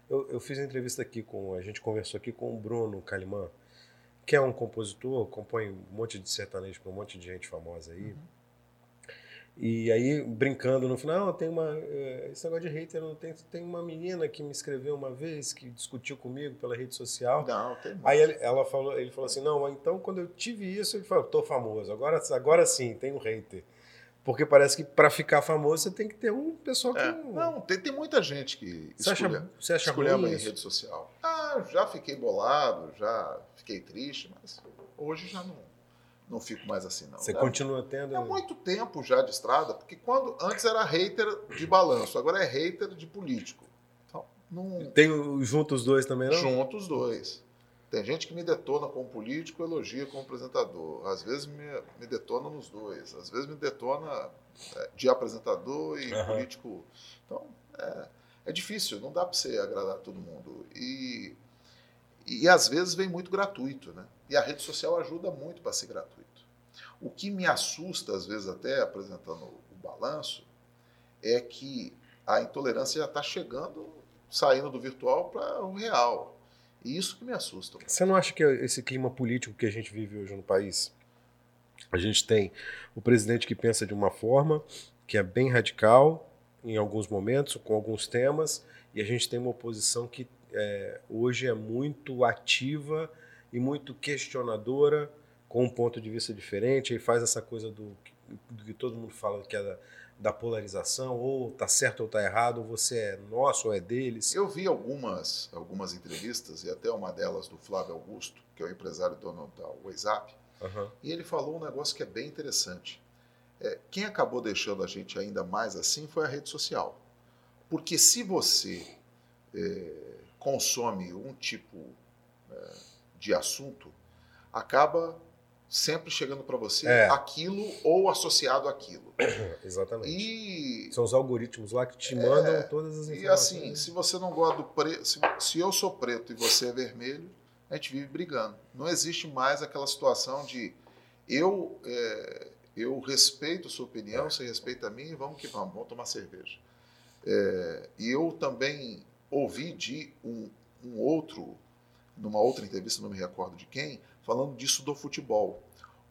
Eu, eu fiz entrevista aqui com. A gente conversou aqui com o Bruno Calimã que é um compositor, compõe um monte de sertanejo para um monte de gente famosa aí. Uhum. E aí, brincando no final, tem uma. Eh, esse negócio de hater, não tem, tem uma menina que me escreveu uma vez, que discutiu comigo pela rede social.
Não, tem.
Aí ele, ela falou, ele falou assim: não, então quando eu tive isso, ele falou, tô famoso, agora, agora sim, tem um hater. Porque parece que para ficar famoso você tem que ter um pessoal que. É.
Não, tem, tem muita gente que
você
escolhe,
acha, você acha
escolhe em rede social. Ah, já fiquei bolado, já fiquei triste, mas hoje já não, não fico mais assim, não.
Você
já,
continua tendo.
É muito tempo já de estrada, porque quando antes era hater de balanço, agora é hater de político. Então, não...
Tem juntos os dois também, não?
Juntos os dois. Tem gente que me detona como político, elogia como apresentador. Às vezes me, me detona nos dois. Às vezes me detona é, de apresentador e uhum. político. Então, é, é difícil, não dá para você agradar todo mundo. E, e às vezes vem muito gratuito, né? E a rede social ajuda muito para ser gratuito. O que me assusta, às vezes, até apresentando o balanço, é que a intolerância já está chegando, saindo do virtual para o real. E isso que me assusta.
Você não acha que esse clima político que a gente vive hoje no país, a gente tem o presidente que pensa de uma forma que é bem radical em alguns momentos, com alguns temas, E a gente tem uma oposição que é, hoje é muito ativa e muito questionadora, com um ponto de vista diferente, e faz essa coisa do, do que todo mundo fala que é da, da polarização, ou tá certo ou tá errado, ou você é nosso ou é deles.
Eu vi algumas, algumas entrevistas, e até uma delas do Flávio Augusto, que é o empresário dono da WhatsApp, uhum. e ele falou um negócio que é bem interessante. É, quem acabou deixando a gente ainda mais assim foi a rede social. Porque se você é, consome um tipo é, de assunto, acaba sempre chegando para você é. aquilo ou associado àquilo.
Exatamente.
E
são os algoritmos lá que te mandam é, todas as informações.
E assim, se você não gosta do preto, se, se eu sou preto e você é vermelho, a gente vive brigando. Não existe mais aquela situação de eu é, eu respeito a sua opinião, você respeita a minha, vamos que vamos, vamos tomar cerveja. É, e eu também ouvi de um, um outro, numa outra entrevista, não me recordo de quem, falando disso do futebol.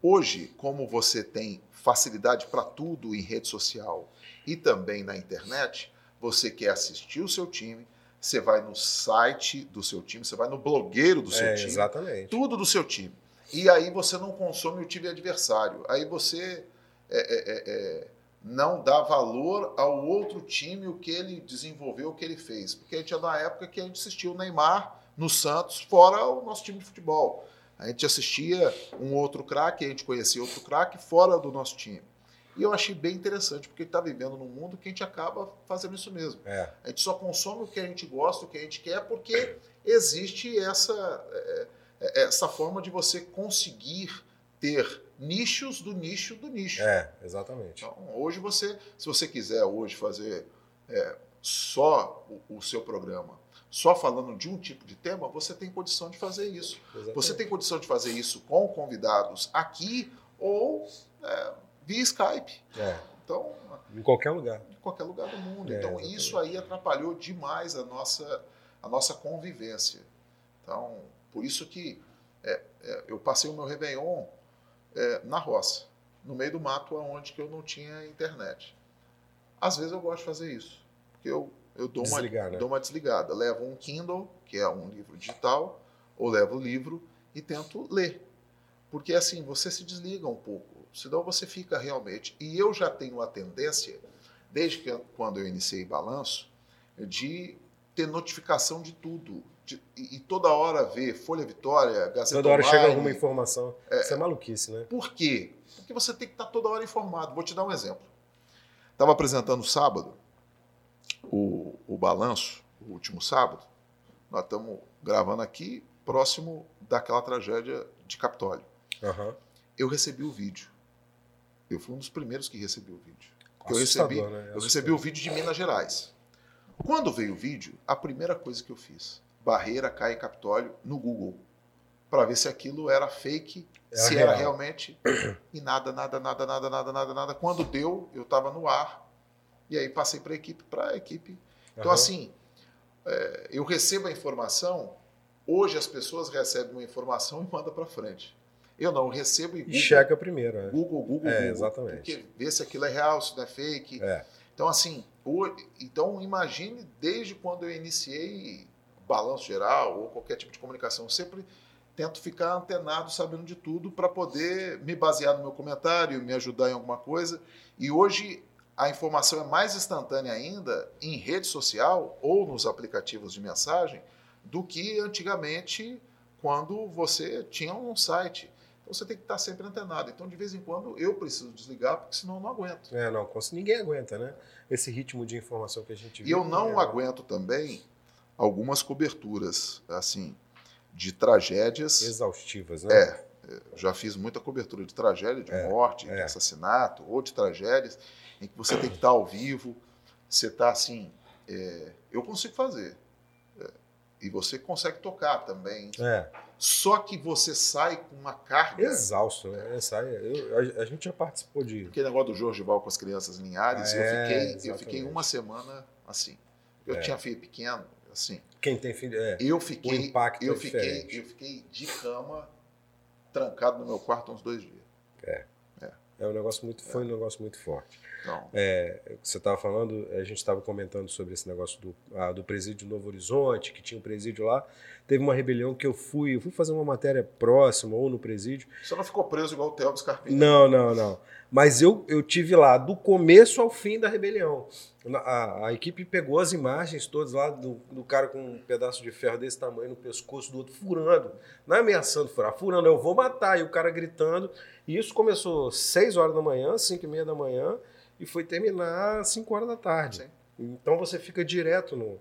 Hoje, como você tem facilidade para tudo em rede social e também na internet, você quer assistir o seu time, você vai no site do seu time, você vai no blogueiro do seu
é,
time,
exatamente.
tudo do seu time. E aí você não consome o time adversário. Aí você é, é, é, é não dá valor ao outro time, o que ele desenvolveu, o que ele fez. Porque a gente é na época que a gente assistiu o Neymar no Santos, fora o nosso time de futebol. A gente assistia um outro craque, a gente conhecia outro craque fora do nosso time. E eu achei bem interessante, porque está vivendo num mundo que a gente acaba fazendo isso mesmo.
É.
A gente só consome o que a gente gosta, o que a gente quer, porque existe essa, é, é, essa forma de você conseguir ter nichos do nicho do nicho.
É, exatamente.
Então, hoje você, se você quiser hoje fazer é, só o, o, seu programa, só falando de um tipo de tema, você tem condição de fazer isso. Exatamente. Você tem condição de fazer isso com convidados aqui ou é, via Skype.
É.
Então,
em qualquer lugar.
Em qualquer lugar do mundo. É, então, exatamente. isso aí atrapalhou demais a nossa, a nossa convivência. Então, por isso que é, é, eu passei o meu Réveillon é, na roça, no meio do mato, onde que eu não tinha internet. Às vezes eu gosto de fazer isso, porque eu, eu dou, uma, né? dou uma desligada. Levo um Kindle, que é um livro digital, ou levo o livro e tento ler. Porque assim, você se desliga um pouco, senão você fica realmente. E eu já tenho a tendência, desde que quando eu iniciei balanço, de ter notificação de tudo de, e, toda hora ver Folha Vitória, Gazeta
Toda hora Online, chega alguma informação. É, Isso é maluquice, né?
Por quê? Porque você tem que estar toda hora informado. Vou te dar um exemplo. Estava apresentando sábado o, o balanço, o último sábado. Nós estamos gravando aqui, próximo daquela tragédia de Capitólio.
Uhum.
Eu recebi o vídeo. Eu fui um dos primeiros que recebi o vídeo. eu recebi, né? eu recebi o vídeo de Minas Gerais. Quando veio o vídeo, a primeira coisa que eu fiz, Barreira cai Capitólio no Google para ver se aquilo era fake, se real. era realmente e nada, nada, nada, nada, nada, nada, nada. Quando deu, eu estava no ar e aí passei para a equipe, para a equipe. Então uhum. assim, é, eu recebo a informação. Hoje as pessoas recebem uma informação e mandam para frente. Eu não, eu recebo e
Google, e checa primeiro.
É. Google, Google,
é,
Google.
Exatamente.
Porque vê se aquilo é real, se não é fake.
É.
Então assim, então imagine desde quando eu iniciei balanço geral ou qualquer tipo de comunicação. Eu sempre tento ficar antenado, sabendo de tudo, para poder me basear no meu comentário, me ajudar em alguma coisa. E hoje a informação é mais instantânea ainda em rede social ou nos aplicativos de mensagem do que antigamente quando você tinha um site. Então você tem que estar sempre antenado. Então, de vez em quando, eu preciso desligar, porque senão eu não aguento.
É, não, ninguém aguenta, né? Esse ritmo de informação que a gente
vive. E eu não aguento também algumas coberturas, assim, de tragédias.
Exaustivas, né?
É. Já fiz muita cobertura de tragédia, de é, morte, é. de assassinato, ou de tragédias, em que você tem que estar ao vivo, você está assim. É, eu consigo fazer. É, e você consegue tocar também.
É.
Só que você sai com uma carga.
Exausto, né? Sai, eu, a, a, gente já participou de.
Aquele negócio do Jorge Val com as crianças Linhares, eu, é, fiquei, eu fiquei uma semana assim. Eu tinha filho pequeno, Assim,
Quem tem filho, é,
eu fiquei,
o impacto
eu
é
fiquei. Eu fiquei de cama, trancado no meu quarto uns dois dias.
É.
é.
É um negócio muito, foi um negócio muito forte.
Então,
É, você estava falando, a gente estava comentando sobre esse negócio do, ah, do presídio Novo Horizonte, que tinha um presídio lá. Teve uma rebelião que eu fui, eu fui fazer uma matéria próxima ou no presídio.
você não ficou preso igual o Theo Scarpini.
Não, não, não. Mas eu, eu tive lá do começo ao fim da rebelião. A, a equipe pegou as imagens todas lá do, do cara com um pedaço de ferro desse tamanho no pescoço do outro, furando. Não é ameaçando furar, furando, eu vou matar. E o cara gritando. E isso começou às 6 horas da manhã, 5 e meia da manhã, e foi terminar às 5 horas da tarde.
Sim.
Então você fica direto no,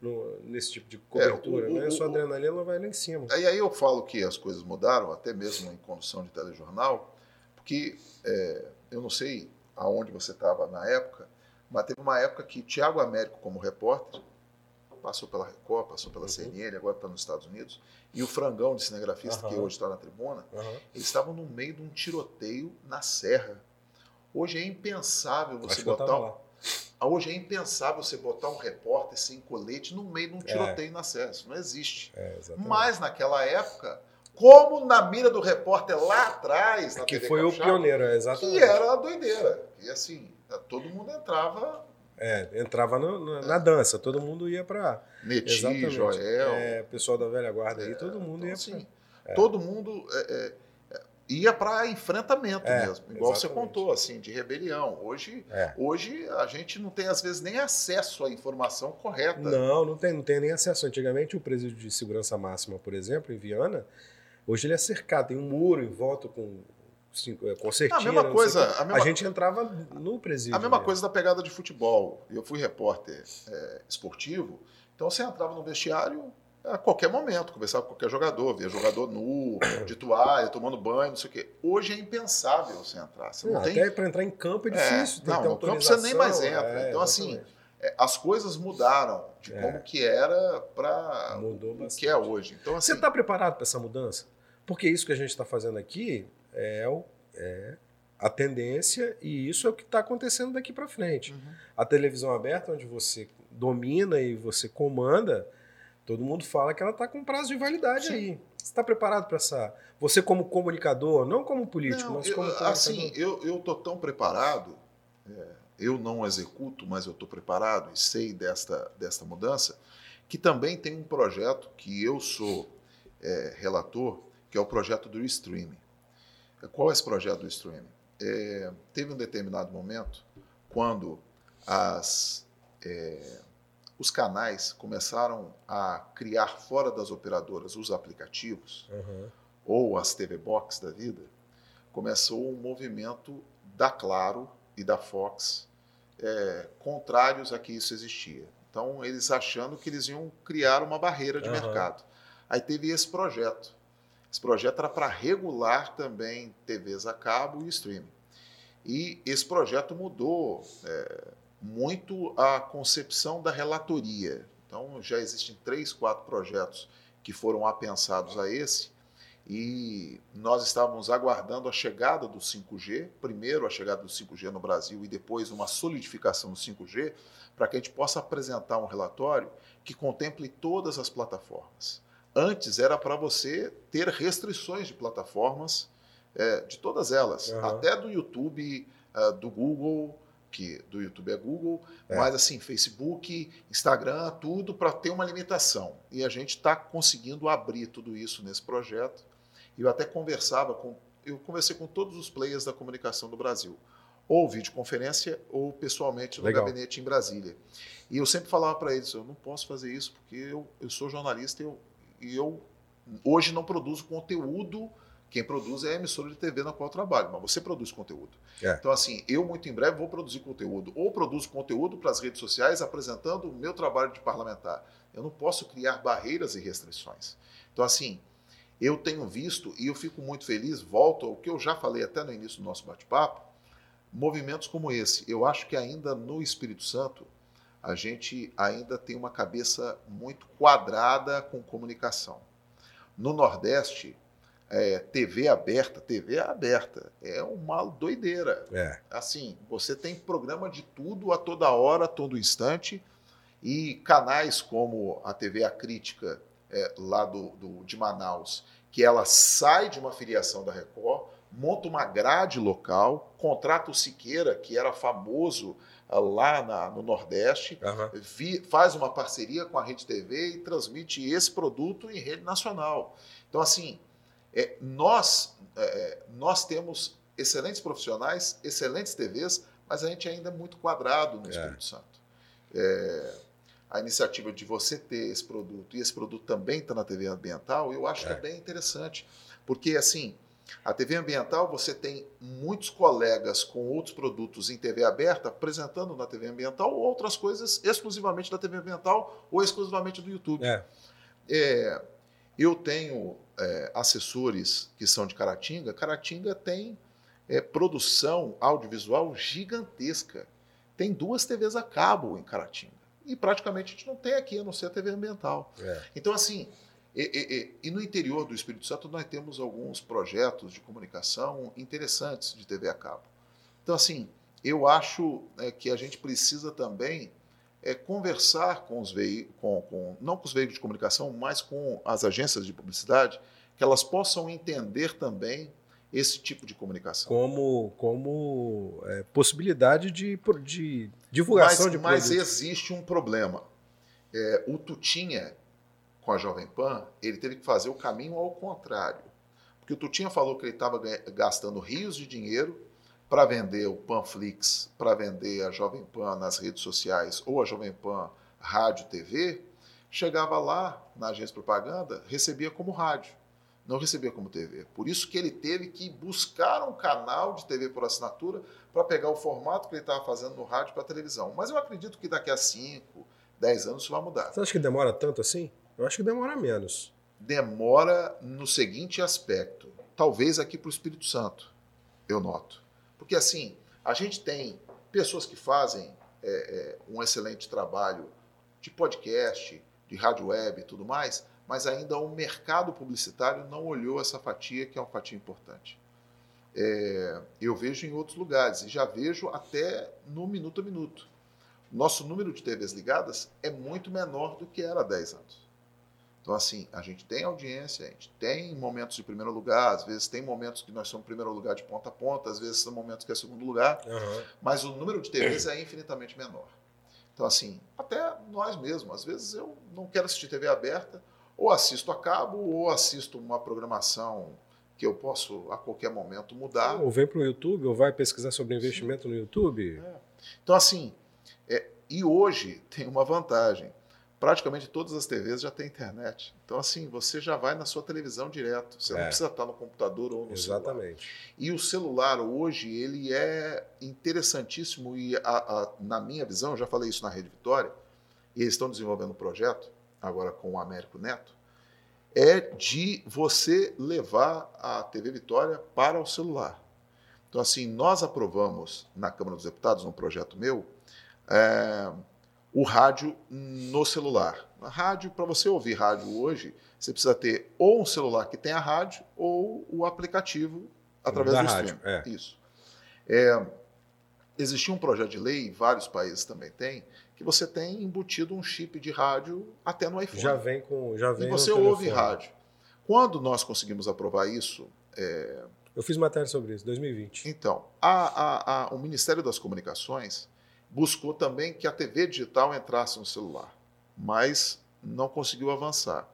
no- nesse tipo de cobertura,
É, o- o-
né? Sua
o-
adrenalina vai lá em cima.
E aí eu falo que as coisas mudaram, até mesmo em condução de telejornal, porque é, eu não sei aonde você estava na época, mas teve uma época que Tiago Américo, como repórter, passou pela Record, passou pela
Uhum.
CNN, agora está nos Estados Unidos, e o Frangão de cinegrafista, que
Aham.
hoje está na tribuna,
Aham.
eles estavam no meio de um tiroteio na serra. Hoje é impensável você
que
botar um-
lá.
Hoje é impensável você botar um repórter sem colete no meio de um tiroteio na serra. Isso não existe.
É.
Mas naquela época, como na mira do repórter lá atrás, na
que
TV
foi o pioneiro, é, exatamente.
que era a doideira. E assim, todo mundo entrava,
É, entrava no- na, na dança, todo mundo ia para.
Neti,
Exatamente.
Joel.
É, pessoal da velha guarda aí, todo mundo
então,
ia
assim,
pra...
todo mundo é, é, é, ia para enfrentamento
É,
mesmo, igual você
exatamente.
contou, assim, de rebelião. Hoje,
É.
hoje a gente não tem, às vezes, nem acesso à informação correta.
Não, não tem, não tem nem acesso. Antigamente, o presídio de segurança máxima, por exemplo, em Viana, hoje ele é cercado, tem um muro em volta com é, concertina.
A mesma coisa, a mesma-
gente entrava no presídio.
A mesma
mesmo.
coisa da pegada de futebol. Eu fui repórter é, esportivo, então você entrava no vestiário a qualquer momento, conversava com qualquer jogador, via jogador nu, de toalha, tomando banho, não sei o quê. Hoje é impensável você entrar. Você não,
Não,
tem.
Até para entrar em campo é difícil. tem
não, no campo você nem mais entra.
é,
Então, assim,
exatamente.
é, as coisas mudaram de
É.
como que era para
Mudou
o que é hoje. Então, assim,
Você está preparado para essa mudança? Porque isso que a gente está fazendo aqui é, o- é a tendência e isso é o que está acontecendo daqui para frente.
Uhum.
A televisão aberta, onde você domina e você comanda, todo mundo fala que ela está com prazo de validade
Sim.
aí. Você está preparado para essa? Você como comunicador, não como político,
Não,
mas
eu-
como comunicador.
assim, eu eu tô tão preparado. é, eu não executo, mas eu estou preparado e sei desta desta mudança, que também tem um projeto que eu sou é, relator, que é o projeto do streaming. Qual é esse projeto do streaming? É, teve um determinado momento quando as é, os canais começaram a criar fora das operadoras os aplicativos
Aham.
ou as TV Box da vida, começou um movimento da Claro e da Fox é, contrários a que isso existia. Então, eles achando que eles iam criar uma barreira de
Aham.
mercado. Aí teve esse projeto. Esse projeto era para regular também TVs a cabo e streaming. E esse projeto mudou é, muito a concepção da relatoria. Então, já existem três, quatro projetos que foram apensados a esse, e nós estávamos aguardando a chegada do 5G, primeiro a chegada do 5G no Brasil e depois uma solidificação do 5G, para que a gente possa apresentar um relatório que contemple todas as plataformas. Antes era para você ter restrições de plataformas, é, de todas elas,
Aham.
até do YouTube, ah, do Google, que do YouTube é Google,
É.
mas assim, Facebook, Instagram, tudo para ter uma limitação. E a gente está conseguindo abrir tudo isso nesse projeto. Eu até conversava com, eu conversei com todos os players da comunicação do Brasil, ou videoconferência ou pessoalmente no
Legal.
gabinete em Brasília. E eu sempre falava para eles, eu não posso fazer isso porque eu, eu sou jornalista e eu, e eu hoje não produzo conteúdo quem produz é a emissora de TV na qual eu trabalho, mas você produz conteúdo.
É.
Então, assim, eu muito em breve vou produzir conteúdo. Ou produzo conteúdo para as redes sociais apresentando o meu trabalho de parlamentar. Eu não posso criar barreiras e restrições. Então, assim, eu tenho visto, e eu fico muito feliz, volto ao que eu já falei até no início do nosso bate-papo, movimentos como esse. Eu acho que ainda no Espírito Santo, a gente ainda tem uma cabeça muito quadrada com comunicação. No Nordeste, é, TV aberta, TV aberta, é uma doideira.
É.
Assim, você tem programa de tudo a toda hora, a todo instante, e canais como a TV A Crítica, é, lá do, do- de Manaus, que ela sai de uma filiação da Record, monta uma grade local, contrata o Siqueira, que era famoso lá na, no Nordeste,
Aham.
vi- faz uma parceria com a Rede TV e transmite esse produto em rede nacional. Então, assim, é, nós, é, nós temos excelentes profissionais, excelentes TVs, mas a gente ainda é muito quadrado no
É.
Espírito Santo. É, a iniciativa de você ter esse produto e esse produto também está na TV ambiental, eu acho
É.
também interessante. Porque, assim, a TV ambiental, você tem muitos colegas com outros produtos em TV aberta apresentando na TV ambiental ou outras coisas exclusivamente da TV ambiental ou exclusivamente do YouTube.
É.
É, eu tenho é, assessores que são de Caratinga. Caratinga tem é, produção audiovisual gigantesca. Tem duas TVs a cabo em Caratinga. E praticamente a gente não tem aqui, a não ser a TV ambiental.
É.
Então, assim, e, e- e- no interior do Espírito Santo nós temos alguns projetos de comunicação interessantes de TV a cabo. Então, assim, eu acho é, que a gente precisa também é, conversar com os veículos, com, com- não com os veículos de comunicação, mas com as agências de publicidade, que elas possam entender também esse tipo de comunicação.
Como, como é, possibilidade de, de divulgação
mas,
de
mas
produto.
existe um problema. É, o Tutinha, com a Jovem Pan, ele teve que fazer o caminho ao contrário. Porque o Tutinha falou que ele estava gastando rios de dinheiro para vender o Panflix, para vender a Jovem Pan nas redes sociais ou a Jovem Pan Rádio TV. Chegava lá na agência de propaganda, recebia como rádio, não recebia como TV. Por isso que ele teve que buscar um canal de TV por assinatura para pegar o formato que ele estava fazendo no rádio para televisão. Mas eu acredito que daqui a 5, 10 anos isso vai mudar.
Você acha que demora tanto assim? Eu acho que demora menos.
Demora no seguinte aspecto. Talvez aqui para o Espírito Santo, eu noto. Porque assim, a gente tem pessoas que fazem é, é, um excelente trabalho de podcast, de rádio web e tudo mais, mas ainda o mercado publicitário não olhou essa fatia, que é uma fatia importante. É, eu vejo em outros lugares e já vejo até no minuto a minuto. Nosso número de TVs ligadas é muito menor do que era há 10 anos. Então, assim, a gente tem audiência, a gente tem momentos de primeiro lugar, às vezes tem momentos que nós somos primeiro lugar de ponta a ponta, às vezes são momentos que é segundo lugar,
Aham.
mas o número de TVs é infinitamente menor. Então, assim, até nós mesmos, às vezes eu não quero assistir TV aberta, ou assisto a cabo, ou assisto uma programação que eu posso a qualquer momento mudar.
Ou vem para o YouTube, ou vai pesquisar sobre investimento no YouTube.
Então, assim, é, e hoje tem uma vantagem. Praticamente todas as TVs já têm internet. Então, assim, você já vai na sua televisão direto. Você não
É.
precisa estar no computador ou no celular.
Exatamente.
E o celular hoje, ele é interessantíssimo e, a- a- na minha visão, já falei isso na Rede Vitória, e eles estão desenvolvendo um projeto, agora com o Américo Neto, é de você levar a TV Vitória para o celular. Então, assim, nós aprovamos na Câmara dos Deputados, num projeto meu, é, o rádio no celular. A rádio, para você ouvir rádio hoje, você precisa ter ou um celular que tenha rádio ou o aplicativo através
Da
do
rádio,
streaming.
é.
Isso. É, existia um projeto de lei, vários países também têm, que você tem embutido um chip de rádio até no iPhone.
Já vem com. Já vem
e você ouve rádio. Quando nós conseguimos aprovar isso,
Eu fiz matéria sobre isso, 2020.
então, a- a- a- o Ministério das Comunicações buscou também que a TV digital entrasse no celular, mas não conseguiu avançar.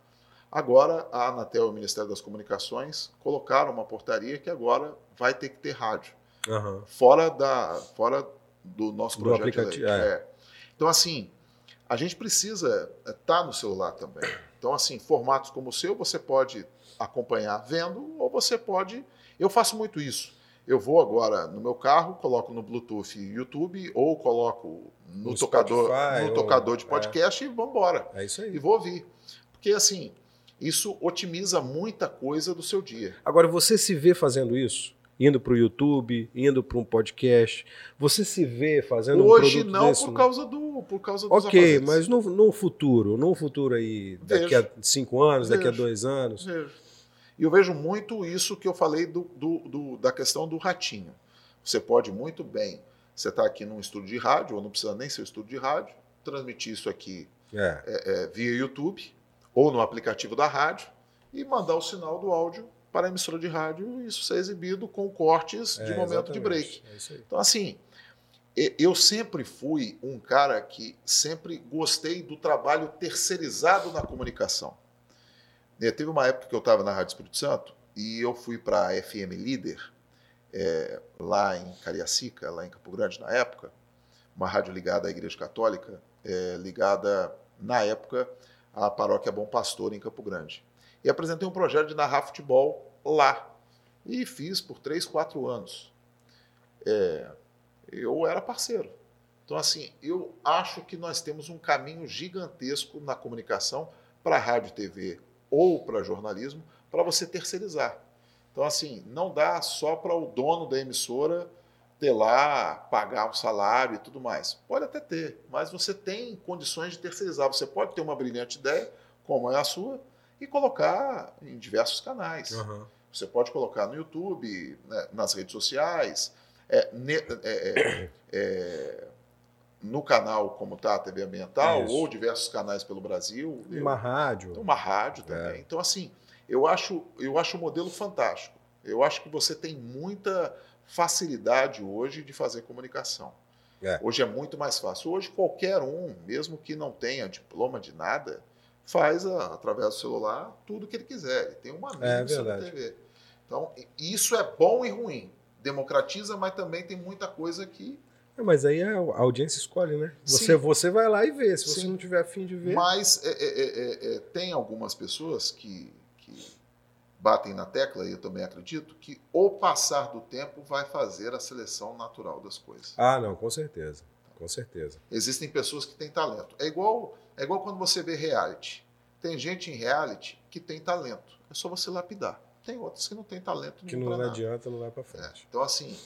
Agora, a Anatel e o Ministério das Comunicações colocaram uma portaria que agora vai ter que ter rádio,
Aham.
fora, da, fora do nosso
Do
projeto
aplicativo,
de lei.
é.
É. Então, assim, a gente precisa estar no celular também. Então, assim, formatos como o seu, você pode acompanhar vendo, ou você pode. Eu faço muito isso. Eu vou agora no meu carro, coloco no Bluetooth YouTube, ou coloco no,
No
tocador,
Spotify,
no
ou-
tocador de
é.
podcast e vamos embora.
É isso
E
aí.
vou ouvir. Porque, assim, isso otimiza muita coisa do seu dia.
Agora, você se vê fazendo isso? Indo para o YouTube, indo para um podcast? Você se vê fazendo um
Hoje
produto
não
desse?
por causa do por causa dos
Ok, mas no, no futuro, no futuro aí, daqui a cinco anos, daqui a
Vejo.
dois anos.
Vejo. E eu vejo muito isso que eu falei do, do- do- da questão do ratinho. Você pode muito bem, você está aqui num estúdio de rádio, ou não precisa nem ser um estúdio de rádio, transmitir isso aqui
É,
é, é, via YouTube ou no aplicativo da rádio e mandar o sinal do áudio para a emissora de rádio isso ser exibido com cortes de
É,
momento de break.
É.
Então, assim, e- eu sempre fui um cara que sempre gostei do trabalho terceirizado na comunicação. Eh, Teve uma época que eu estava na Rádio Espírito Santo e eu fui para a FM Líder, eh, lá em Cariacica, lá em Campo Grande, na época, uma rádio ligada à Igreja Católica, eh, ligada, na época, à Paróquia Bom Pastor, em Campo Grande. E apresentei um projeto de narrar futebol lá. E fiz por três, quatro anos. É, eu era parceiro. Então, assim, eu acho que nós temos um caminho gigantesco na comunicação para rádio e TV ou para jornalismo para você terceirizar. Então, assim, não dá só para o dono da emissora ter lá, pagar um salário e tudo mais. Pode até ter, mas você tem condições de terceirizar. Você pode ter uma brilhante ideia, como é a sua, e colocar em diversos canais.
Aham.
Você pode colocar no YouTube, né, nas redes sociais, é, ne- é, é, é, no canal como está a TV Ambiental,
Isso.
ou diversos canais pelo Brasil. Eu-
Uma rádio.
uma rádio também. Então, assim, eu acho, eu acho o modelo fantástico. Eu acho que você tem muita facilidade hoje de fazer comunicação.
É.
Hoje é muito mais fácil. Hoje, qualquer um, mesmo que não tenha diploma de nada, faz a- através do celular tudo que ele quiser. Ele tem uma
É
mídia na
verdade.
TV. Então, isso é bom e ruim. Democratiza, mas também tem muita coisa que
É, mas aí a a audiência escolhe, né? Você,
Sim.
você vai lá e vê. Se você
Sim.
não tiver afim de ver.
Mas é, é, é, é, é, tem algumas pessoas que, que batem na tecla, e eu também acredito, que o passar do tempo vai fazer a seleção natural das coisas.
Ah, não, com certeza. Com certeza.
Existem pessoas que têm talento. É igual, é igual quando você vê reality. Tem gente em reality que tem talento. É só você lapidar. Tem outros que não têm talento
Que
nenhum
não
pra nada.
adianta, não vai pra
É,
frente.
Então, assim,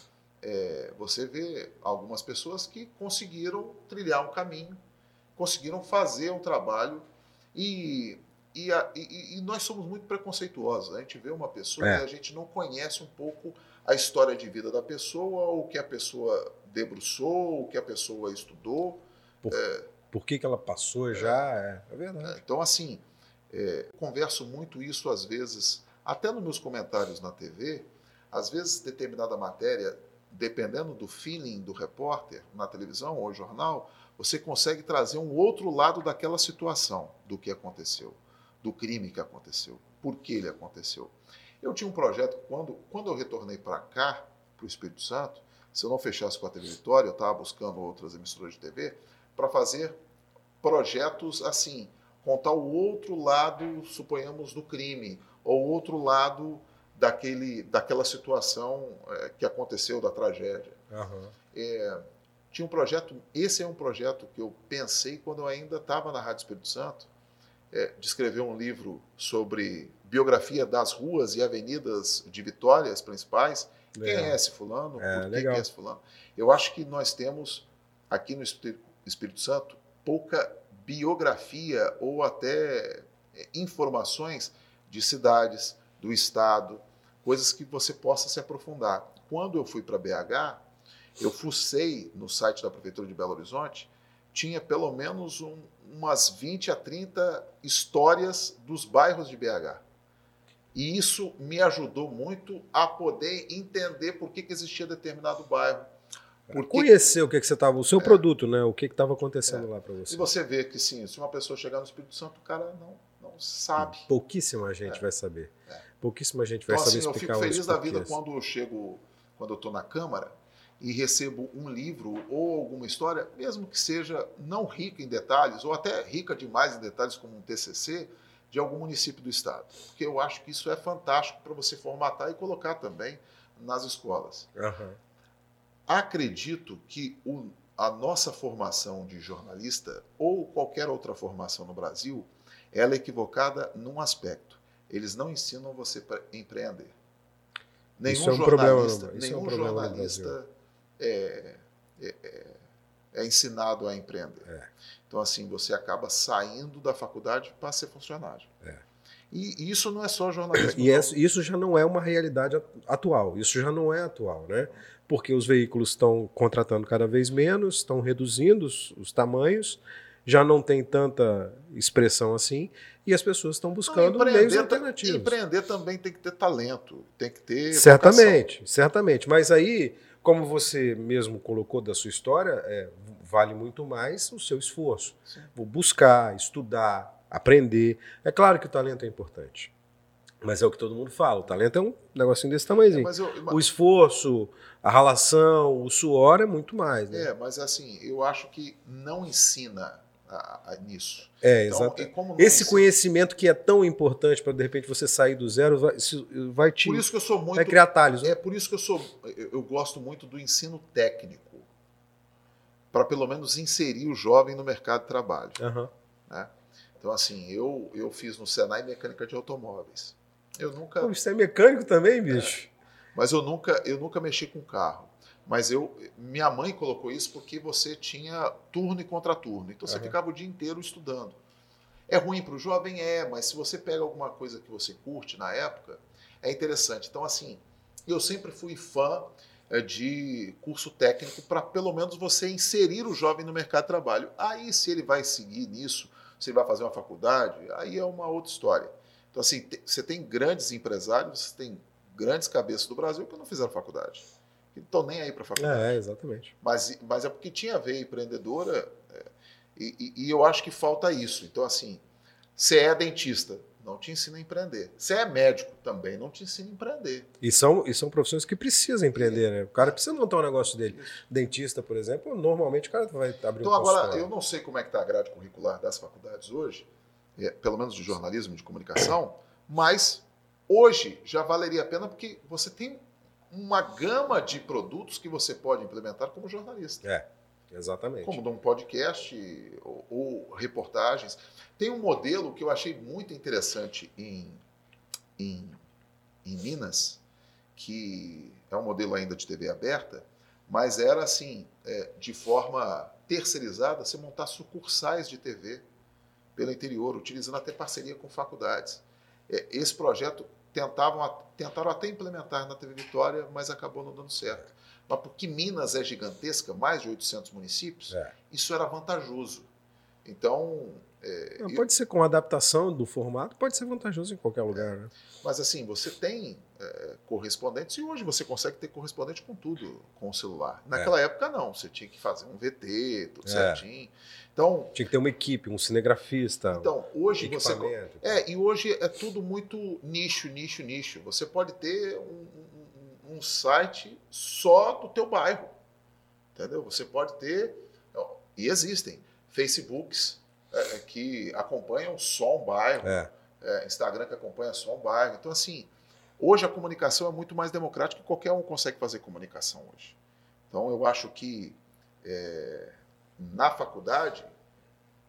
é, você vê algumas pessoas que conseguiram trilhar um caminho, conseguiram fazer um trabalho e, e, a- e- e nós somos muito preconceituosos. A gente vê uma pessoa
É.
e a gente não conhece um pouco a história de vida da pessoa, o que a pessoa debruçou, o que a pessoa estudou.
Por que, que ela passou já? É, é verdade.
Então, assim, é, converso muito isso às vezes, até nos meus comentários na TV, às vezes determinada matéria, dependendo do feeling do repórter na televisão ou jornal, você consegue trazer um outro lado daquela situação, do que aconteceu, do crime que aconteceu, por que ele aconteceu. Eu tinha um projeto, quando, quando eu retornei para cá, para o Espírito Santo, se eu não fechasse com a TV Vitória, eu estava buscando outras emissoras de TV, para fazer projetos assim, contar o outro lado, suponhamos, do crime, ou outro lado daquele, daquela situação é, que aconteceu, da tragédia.
Aham.
É, tinha um projeto, esse é um projeto que eu pensei quando eu ainda estava na Rádio Espírito Santo, é, de escrever um livro sobre biografia das ruas e avenidas de Vitória, as principais. Quem
Legal.
é esse fulano?
É,
Por que é esse fulano? Eu acho que nós temos aqui no Espí- Espírito Santo pouca biografia ou até é, informações de cidades, do estado, coisas que você possa se aprofundar. Quando eu fui para BH, eu fucei no site da Prefeitura de Belo Horizonte, tinha pelo menos um- umas 20 a 30 histórias dos bairros de BH. E isso me ajudou muito a poder entender por que, que existia determinado bairro. Por que
Conhecer o que, que você tava, o seu
É.
produto, né? O que estava acontecendo lá para você.
E você vê que sim, se uma pessoa chegar no Espírito Santo, o cara não, não sabe.
Pouquíssima gente
É.
vai saber.
É.
Pouquíssima gente vai
Então,
saber
assim, eu
explicar
fico
os
feliz da vida quando eu chego, quando eu estou na Câmara e recebo um livro ou alguma história, mesmo que seja não rica em detalhes, ou até rica demais em detalhes, como um TCC, de algum município do estado. Porque eu acho que isso é fantástico para você formatar e colocar também nas escolas.
Aham.
Acredito que o- a nossa formação de jornalista ou qualquer outra formação no Brasil, ela é equivocada num aspecto. Eles não ensinam você para empreender. Nenhum
Isso é um problema
jornalista,
é um
nenhum
problema no
jornalista é, é- é- é ensinado a empreender.
É.
Então, assim, você acaba saindo da faculdade para ser funcionário.
É.
E isso não é só jornalismo.
E isso já não é uma realidade at- atual. Isso já não é atual, né? Porque os veículos estão contratando cada vez menos, estão reduzindo os, os tamanhos já não tem tanta expressão assim e as pessoas estão buscando não, meios alternativos.
Empreender também tem que ter talento, tem que ter.
Certamente, vocação. certamente. Mas aí, como você mesmo colocou da sua história, é, vale muito mais o seu esforço. Sim. Vou buscar, estudar, aprender. É claro que o talento é importante. Mas é o que todo mundo fala. O talento é um negocinho desse tamanhozinho. É, eu, mas... O esforço, a relação, o suor é muito mais. Né?
É, mas assim, eu acho que não ensina a, a, nisso.
É, então, exato. Esse conhecimento que é tão importante para de repente você sair do zero vai, vai te.
Por isso que eu sou muito.
Vai criar atalhos.
Né? É por isso que eu sou. Eu, eu gosto muito do ensino técnico para pelo menos inserir o jovem no mercado de trabalho.
Uhum.
Né? Então assim, eu eu fiz no Senai mecânica de automóveis. Eu nunca.
Pô, você é mecânico também, é. bicho?
É. Mas eu nunca, eu nunca mexi com carro. Mas eu, minha mãe colocou isso porque você tinha turno e contraturno. Então você uhum. ficava o dia inteiro estudando. É ruim para o jovem? É, mas se você pega alguma coisa que você curte na época, é interessante. Então, assim, eu sempre fui fã é, de curso técnico para pelo menos você inserir o jovem no mercado de trabalho. Aí, se ele vai seguir nisso, se ele vai fazer uma faculdade, aí é uma outra história. Então, assim, você tem grandes empresários, você tem grandes cabeças do Brasil que não fizeram faculdade. Que não estão nem aí para faculdade.
É, exatamente.
Mas, mas é porque tinha a ver empreendedora é, e, e, eu acho que falta isso. Então, assim, você é dentista, não te ensina a empreender. Você é médico também, não te ensina a empreender.
E são, e são profissões que precisam empreender, né? O cara precisa montar um negócio dele. Dentista, por exemplo, normalmente o cara vai abrir
então,
um
agora, eu não sei como é que está a grade curricular das faculdades hoje, é, pelo menos de jornalismo, de comunicação, mas hoje já valeria a pena porque você tem uma gama de produtos que você pode implementar como jornalista.
É, exatamente.
Como um podcast ou, ou reportagens. Tem um modelo que eu achei muito interessante em, em, em Minas, que é um modelo ainda de TV aberta, mas era assim, é, de forma terceirizada, você montar sucursais de TV pelo interior, utilizando até parceria com faculdades. É, esse projeto tentavam, tentaram até implementar na TV Vitória, mas acabou não dando certo. Mas porque Minas é gigantesca, mais de 800 municípios, é. isso era vantajoso. Então. É,
não, pode eu... ser com adaptação do formato, pode ser vantajoso em qualquer lugar. Né?
Mas assim, você tem é, correspondentes e hoje você consegue ter correspondente com tudo com o celular. Naquela é. época, não. Você tinha que fazer um VT, tudo é. certinho. Então,
Tinha que ter uma equipe, um cinegrafista.
Então, hoje você. É, e hoje é tudo muito nicho, nicho, nicho. Você pode ter um, um, um site só do teu bairro. Entendeu? Você pode ter. E existem Facebooks é, é, que acompanham só um bairro. É. É, Instagram que acompanha só um bairro. Então, assim, hoje a comunicação é muito mais democrática e qualquer um consegue fazer comunicação hoje. Então, eu acho que. É, na faculdade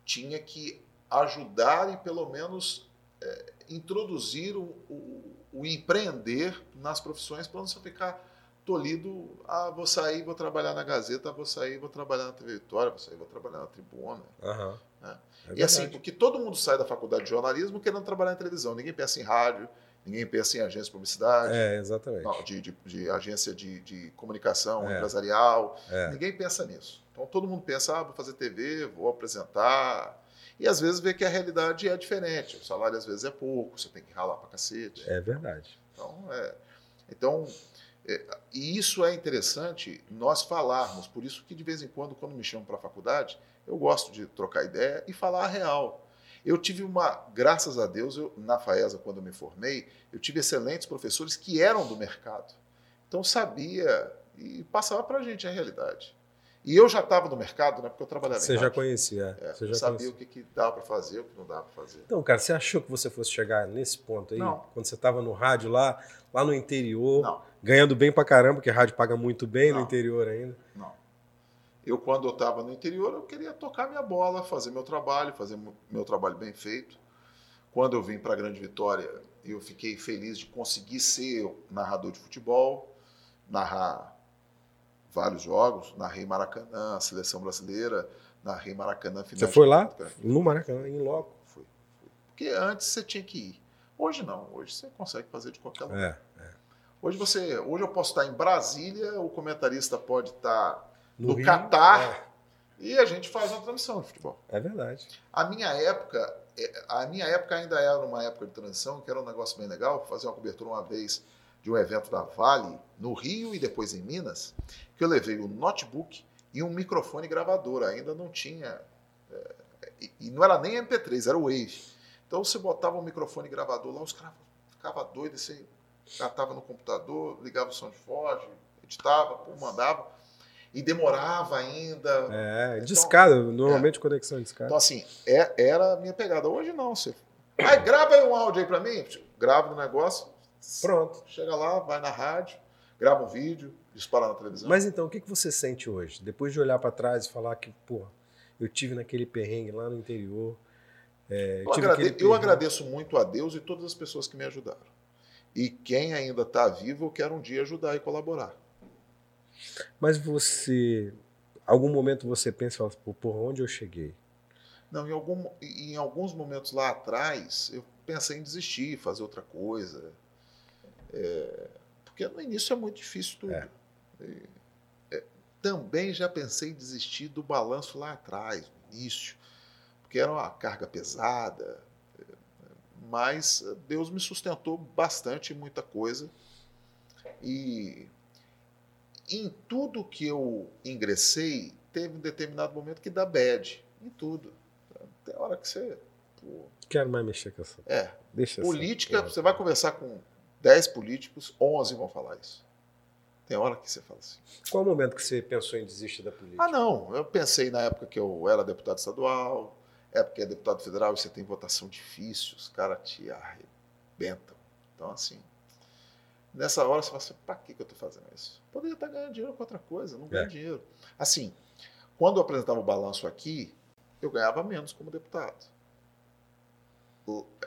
tinha que ajudar e pelo menos é, introduzir o, o, o, empreender nas profissões para não só ficar tolhido, ah, vou sair, vou trabalhar na Gazeta, vou sair, vou trabalhar na TV Vitória, vou sair, vou trabalhar na Tribuna.
Uhum.
Né? É e assim, porque todo mundo sai da faculdade de jornalismo querendo trabalhar em televisão, ninguém pensa em rádio, ninguém pensa em agência de publicidade.
É, exatamente.
Não, de, de, de, agência de, de comunicação é. empresarial,
é.
ninguém pensa nisso. Então todo mundo pensa, ah, vou fazer TV, vou apresentar. E às vezes vê que a realidade é diferente. O salário às vezes é pouco, você tem que ralar pra cacete.
É verdade.
Então, é, então é, e isso é interessante nós falarmos. Por isso que de vez em quando, quando me chamam para a faculdade, eu gosto de trocar ideia e falar a real. Eu tive uma, graças a Deus, eu, na FAESA, quando eu me formei, eu tive excelentes professores que eram do mercado. Então sabia e passava para a gente a realidade. E eu já estava no mercado, né? Porque eu trabalhava
Você já conhecia.
É,
você
já sabia conhecia. o que, que dava para fazer, o que não dava para fazer.
Então, cara, você achou que você fosse chegar nesse ponto aí? Não. Quando você estava no rádio lá, lá no interior,
não.
ganhando bem para caramba, porque rádio paga muito bem não. no interior ainda.
Não. Eu, quando eu estava no interior, eu queria tocar minha bola, fazer meu trabalho, fazer meu trabalho bem feito. Quando eu vim para a Grande Vitória, eu fiquei feliz de conseguir ser narrador de futebol, narrar vários jogos, narrei Maracanã, seleção brasileira, narrei Maracanã
final. Você foi lá? No Maracanã, em loco?
Fui, fui. Porque antes você tinha que ir. Hoje não, hoje você consegue fazer de qualquer lugar.
É, é.
Hoje você, hoje eu posso estar em Brasília, o comentarista pode estar no, no Catar. É. E a gente faz uma transmissão de futebol.
É verdade.
A minha época, é, a minha época ainda era uma época de transição, que era um negócio bem legal, fazer uma cobertura uma vez de um evento da Vale, no Rio e depois em Minas, que eu levei um notebook e um microfone gravador. Ainda não tinha. É, e não era nem MP3, era Wave. Então você botava um microfone gravador lá, os caras ficavam doidos, você catava no computador, ligava o som de Forge, editava, mandava. E demorava ainda.
É, então, discada, normalmente é. conexão discada.
Então, assim, é, era a minha pegada. Hoje não, você. Aí grava aí um áudio aí pra mim, grava no negócio.
Pronto.
Chega lá, vai na rádio, grava um vídeo, dispara na televisão.
Mas então, o que, que você sente hoje? Depois de olhar para trás e falar que, pô, eu tive naquele perrengue lá no interior.
É, eu, agrade... eu agradeço muito a Deus e todas as pessoas que me ajudaram. E quem ainda está vivo, eu quero um dia ajudar e colaborar.
Mas você, algum momento você pensa, por onde eu cheguei?
Não, em, algum, em alguns momentos lá atrás, eu pensei em desistir, fazer outra coisa. É, porque no início é muito difícil tudo. É. É, também já pensei em desistir do balanço lá atrás, no início, porque era uma carga pesada. Mas Deus me sustentou bastante em muita coisa. E em tudo que eu ingressei, teve um determinado momento que dá bad. Em tudo. Tem hora que você. Pô,
Quero mais mexer com essa.
É. Deixa Política, essa. você vai conversar com 10 políticos, 11 vão falar isso. Tem hora que você fala assim.
Qual o momento que você pensou em desistir da política?
Ah, não. Eu pensei na época que eu era deputado estadual, época que é deputado federal e você tem votação difícil, os caras te arrebentam. Então, assim, Nessa hora você fala assim, para que, que eu estou fazendo isso? Poderia estar ganhando dinheiro com outra coisa, não ganho é. dinheiro. Assim, quando eu apresentava o balanço aqui, eu ganhava menos como deputado.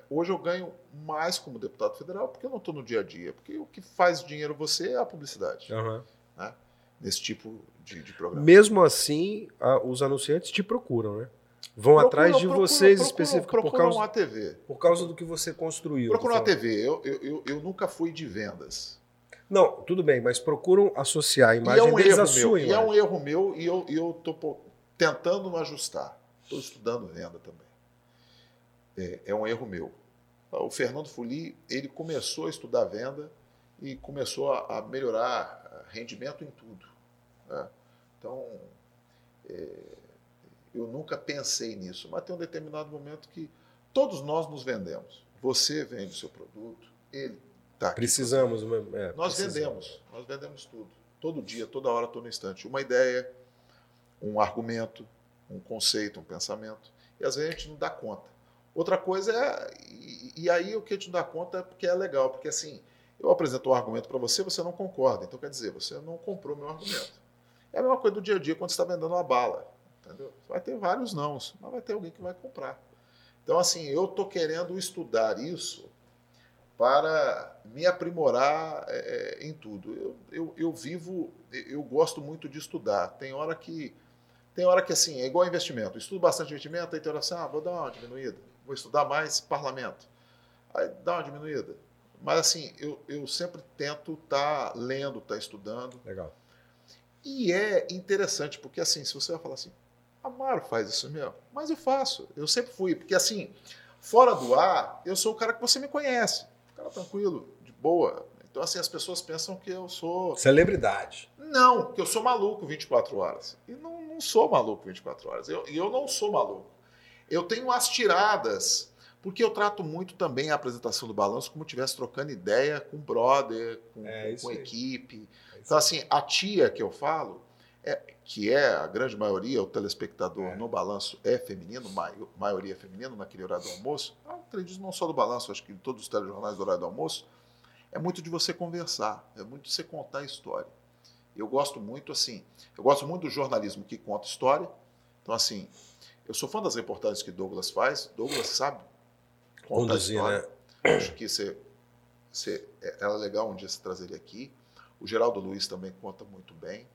Hoje eu ganho mais como deputado federal porque eu não estou no dia a dia. Porque o que faz dinheiro você é a publicidade. Uhum. Né? Nesse tipo de, de programa.
Mesmo assim, a, os anunciantes te procuram, né? Vão atrás de vocês especificamente por causa,
uma TV.
por causa do que você construiu.
Procuram uma TV. Eu, eu, eu, nunca fui de vendas.
Não, tudo bem, mas procuram associar a imagem e é um deles erro à sua
meu, imagem. E é um erro meu e eu estou tentando ajustar. Estou estudando venda também. É, é, um erro meu. O Fernando Fuli, ele começou a estudar venda e começou a, a melhorar rendimento em tudo. Né? Então, é, eu nunca pensei nisso, mas tem um determinado momento que todos nós nos vendemos. Você vende o seu produto, ele está aqui.
Precisamos.
É, nós precisamos. vendemos, nós vendemos tudo. Todo dia, toda hora, todo instante. Uma ideia, um argumento, um conceito, um pensamento. E às vezes a gente não dá conta. Outra coisa é. E, e aí o que a gente não dá conta é porque é legal, porque assim, eu apresento um argumento para você, você não concorda. Então quer dizer, você não comprou meu argumento. É a mesma coisa do dia a dia quando você está vendendo uma bala. Entendeu? Vai ter vários nãos, mas vai ter alguém que vai comprar. Então, assim, eu estou querendo estudar isso para me aprimorar é, é, em tudo. Eu, eu, eu, vivo, eu gosto muito de estudar. Tem hora que, tem hora que assim, é igual investimento. Eu estudo bastante investimento, aí tem hora assim, ah, vou dar uma diminuída, vou estudar mais parlamento. Aí dá uma diminuída. Mas assim, eu, eu sempre tento estar tá lendo, estar tá estudando.
Legal.
E é interessante, porque assim, se você vai falar assim, Amaro faz isso mesmo. Mas eu faço. Eu sempre fui. Porque assim, fora do ar, eu sou o cara que você me conhece. O cara tranquilo, de boa. Então, assim, as pessoas pensam que eu sou.
Celebridade.
Não, que eu sou maluco 24 horas. E não, não sou maluco 24 horas. E eu, eu não sou maluco. Eu tenho as tiradas, porque eu trato muito também a apresentação do balanço como tivesse trocando ideia com brother, com, é, com equipe. É então, assim, a tia que eu falo, é, que é a grande maioria, o telespectador é. no balanço é feminino, maioria é feminino naquele horário do almoço, eu acredito não só do balanço, acho que em todos os telejornais do horário do almoço, é muito de você conversar, é muito de você contar a história. Eu gosto muito, assim, eu gosto muito do jornalismo que conta história. Então, assim, eu sou fã das reportagens que Douglas faz. Douglas sabe contar Conduzir, história. Né? Acho que você, você, é, era legal um dia você trazer ele aqui. O Geraldo Luiz também conta muito bem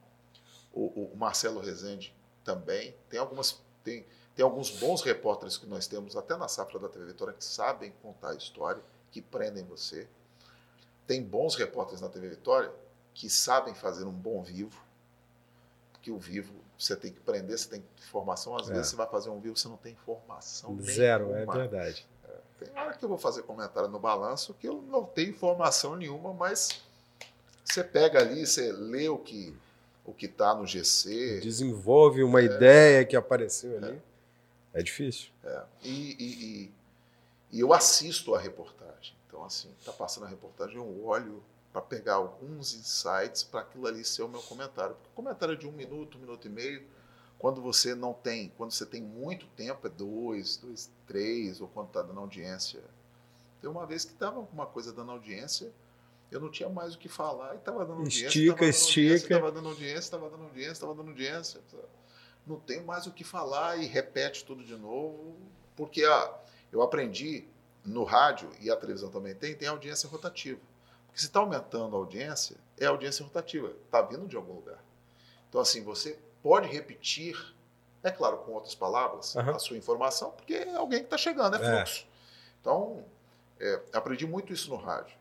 o, o Marcelo Rezende também. Tem algumas tem, tem alguns bons repórteres que nós temos até na safra da TV Vitória que sabem contar a história, que prendem você. Tem bons repórteres na TV Vitória que sabem fazer um bom vivo. que o vivo você tem que aprender, você tem informação. Às
É.
vezes você vai fazer um vivo, você não tem informação.
Zero, é
nenhuma.
verdade.
Tem hora que eu vou fazer comentário no balanço que eu não tenho informação nenhuma, mas você pega ali, você lê o que o que está no GC
Desenvolve uma ideia que apareceu ali. É difícil.
é, e, e- e- e eu assisto a reportagem. Então, assim, está passando a reportagem, eu olho para pegar alguns insights para aquilo ali ser o meu comentário. Porque o comentário é de um minuto, um minuto e meio. Quando você não tem, quando você tem muito tempo, é dois, dois, três, ou quando está dando audiência. Tem uma vez que estava alguma coisa dando audiência, eu não tinha mais o que falar e estava dando audiência.
Estica,
tava dando
estica.
Estava dando audiência, estava dando audiência, estava dando audiência. Não tem mais o que falar e repete tudo de novo, porque a, eu aprendi no rádio e a televisão também tem, tem audiência rotativa. Porque se está aumentando a audiência, é audiência rotativa, está vindo de algum lugar. Então, assim, você pode repetir, é claro, com outras palavras,
Aham.
a sua informação, porque é alguém que está chegando, é
É.
fluxo. Então, é, aprendi muito isso no rádio,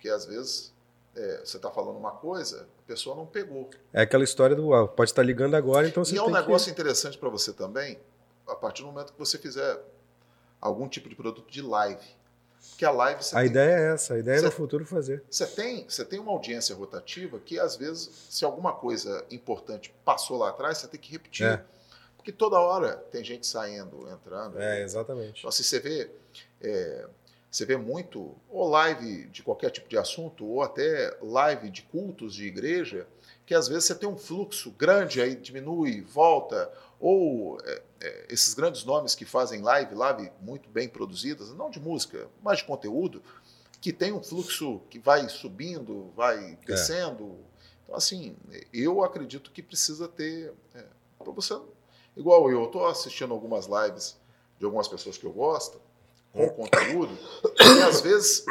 porque às vezes é, você está falando uma coisa, a pessoa não pegou.
É aquela história do ah, pode estar ligando agora, então você
E é um
que-
negócio interessante para você também, a partir do momento que você fizer algum tipo de produto de live. Porque a live
A
tem,
ideia é essa, a ideia é no
Você-
futuro fazer.
você tem, você tem uma audiência rotativa que, às vezes, se alguma coisa importante passou lá atrás, você tem que repetir.
É.
Porque toda hora tem gente saindo, entrando.
É, exatamente.
Então, se você vê, é, você vê muito, ou live de qualquer tipo de assunto, ou até live de cultos de igreja, que às vezes você tem um fluxo grande, aí diminui, volta, ou é, é, esses grandes nomes que fazem live, live muito bem produzidas, não de música, mas de conteúdo, que tem um fluxo que vai subindo, vai descendo. Então, assim, eu acredito que precisa ter, é, para você, igual eu, estou assistindo algumas lives de algumas pessoas que eu gosto, com conteúdo, e às vezes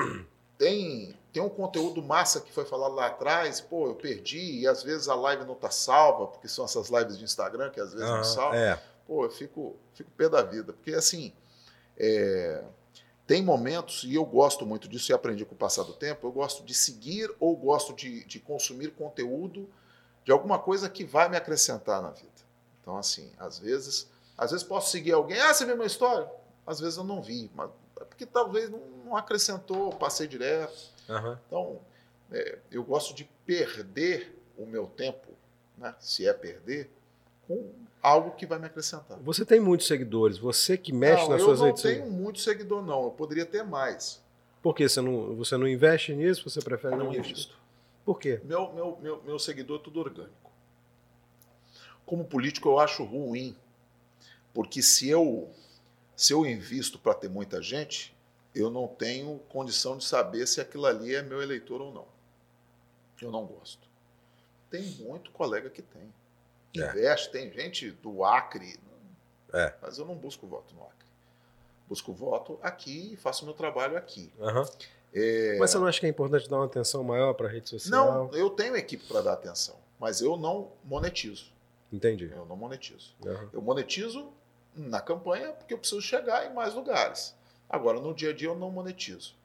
tem, tem um conteúdo massa que foi falado lá atrás, pô, eu perdi, e às vezes a live não tá salva, porque são essas lives de Instagram que às vezes não
Aham,
salvam.
é.
Pô, eu fico, fico pé da vida, porque assim, é, tem momentos, e eu gosto muito disso e aprendi com o passar do tempo, eu gosto de seguir ou gosto de, de consumir conteúdo de alguma coisa que vai me acrescentar na vida. Então, assim, às vezes, às vezes posso seguir alguém, ah, você viu minha história? Às vezes eu não vi, mas é porque talvez não, não acrescentou, passei direto.
Aham.
Então, é, eu gosto de perder o meu tempo, né, se é perder, com algo que vai me acrescentar.
Você tem muitos seguidores, você que mexe
não,
nas
eu
suas
não
redes
tenho
sociais.
muito seguidor, não. Eu poderia ter mais.
Por que você não, você não investe nisso? Você prefere não,
Não
investir? Por quê?
Meu, meu, meu, meu seguidor é tudo orgânico. Como político, eu acho ruim, porque se eu, se eu invisto para ter muita gente, eu não tenho condição de saber se aquilo ali é meu eleitor ou não. Eu não gosto. Tem muito colega que tem.
É.
Investe, tem gente do Acre,
É.
mas eu não busco voto no Acre. Busco voto aqui e faço meu trabalho aqui.
Aham.
É,
Mas você não acha que é importante dar uma atenção maior para a rede social?
Não, eu tenho equipe para dar atenção, mas eu não monetizo.
Entendi.
Eu não monetizo.
Aham.
Eu monetizo na campanha porque eu preciso chegar em mais lugares. Agora, no dia a dia, eu não monetizo.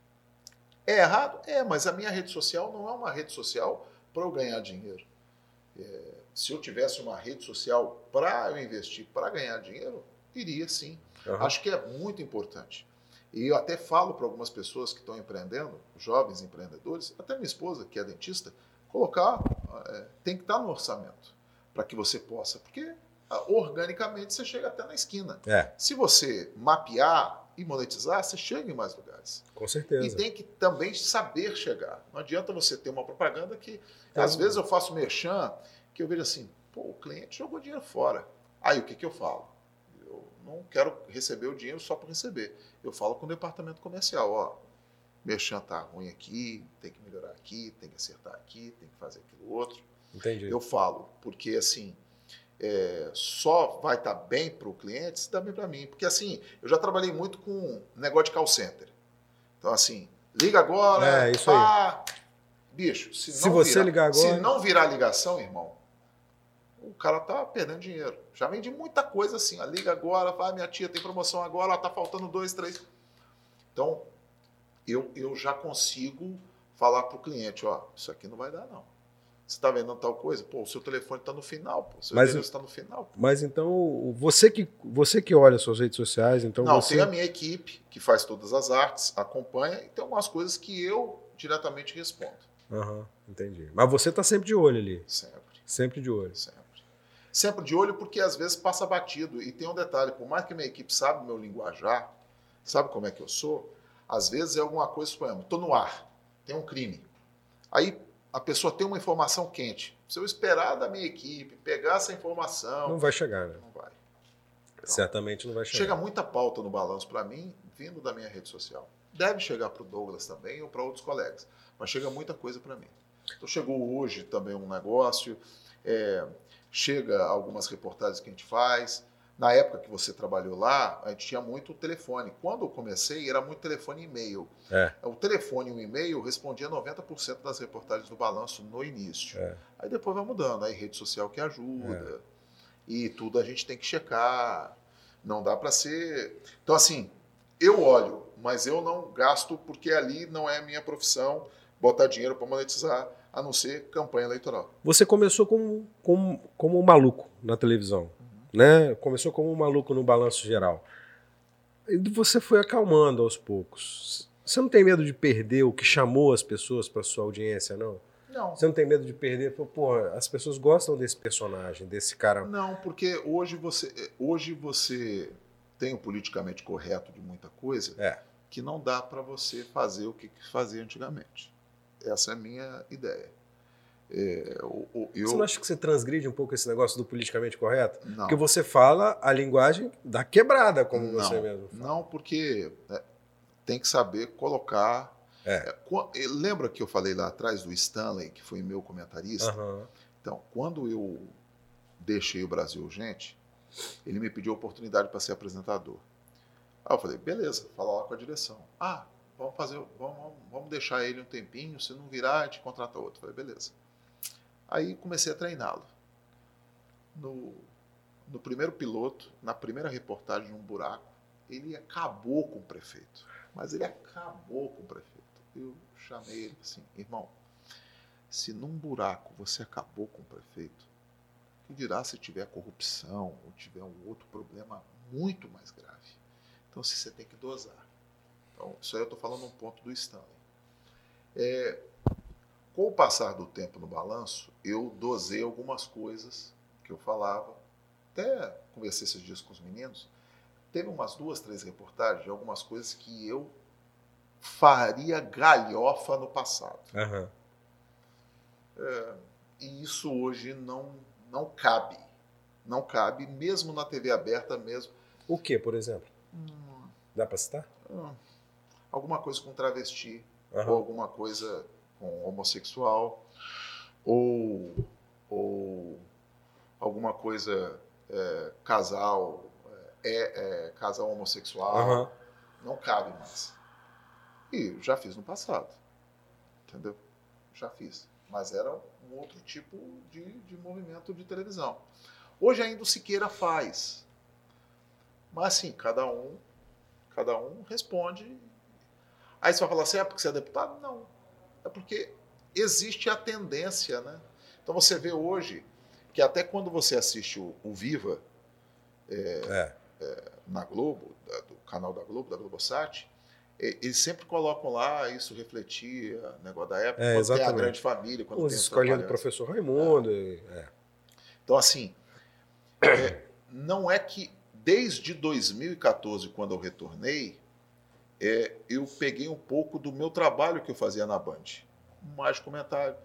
É errado? É, mas a minha rede social não é uma rede social para eu ganhar dinheiro. É, se eu tivesse uma rede social para eu investir para ganhar dinheiro, iria sim.
Aham.
Acho que é muito importante. E eu até falo para algumas pessoas que estão empreendendo, jovens empreendedores, até minha esposa, que é dentista, colocar, é, tem que estar no orçamento para que você possa, porque organicamente você chega até na esquina.
É,
Se você mapear e monetizar, você chega em mais lugares.
com
E
certeza.
tem que também saber chegar. Não adianta você ter uma propaganda que,
Tem
às vezes, eu faço merchan, que eu vejo assim, pô, o cliente jogou dinheiro fora. Aí o que, que eu falo? Eu não quero receber o dinheiro só para receber. Eu falo com o departamento comercial, ó, merchan tá ruim aqui, tem que melhorar aqui, tem que acertar aqui, tem que fazer aquilo outro.
Entendi.
Eu falo, porque assim, é, só vai estar bem para o cliente se dá bem para mim. Porque assim, eu já trabalhei muito com negócio de call center. Então, assim, liga agora,
É, isso
pá. Bicho, se,
Se
não
você
virar,
ligar
Se
agora-
não virar ligação, irmão, o cara tá perdendo dinheiro. Já vendi muita coisa assim. ó, liga agora, vai, minha tia tem promoção agora, ó, tá faltando dois, três. Então, eu, eu já consigo falar para o cliente, ó, isso aqui não vai dar, não. Você está vendendo tal coisa? Pô, o seu telefone está no final, pô. O seu
Mas
está no final.
Mas então, você que, você que olha suas redes sociais, então
Não,
você...
tem a minha equipe que faz todas as artes, acompanha, e tem algumas coisas que eu diretamente respondo.
Aham, entendi. Mas você tá sempre de olho ali.
Sempre,
Sempre de olho.
sempre. Sempre de olho porque às vezes passa batido. E tem um detalhe, por mais que minha equipe sabe meu linguajar, sabe como é que eu sou, às vezes é alguma coisa, suponhamos, estou no ar, tem um crime. Aí a pessoa tem uma informação quente. Se eu esperar da minha equipe pegar essa informação,
Não vai chegar, né?
não vai. Então,
Certamente não vai chegar.
Chega muita pauta no balanço para mim, vindo da minha rede social. Deve chegar para o Douglas também ou para outros colegas, mas chega muita coisa para mim. Então chegou hoje também um negócio, é, chega algumas reportagens que a gente faz. Na época que você trabalhou lá, a gente tinha muito telefone. Quando eu comecei, era muito telefone e e-mail.
É.
O telefone e o e-mail respondia 90% das reportagens do balanço no início.
É.
Aí depois vai mudando, aí rede social que ajuda. E tudo a gente tem que checar. Não dá para ser. Então, assim, eu olho, mas eu não gasto porque ali não é a minha profissão botar dinheiro para monetizar, a não ser campanha eleitoral.
Você começou como, como, como um maluco na televisão, né? Começou como um maluco no balanço geral. E você foi acalmando aos poucos. Você não tem medo de perder o que chamou as pessoas para sua audiência, não?
Não.
Você não tem medo de perder? Pô, as pessoas gostam desse personagem, desse cara.
Não, porque hoje você, hoje você tem o politicamente correto de muita coisa
É.
que não dá para você fazer o que fazia antigamente. Essa é a minha ideia. É, eu,
Você não acha que você transgride um pouco esse negócio do politicamente correto?
não,
Porque você fala a linguagem da quebrada, como
não,
você mesmo fala.
Não, porque é, tem que saber colocar.
É.
É, lembra que eu falei lá atrás do Stanley, que foi meu comentarista?
Aham.
Então, quando eu deixei o Brasil Urgente, ele me pediu a oportunidade para ser apresentador. Aí eu falei, beleza, fala lá com a direção. Ah, vamos fazer, vamos, vamos deixar ele um tempinho, se não virar, a gente contrata outro. Eu falei, beleza. Aí comecei a treiná-lo. No, no primeiro piloto, na primeira reportagem um buraco, ele acabou com o prefeito. Mas ele acabou com o prefeito. Eu chamei ele assim, irmão, se num buraco você acabou com o prefeito, que dirá se tiver corrupção ou tiver um outro problema muito mais grave. Então, se você tem que dosar. Então, isso aí eu estou falando um ponto do Stanley. É, com o passar do tempo no balanço, eu dosei algumas coisas que eu falava. Até conversei esses dias com os meninos. Teve umas duas, três reportagens de algumas coisas que eu faria galhofa no passado.
Aham.
E isso hoje não, não cabe. Não cabe, mesmo na TV aberta, mesmo.
O que, por exemplo?
Hum,
Dá pra citar?
hum, alguma coisa com travesti,
Aham.
ou alguma coisa com homossexual, ou, ou alguma coisa é, casal, é, é, casal homossexual.
Aham.
Não cabe mais. E já fiz no passado. Entendeu? Já fiz. Mas era um outro tipo de, de movimento de televisão. Hoje ainda o Siqueira faz. Mas assim, cada um, cada um responde. Aí você vai falar assim, é porque você é deputado? Não. É porque existe a tendência, né? Então você vê hoje que até quando você assiste o, o Viva,
É.
na Globo, da- do canal da Globo, da Globosat, e- eles sempre colocam lá isso refletia negócio da época,
É,
quando tem a grande família, quando
Os
tem os
escolinhas do
trabalhadores.
professor Raimundo. e- é.
Então, assim, é, não é que desde 2014, quando eu retornei, é, eu peguei um pouco do meu trabalho que eu fazia na Band. Mais comentário.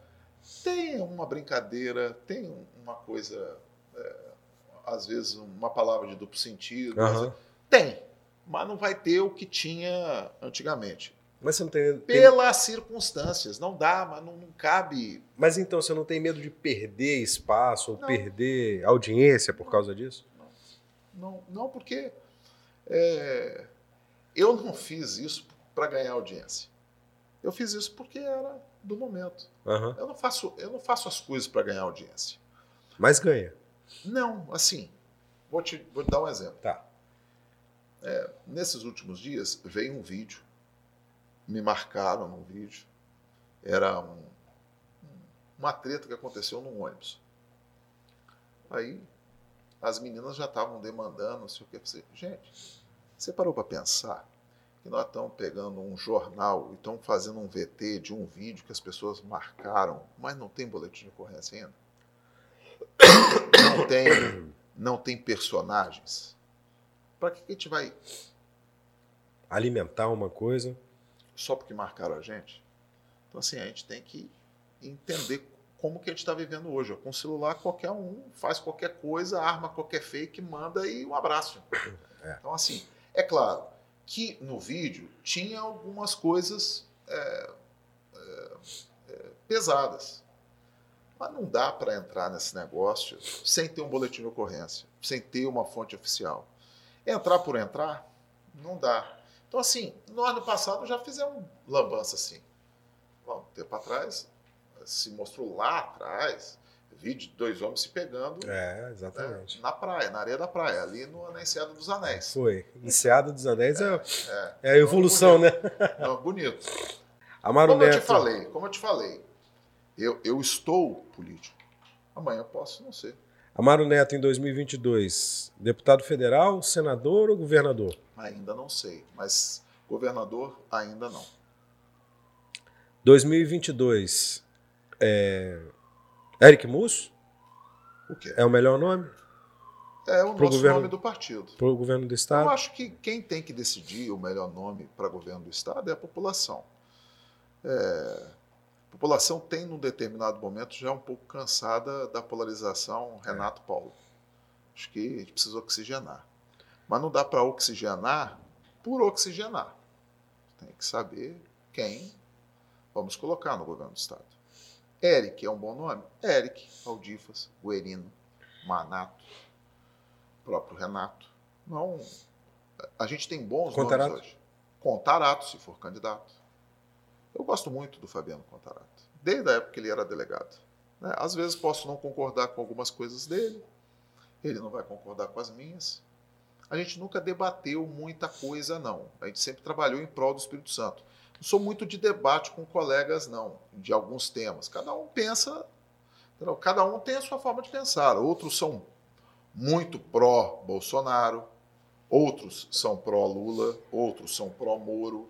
Tem uma brincadeira, tem uma coisa, é, às vezes uma palavra de duplo sentido.
Aham.
vezes- Tem, mas não vai ter o que tinha antigamente.
Mas você não tem, tem-
Pelas circunstâncias, não dá, mas não, não cabe.
Mas então você não tem medo de perder espaço ou
Não.
perder audiência por causa disso?
Não, não porque é, eu não fiz isso para ganhar audiência. Eu fiz isso porque era do momento.
Aham.
Eu não faço, eu não faço as coisas para ganhar audiência.
Mas ganha.
Não, assim, vou te, vou te dar um exemplo.
Tá.
Nesses últimos dias veio um vídeo, me marcaram num vídeo. Era um, uma treta que aconteceu num ônibus. Aí as meninas já estavam demandando, não sei o que. Gente, você parou para pensar que nós estamos pegando um jornal e estamos fazendo um VT de um vídeo que as pessoas marcaram, mas não tem boletim de ocorrência ainda? Não tem, não tem personagens. Para que a gente vai
alimentar uma coisa
só porque marcaram a gente? Então assim, a gente tem que entender como que a gente está vivendo hoje. Com o celular, qualquer um faz qualquer coisa, arma qualquer fake, manda e um abraço. É. Então, assim, é claro que no vídeo tinha algumas coisas é, é, é pesadas. Mas não dá para entrar nesse negócio sem ter um boletim de ocorrência, sem ter uma fonte oficial. Entrar por entrar, não dá. Então, assim, no passado já fizemos lambança assim. Bom, tempo atrás, se mostrou lá atrás, vídeo de dois homens se pegando.
É, exatamente.
Né, na praia, na areia da praia, ali no, na Enseada dos Anéis.
Foi. Enseada dos Anéis é, é, é a evolução,
bonito.
né?
Não, bonito.
Amaro
como
Neto.
eu te falei, como eu te falei, eu, eu estou político. Amanhã posso não ser.
Amaro Neto, em 2022, deputado federal, senador ou governador?
Ainda não sei, mas governador ainda não.
2022, é... Eric Musso?
O quê?
É o melhor nome?
É o
Pro
nosso
governo-
nome do partido.
Para o governo do
Eu
estado?
acho que quem tem que decidir o melhor nome para governo do Estado é a população. É, a população tem, num determinado momento, já um pouco cansada da polarização Renato Paulo. Acho que a gente precisa oxigenar. Mas não dá para oxigenar por oxigenar. Tem que saber quem vamos colocar no governo do Estado. Eric é um bom nome? Eric, Aldifas, Guerino, Manato, próprio Renato. Não, a gente tem bons
Contarato?
nomes hoje. Contarato, se for candidato. Eu gosto muito do Fabiano Contarato, desde a época que ele era delegado. né? Às vezes posso não concordar com algumas coisas dele, ele não vai concordar com as minhas. A gente nunca debateu muita coisa, não. A gente sempre trabalhou em prol do Espírito Santo. Não sou muito de debate com colegas, não, de alguns temas. Cada um pensa, entendeu? cada um tem a sua forma de pensar. Outros são muito pró-Bolsonaro, outros são pró-Lula, outros são pró-Moro.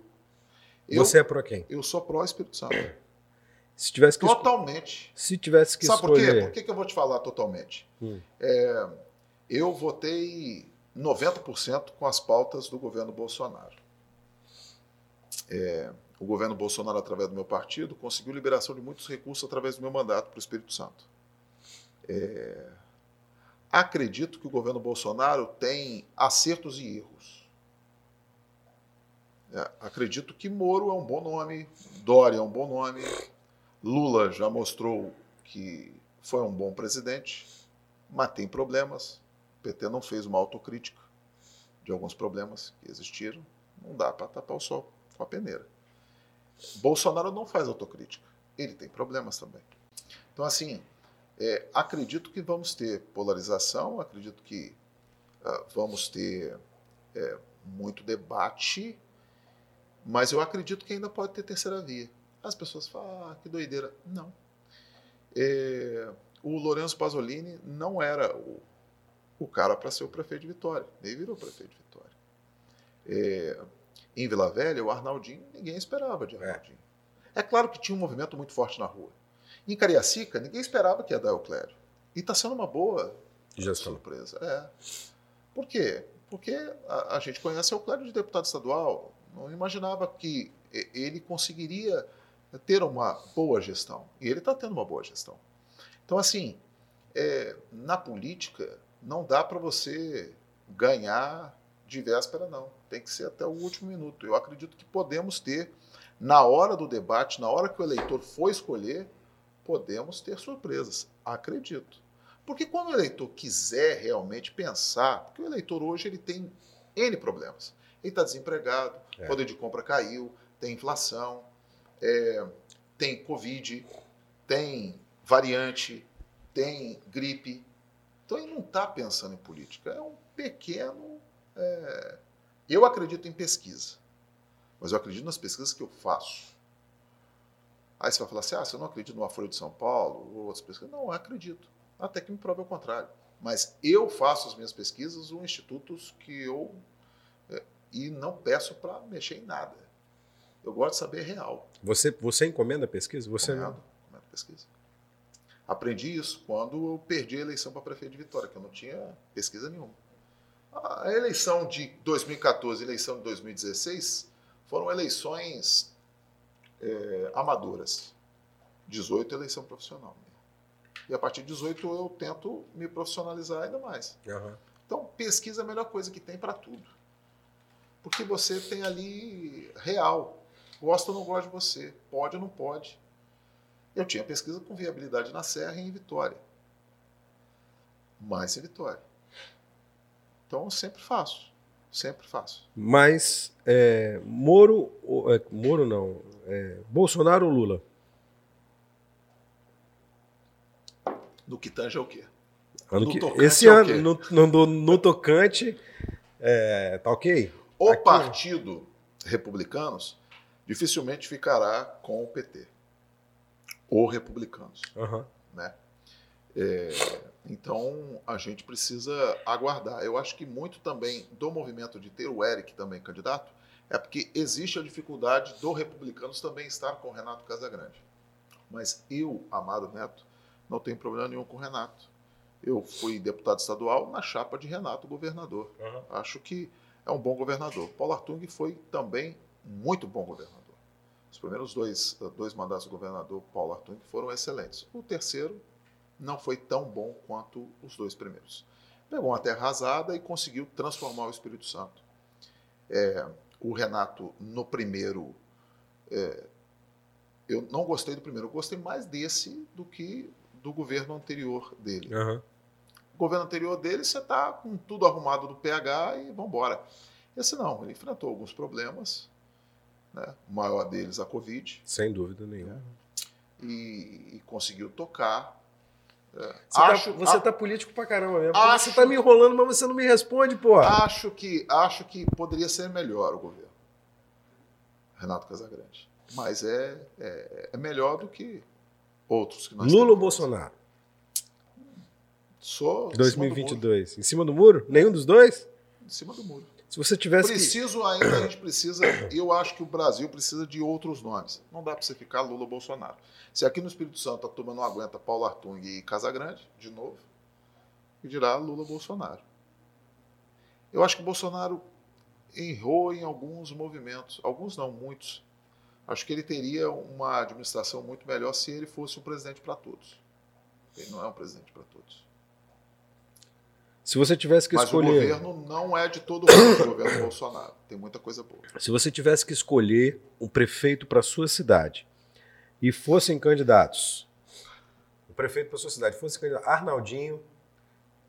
Você é para quem?
eu sou pró-Espírito Santo.
Se tivesse que,
Totalmente.
se tivesse que
Sabe por quê?
escolher.
Por que, que eu vou te falar totalmente?
Hum.
É, eu votei 90% com as pautas do governo Bolsonaro. É, o governo Bolsonaro, através do meu partido, conseguiu liberação de muitos recursos através do meu mandato para o Espírito Santo. É, acredito que o governo Bolsonaro tem acertos e erros. É, acredito que Moro é um bom nome, Dória é um bom nome, Lula já mostrou que foi um bom presidente, mas tem problemas. O PT não fez uma autocrítica de alguns problemas que existiram. Não dá para tapar o sol com a peneira. Bolsonaro não faz autocrítica. Ele tem problemas também. Então, assim, é, acredito que vamos ter polarização, acredito que ah, vamos ter é, muito debate, mas eu acredito que ainda pode ter terceira via. As pessoas falam, ah, que doideira. Não. É, o Lourenço Pasolini não era o, o cara para ser o prefeito de Vitória. Ele virou prefeito de Vitória. É, em Vila Velha, o Arnaldinho, ninguém esperava de Arnaldinho. É. claro que tinha um movimento muito forte na rua. Em Cariacica, ninguém esperava que ia dar o Clério. E está sendo uma boa
Gestão.
surpresa. É. Por quê? Porque a, a gente conhece o Clério de deputado estadual. Não imaginava que ele conseguiria ter uma boa gestão. E ele está tendo uma boa gestão. Então, assim, é, na política, não dá para você ganhar de véspera, não. Tem que ser até o último minuto. Eu acredito que podemos ter, na hora do debate, na hora que o eleitor for escolher, podemos ter surpresas. Acredito. Porque quando o eleitor quiser realmente pensar, porque o eleitor hoje ele tem N problemas. Ele está desempregado, o
É.
poder de compra caiu, tem inflação, é, tem Covid, tem variante, tem gripe. Então ele não está pensando em política. É um pequeno. É, Eu acredito em pesquisa, mas eu acredito nas pesquisas que eu faço. Aí você vai falar assim: ah, você não acredita no Folha de São Paulo ou outras pesquisas? Não, eu acredito. Até que me prove o contrário. Mas eu faço as minhas pesquisas em institutos que eu. É, e não peço para mexer em nada. Eu gosto de saber real.
Você, você encomenda pesquisa? Você
encomendo, encomendo pesquisa. Aprendi isso quando eu perdi a eleição para prefeito de Vitória, que eu não tinha pesquisa nenhuma. A eleição de 2014 e a eleição de 2016 foram eleições é, amadoras. 18 eleição profissional. E a partir de 18 eu tento me profissionalizar ainda mais.
Uhum.
Então, pesquisa é a melhor coisa que tem para tudo. Porque você tem ali real. Gosta ou não gosta de você. Pode ou não pode. Eu tinha pesquisa com viabilidade na Serra e em Vitória. Mais em Vitória. Então, eu sempre faço. Sempre faço.
Mas, é, Moro, é, Moro não, é, Bolsonaro ou Lula?
No que tange é o quê?
Ano que, esse é ano, no, no, no, no, tocante, é, tá ok?
O Aqui. Partido Republicanos dificilmente ficará com o PT. Ou Republicanos.
Uhum.
Né? É, então a gente precisa aguardar. Eu acho que muito também do movimento de ter o Eric também candidato é porque existe a dificuldade do Republicanos também estar com o Renato Casagrande. Mas eu, Amado Neto, não tenho problema nenhum com o Renato. Eu fui deputado estadual na chapa de Renato, governador. Uhum. Acho que é um bom governador. Paulo Artung foi também muito bom governador. Os primeiros dois, dois mandatos do governador Paulo Artung foram excelentes. O terceiro não foi tão bom quanto os dois primeiros. Pegou uma terra arrasada e conseguiu transformar o Espírito Santo. É, o Renato, no primeiro, é, eu não gostei do primeiro, eu gostei mais desse do que do governo anterior dele.
Uhum.
O governo anterior dele, você está com tudo arrumado do PH e vamos embora. Esse não, ele enfrentou alguns problemas, né? o maior deles a Covid.
Sem dúvida nenhuma. Né?
E, e conseguiu tocar
é. Você, acho, tá, você tá político pra caramba mesmo. Acho, você tá me enrolando, mas você não me responde, porra.
Acho que, acho que poderia ser melhor o governo. Renato Casagrande. Mas é, é, é melhor do que outros que
nós Lula ou Bolsonaro?
Sou.
2022. Em cima, em cima do muro? Nenhum dos dois?
Em cima do muro.
Se você tivesse.
Preciso que... ainda, a gente precisa. Eu acho que o Brasil precisa de outros nomes. Não dá para você ficar Lula Bolsonaro. Se aqui no Espírito Santo a turma não aguenta Paulo Artung e Casagrande, de novo, e dirá Lula Bolsonaro. Eu acho que o Bolsonaro errou em alguns movimentos. Alguns não, muitos. Acho que ele teria uma administração muito melhor se ele fosse um presidente para todos. Ele não é um presidente para todos.
Se você tivesse que
Mas
escolher.
Mas o governo não é de todo mundo, o governo Bolsonaro. Tem muita coisa boa.
Se você tivesse que escolher um prefeito para sua cidade e fossem candidatos, o prefeito para sua cidade fosse candidato Arnaldinho,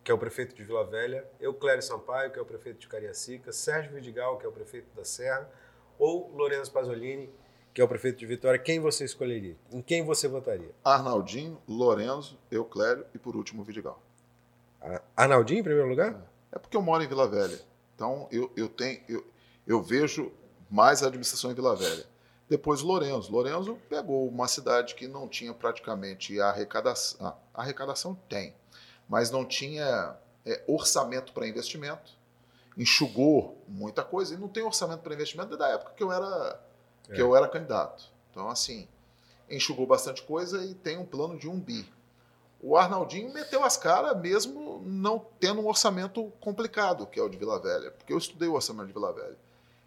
que é o prefeito de Vila Velha, Euclério Sampaio, que é o prefeito de Cariacica, Sérgio Vidigal, que é o prefeito da Serra, ou Lourenço Pasolini, que é o prefeito de Vitória, quem você escolheria? Em quem você votaria?
Arnaldinho, Lourenço, Euclério e, por último, Vidigal.
Arnaldinho em primeiro lugar?
É porque eu moro em Vila Velha. Então eu, eu tenho eu, eu vejo mais a administração em Vila Velha. Depois Lourenço. Lourenço pegou uma cidade que não tinha praticamente arrecadação. Ah, arrecadação tem, mas não tinha é, orçamento para investimento. Enxugou muita coisa e não tem orçamento para investimento desde a época que eu era que é. eu era candidato. Então assim enxugou bastante coisa e tem um plano de um bi o Arnaldinho meteu as caras mesmo não tendo um orçamento complicado, que é o de Vila Velha, porque eu estudei o orçamento de Vila Velha.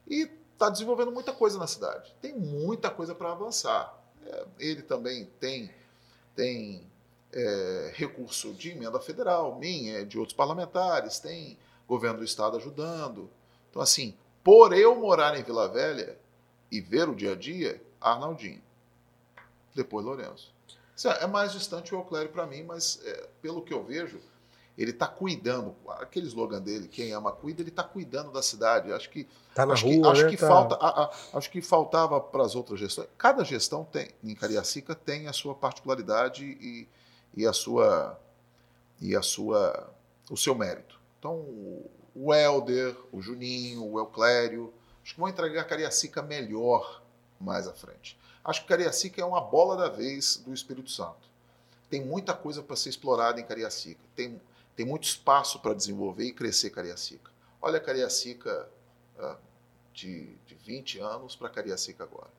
E está desenvolvendo muita coisa na cidade. Tem muita coisa para avançar. É, ele também tem, tem é, recurso de emenda federal, minha, de outros parlamentares, tem governo do estado ajudando. Então, assim, por eu morar em Vila Velha e ver o dia a dia, Arnaldinho. Depois Lourenço. É mais distante o Euclério para mim, mas é, pelo que eu vejo, ele está cuidando. Aquele slogan dele, quem ama cuida, ele está cuidando da cidade. Acho que
tá na
acho
rua,
que, acho
né?
que
tá...
falta, a, a, acho que faltava para as outras gestões. Cada gestão tem, em Cariacica tem a sua particularidade e, e a sua e a sua o seu mérito. Então o Helder, o Juninho, o Euclério, acho que vão entregar a Cariacica melhor mais à frente. Acho que Cariacica é uma bola da vez do Espírito Santo. Tem muita coisa para ser explorada em Cariacica. Tem, tem muito espaço para desenvolver e crescer Cariacica. Olha a Cariacica ah, de, de 20 anos para Cariacica agora.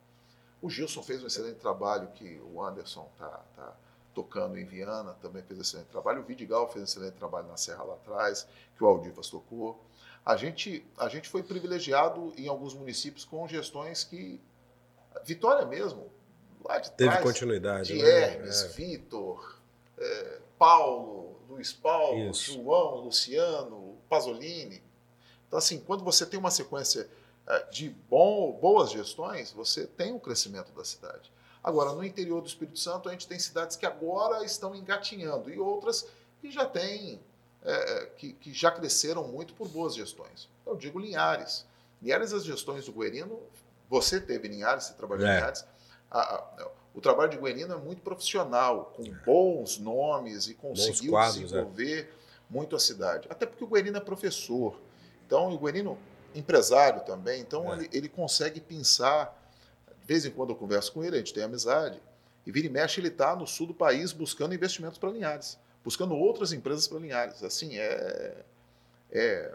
O Gilson fez um excelente trabalho que o Anderson está tá tocando em Viana, também fez um excelente trabalho. O Vidigal fez um excelente trabalho na Serra lá atrás, que o Aldivas tocou. A gente, a gente foi privilegiado em alguns municípios com gestões que Vitória mesmo, lá de
Teve
trás.
continuidade.
De
né?
Hermes,
É.
Vitor, é, Paulo, Luiz Paulo,
Isso.
João, Luciano, Pasolini. Então, assim, quando você tem uma sequência é, de bom, boas gestões, você tem um crescimento da cidade. Agora, no interior do Espírito Santo, a gente tem cidades que agora estão engatinhando e outras que já têm, é, que, que já cresceram muito por boas gestões. Eu digo Linhares. Linhares, as gestões do Guerino, você teve Linhares, você trabalhou em
É.
Linhares. A- a- o trabalho de Guerino é muito profissional, com bons nomes e conseguiu
quadros, é.
desenvolver muito a cidade. Até porque o Guerino é professor. Então, o Guerino, empresário também, então
É.
ele, ele consegue pensar. De vez em quando eu converso com ele, a gente tem amizade. E vira e mexe, ele está no sul do país buscando investimentos para Linhares, buscando outras empresas para Linhares. Assim, é, é,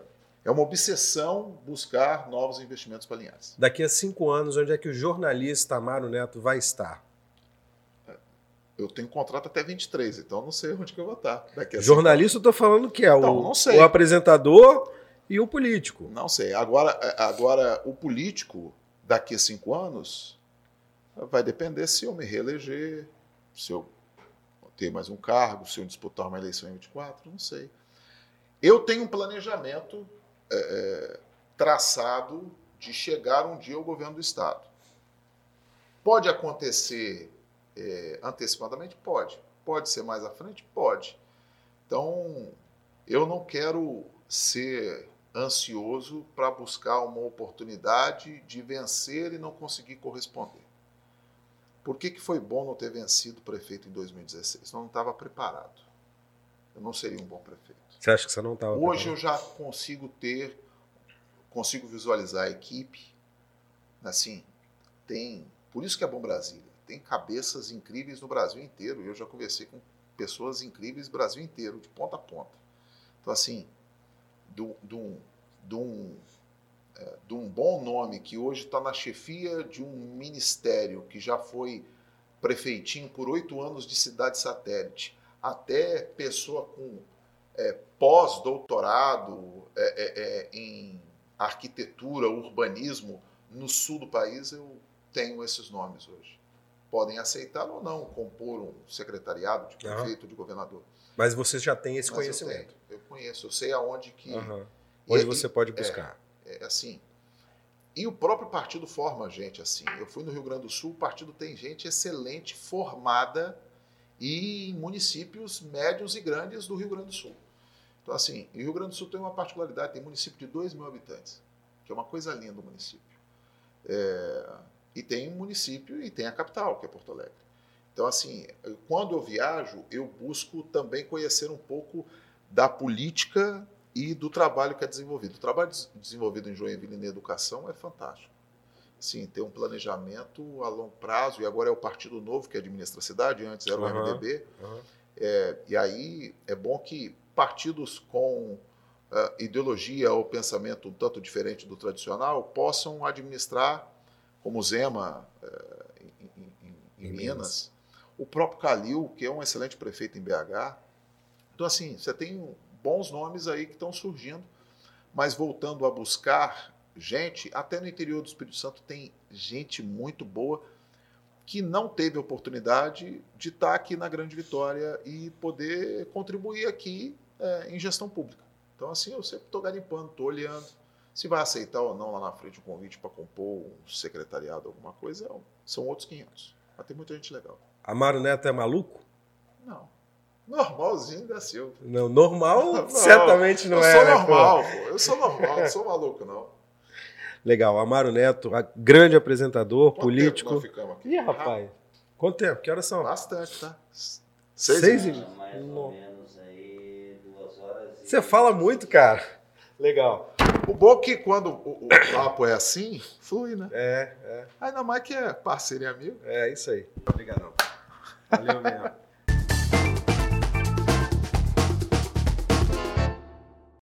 é uma obsessão buscar novos investimentos para Linhares.
Daqui a cinco anos, onde é que o jornalista Amaro Neto vai estar?
Eu tenho contrato até 23, então não sei onde que eu vou estar. Daqui a
Jornalista, eu tô falando que é
Então,
o,
não sei.
o apresentador e o político.
Não sei. Agora, agora, o político, daqui a cinco anos, vai depender se eu me reeleger, se eu ter mais um cargo, se eu disputar uma eleição em 24, não sei. Eu tenho um planejamento é, é, traçado de chegar um dia ao governo do Estado. Pode acontecer é, antecipadamente? Pode. Pode ser mais à frente? Pode. Então, eu não quero ser ansioso para buscar uma oportunidade de vencer e não conseguir corresponder. Por que, que foi bom não ter vencido o prefeito em 2016? Eu não estava preparado. Eu não seria um bom prefeito.
Você acha que você não estava
Hoje eu já consigo ter, consigo visualizar a equipe, assim, tem, por isso que é bom Brasília, tem cabeças incríveis no Brasil inteiro, eu já conversei com pessoas incríveis no Brasil inteiro, de ponta a ponta. Então, assim, de um- de um é, de um bom nome que hoje está na chefia de um ministério que já foi prefeitinho por oito anos de cidade satélite, até pessoa com é, pós-doutorado é, é, é, em arquitetura, urbanismo no sul do país, eu tenho esses nomes hoje. Podem aceitar ou não compor um secretariado de prefeito, de governador.
Mas você já tem esse
Mas eu
conhecimento.
tenho, Eu, conheço, eu sei aonde que. E-
Onde
e-
você pode buscar.
é, assim. E o próprio partido forma gente assim. Eu fui no Rio Grande do Sul, o partido tem gente excelente, formada e em municípios médios e grandes do Rio Grande do Sul. Então, assim, o Rio Grande do Sul tem uma particularidade, tem município de 2 mil habitantes, que é uma coisa linda o município. É, e tem um município e tem a capital, que é Porto Alegre. Então, assim, quando eu viajo, eu busco também conhecer um pouco da política e do trabalho que é desenvolvido. O trabalho des- desenvolvido em Joinville na educação é fantástico. Sim, tem um planejamento a longo prazo, e agora é o Partido Novo que administra a cidade, antes era o
Aham.
MDB.
Aham.
É, e aí é bom que partidos com ah, ideologia ou pensamento um tanto diferente do tradicional possam administrar, como Zema eh, em, em- em- em
Em
Minas,
Minas.
o próprio Calil, que é um excelente prefeito em BH. Então, assim, você tem bons nomes aí que estão surgindo, mas voltando a buscar gente, até no interior do Espírito Santo tem gente muito boa que não teve oportunidade de estar aqui na Grande Vitória e poder contribuir aqui eh, em gestão pública. Então, assim, eu sempre estou garimpando, estou olhando. Se vai aceitar ou não lá na frente um convite para compor um secretariado, alguma coisa, é são outros 500. Mas tem muita gente legal.
Amaro Neto é maluco?
Não. Normalzinho da Silva.
Não, normal
Não,
certamente não
eu
é.
sou
né,
normal, pô. Eu sou normal, não sou maluco, não.
Legal, Amaro Neto, grande apresentador,
Quanto
político.
tempo nós ficamos aqui?
Ih, rapaz. Quanto tempo? Que horas são?
Bastante, tá?
Seis
Seis,
e-
e...
Mais
No-
ou menos aí duas horas. e-
Você fala muito, cara. Legal.
O bom é que quando o, o papo é assim, flui, né?
É, é.
Ainda mais que é parceiro e amigo.
É isso aí. Obrigadão. Valeu mesmo.